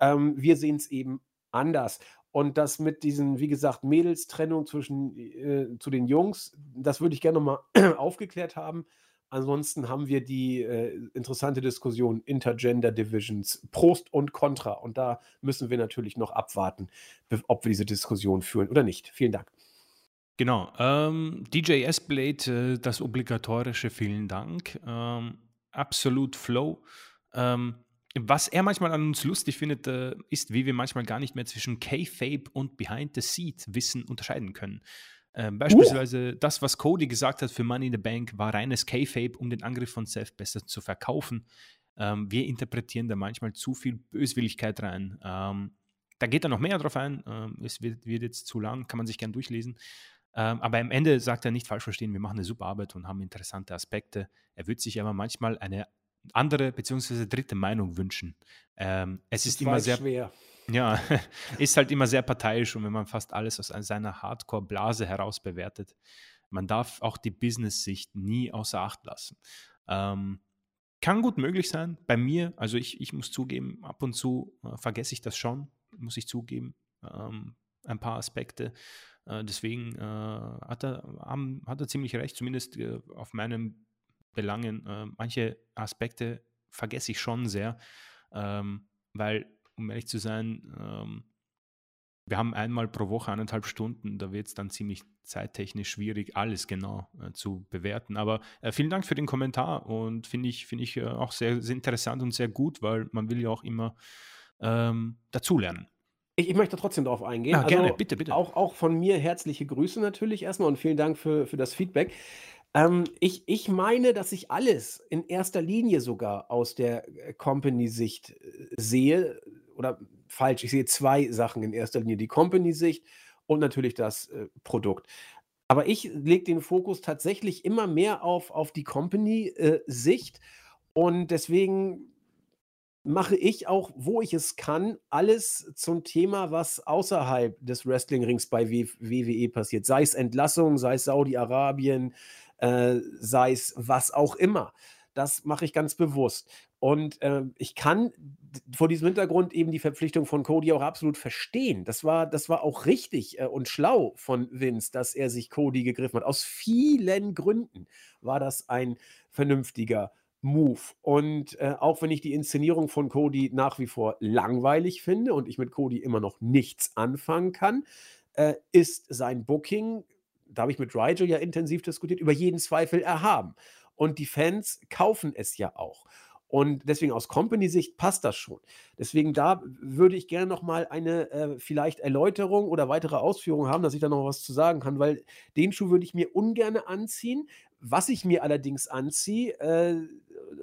Speaker 1: Ähm, wir sehen es eben anders. Und das mit diesen, wie gesagt, Mädelstrennung zwischen äh, zu den Jungs, das würde ich gerne nochmal [CLEARS THROAT] aufgeklärt haben. Ansonsten haben wir die äh, interessante Diskussion Intergender Divisions, Prost und Contra. Und da müssen wir natürlich noch abwarten, ob wir diese Diskussion führen oder nicht. Vielen Dank.
Speaker 2: Genau. Ähm, DJ S-Blade, äh, das obligatorische Vielen Dank. Ähm, absolut Flow. Ähm, was er manchmal an uns lustig findet, äh, ist, wie wir manchmal gar nicht mehr zwischen K-Fape und Behind the Seat Wissen unterscheiden können. Ähm, beispielsweise das, was Cody gesagt hat für Money in the Bank, war reines K-Fape, um den Angriff von Seth besser zu verkaufen. Ähm, wir interpretieren da manchmal zu viel Böswilligkeit rein. Ähm, da geht er noch mehr drauf ein. Es wird, wird jetzt zu lang, kann man sich gern durchlesen. Aber am Ende sagt er nicht falsch verstehen, wir machen eine super Arbeit und haben interessante Aspekte. Er wird sich aber manchmal eine andere bzw. dritte Meinung wünschen. Ähm, es ist
Speaker 1: Das
Speaker 2: immer
Speaker 1: war
Speaker 2: sehr,
Speaker 1: schwer.
Speaker 2: ja, [LAUGHS] ist halt immer sehr parteiisch und wenn man fast alles aus seiner Hardcore-Blase heraus bewertet, man darf auch die Business-Sicht nie außer Acht lassen. Ähm, kann gut möglich sein. Bei mir, also ich, ich muss zugeben, ab und zu äh, vergesse ich das schon, muss ich zugeben. Ähm, ein paar Aspekte. Äh, deswegen äh, hat, er, haben, hat er ziemlich recht, zumindest äh, auf meinen Belangen. Äh, manche Aspekte vergesse ich schon sehr, ähm, weil, um ehrlich zu sein, ähm, wir haben einmal pro Woche eineinhalb Stunden, da wird es dann ziemlich zeittechnisch schwierig, alles genau äh, zu bewerten. Aber äh, vielen Dank für den Kommentar und finde ich, find ich äh, auch sehr, sehr interessant und sehr gut, weil man will ja auch immer ähm, dazulernen.
Speaker 1: Ich, ich möchte trotzdem darauf eingehen.
Speaker 2: Ja, gerne,
Speaker 1: Also
Speaker 2: bitte, bitte.
Speaker 1: auch, auch von mir herzliche Grüße natürlich erstmal und vielen Dank für, für das Feedback. Ähm, ich, ich meine, dass ich alles in erster Linie sogar aus der äh, Company-Sicht äh, sehe. Oder falsch, ich sehe zwei Sachen in erster Linie. Die Company-Sicht und natürlich das äh, Produkt. Aber ich lege den Fokus tatsächlich immer mehr auf, auf die Company-Sicht. Und deswegen mache ich auch, wo ich es kann, alles zum Thema, was außerhalb des Wrestling-Rings bei WWE passiert. Sei es Entlassung, sei es Saudi-Arabien, äh, sei es was auch immer. Das mache ich ganz bewusst. Und äh, ich kann vor diesem Hintergrund eben die Verpflichtung von Cody auch absolut verstehen. Das war, das war auch richtig äh, und schlau von Vince, dass er sich Cody gegriffen hat. Aus vielen Gründen war das ein vernünftiger Move. Und äh, auch wenn ich die Inszenierung von Cody nach wie vor langweilig finde und ich mit Cody immer noch nichts anfangen kann, äh, ist sein Booking, da habe ich mit Rigel ja intensiv diskutiert, über jeden Zweifel erhaben. Und die Fans kaufen es ja auch. Und deswegen aus Company-Sicht passt das schon. Deswegen da würde ich gerne noch mal eine äh, vielleicht Erläuterung oder weitere Ausführungen haben, dass ich da noch was zu sagen kann, weil den Schuh würde ich mir ungern anziehen. Was ich mir allerdings anziehe, äh,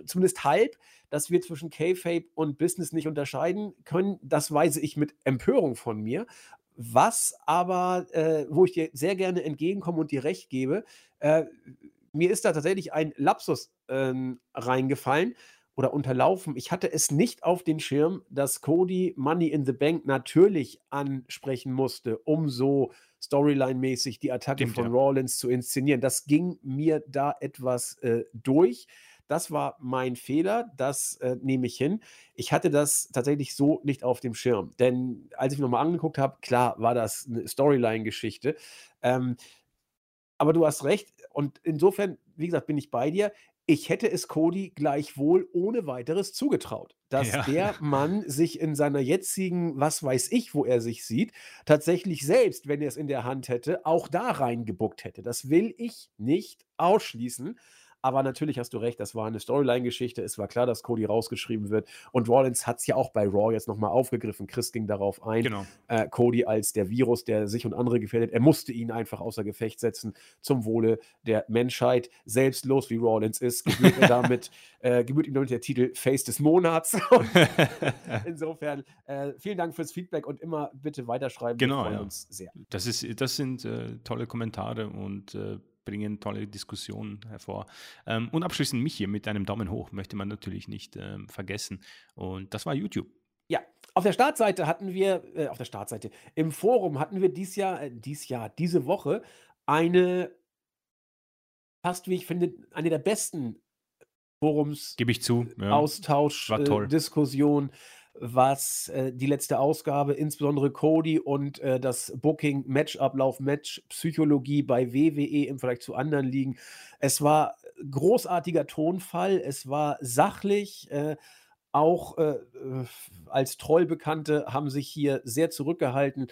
Speaker 1: zumindest halb, dass wir zwischen K-Fape und Business nicht unterscheiden können, das weise ich mit Empörung von mir. Was aber, äh, wo ich dir sehr gerne entgegenkomme und dir recht gebe, äh, mir ist da tatsächlich ein Lapsus ähm, reingefallen oder unterlaufen. Ich hatte es nicht auf den Schirm, dass Cody Money in the Bank natürlich ansprechen musste, um so Storyline-mäßig die Attacke
Speaker 2: Stimmt,
Speaker 1: von
Speaker 2: ja.
Speaker 1: Rollins zu inszenieren. Das ging mir da etwas äh, durch. Das war mein Fehler, das äh, nehme ich hin. Ich hatte das tatsächlich so nicht auf dem Schirm. Denn als ich mir nochmal angeguckt habe, klar war das eine Storyline-Geschichte. Ähm, aber du hast recht. Und insofern, wie gesagt, bin ich bei dir. ich hätte es Cody gleichwohl ohne weiteres zugetraut, dass
Speaker 2: Ja.
Speaker 1: der Mann sich in seiner jetzigen, was weiß ich, wo er sich sieht, tatsächlich selbst, wenn er es in der Hand hätte, auch da reingebuckt hätte. Das will ich nicht ausschließen. Aber natürlich hast du recht, das war eine Storyline-Geschichte. Es war klar, dass Cody rausgeschrieben wird. Und Rollins hat es ja auch bei Raw jetzt nochmal aufgegriffen. Chris ging darauf ein.
Speaker 2: Genau.
Speaker 1: Äh, Cody als der Virus, der sich und andere gefährdet. Er musste ihn einfach außer Gefecht setzen zum Wohle der Menschheit. Selbstlos wie Rollins ist, gebührt, er damit, [LAUGHS] äh, gebührt ihm damit der Titel Face des Monats. [LAUGHS] [LAUGHS] Insofern äh, vielen Dank fürs Feedback und immer bitte weiterschreiben.
Speaker 2: Genau,
Speaker 1: Wir freuen
Speaker 2: ja.
Speaker 1: uns sehr.
Speaker 2: Das, ist, das sind äh, tolle Kommentare und äh, bringen tolle Diskussionen hervor. Ähm, und abschließend mich hier mit einem Daumen hoch möchte man natürlich nicht ähm, vergessen. Und das war YouTube.
Speaker 1: Ja, auf der Startseite hatten wir, äh, auf der Startseite, im Forum hatten wir dies Jahr, äh, dies Jahr, diese Woche eine, fast wie ich finde, eine der besten Forums
Speaker 2: Gebe ich zu. Ja.
Speaker 1: Austausch,
Speaker 2: war
Speaker 1: äh,
Speaker 2: toll.
Speaker 1: Diskussion, was äh, die letzte Ausgabe, insbesondere Cody und äh, das Booking, Matchablauf, Matchpsychologie bei WWE im Vergleich zu anderen Ligen. Es war großartiger Tonfall, es war sachlich. Äh, auch äh, äh, als Trollbekannte haben sich hier sehr zurückgehalten.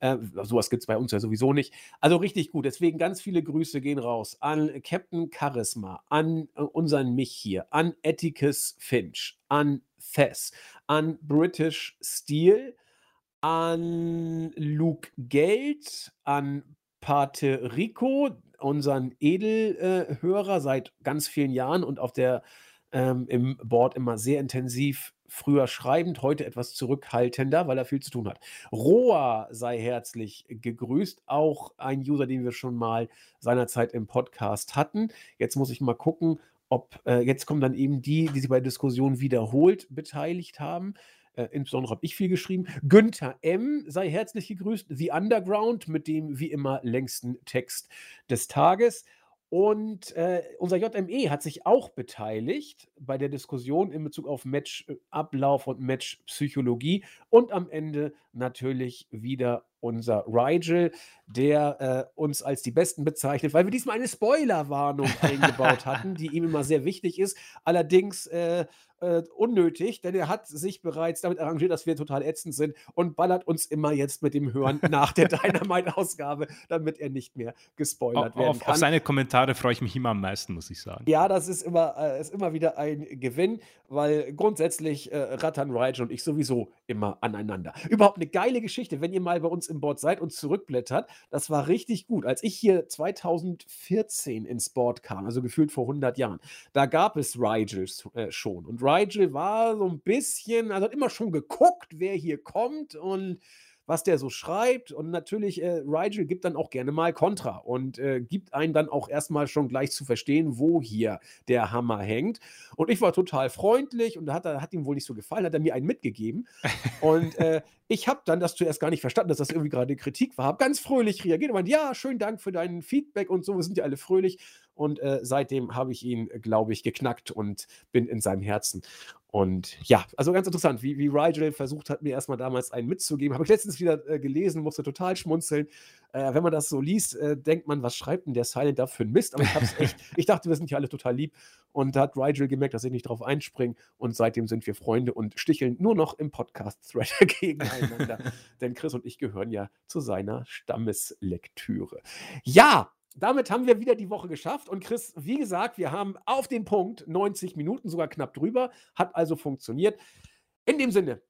Speaker 1: Äh, sowas gibt es bei uns ja sowieso nicht. Also richtig gut. Deswegen ganz viele Grüße gehen raus an Captain Charisma, an äh, unseren Mich hier, an Atticus Finch, an Thess, an British Steel, an Luke Geld, an Pate Rico, unseren Edelhörer seit ganz vielen Jahren und auf der ähm, im Board immer sehr intensiv, früher schreibend, heute etwas zurückhaltender, weil er viel zu tun hat. Roa sei herzlich gegrüßt, auch ein User, den wir schon mal seinerzeit im Podcast hatten. Jetzt muss ich mal gucken, ob äh, jetzt kommen dann eben die, die sich bei der Diskussion wiederholt beteiligt haben. Äh, insbesondere habe ich viel geschrieben. Günther M. sei herzlich gegrüßt. The Underground mit dem wie immer längsten Text des Tages. Und äh, unser JME hat sich auch beteiligt bei der Diskussion in Bezug auf Matchablauf und Matchpsychologie. Und am Ende natürlich wieder unser Rigel, der äh, uns als die Besten bezeichnet, weil wir diesmal eine Spoilerwarnung [LAUGHS] eingebaut hatten, die ihm immer sehr wichtig ist. Allerdings äh, äh, unnötig, denn er hat sich bereits damit arrangiert, dass wir total ätzend sind und ballert uns immer jetzt mit dem Hören [LAUGHS] nach der Dynamite-Ausgabe, damit er nicht mehr gespoilert
Speaker 2: Auf,
Speaker 1: werden
Speaker 2: auf,
Speaker 1: kann.
Speaker 2: auf seine Kommentare freue ich mich immer am meisten, muss ich sagen.
Speaker 1: Ja, das ist immer, äh, ist immer wieder ein Gewinn, weil grundsätzlich äh, rattern Rigel und ich sowieso immer aneinander. Überhaupt eine geile Geschichte, wenn ihr mal bei uns im Board seid und zurückblättert. Das war richtig gut. Als ich hier 2014 ins Board kam, also gefühlt vor 100 Jahren, da gab es Rigel äh, schon. Und Rigel war so ein bisschen, also hat immer schon geguckt, wer hier kommt und was der so schreibt. Und natürlich, äh, Rigel gibt dann auch gerne mal Kontra und äh, gibt einen dann auch erstmal schon gleich zu verstehen, wo hier der Hammer hängt. Und ich war total freundlich und da hat, hat ihm wohl nicht so gefallen, hat er mir einen mitgegeben. [LAUGHS] Und äh, ich habe dann das zuerst gar nicht verstanden, dass das irgendwie gerade Kritik war. Habe ganz fröhlich reagiert und meinte, ja, schönen Dank für dein Feedback und so, wir sind ja alle fröhlich. Und äh, seitdem habe ich ihn, glaube ich, geknackt und bin in seinem Herzen. Und ja, also ganz interessant, wie, wie Rigel versucht hat, mir erstmal damals einen mitzugeben. Habe ich letztens wieder äh, gelesen, musste total schmunzeln. Äh, wenn man das so liest, äh, denkt man, was schreibt denn der Silent da für ein Mist? Aber ich hab's echt, [LAUGHS] ich dachte, wir sind hier alle total lieb. Und da hat Rigel gemerkt, dass ich nicht drauf einspringe. Und seitdem sind wir Freunde und sticheln nur noch im Podcast-Thread [LAUGHS] gegeneinander. [LAUGHS] Denn Chris und ich gehören ja zu seiner Stammeslektüre. Ja, damit haben wir wieder die Woche geschafft. Und Chris, wie gesagt, wir haben auf den Punkt 90 Minuten, sogar knapp drüber. Hat also funktioniert. In dem Sinne,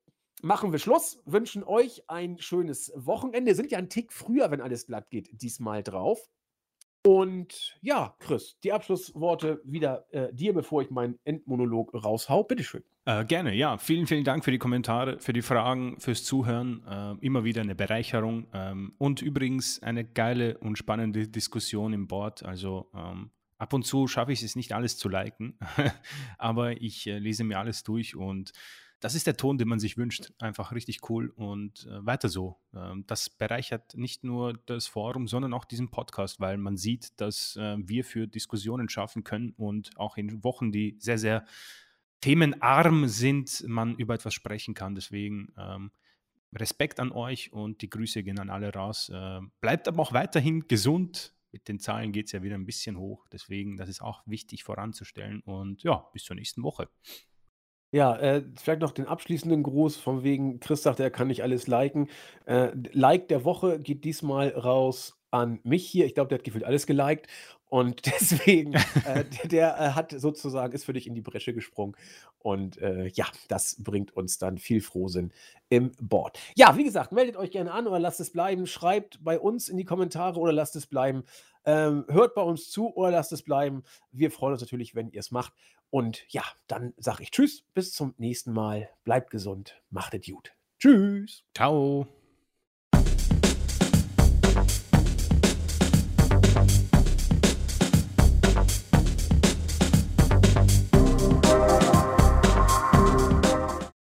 Speaker 1: machen wir Schluss, wünschen euch ein schönes Wochenende. Sind ja ein Tick früher, wenn alles glatt geht, diesmal drauf. Und ja, Chris, die Abschlussworte wieder äh, dir, bevor ich meinen Endmonolog raushau. Bitteschön.
Speaker 2: Äh, gerne, ja. Vielen, vielen Dank für die Kommentare, für die Fragen, fürs Zuhören. Äh, immer wieder eine Bereicherung. Ähm, und übrigens eine geile und spannende Diskussion im Board. Also ähm, ab und zu schaffe ich es nicht alles zu liken, [LAUGHS] aber ich äh, lese mir alles durch und das ist der Ton, den man sich wünscht. Einfach richtig cool und äh, weiter so. Ähm, das bereichert nicht nur das Forum, sondern auch diesen Podcast, weil man sieht, dass äh, wir für Diskussionen schaffen können und auch in Wochen, die sehr, sehr themenarm sind, man über etwas sprechen kann. Deswegen ähm, Respekt an euch und die Grüße gehen an alle raus. Äh, bleibt aber auch weiterhin gesund, mit den Zahlen geht es ja wieder ein bisschen hoch. Deswegen, das ist auch wichtig voranzustellen. Und ja, bis zur nächsten Woche.
Speaker 1: Ja, äh, vielleicht noch den abschließenden Gruß von wegen, Chris sagt, er kann nicht alles liken. Äh, Like der Woche geht diesmal raus an mich hier. Ich glaube, der hat gefühlt alles geliked. Und [LAUGHS] deswegen, äh, [LAUGHS] der, äh, hat sozusagen, ist für dich in die Bresche gesprungen. Und äh, ja, das bringt uns dann viel Frohsinn im Board. Ja, wie gesagt, meldet euch gerne an oder lasst es bleiben. Schreibt bei uns in die Kommentare oder lasst es bleiben. Ähm, hört bei uns zu oder lasst es bleiben. Wir freuen uns natürlich, wenn ihr es macht. Und ja, dann sage ich Tschüss, bis zum nächsten Mal. Bleibt gesund, macht es gut. Tschüss.
Speaker 2: Ciao.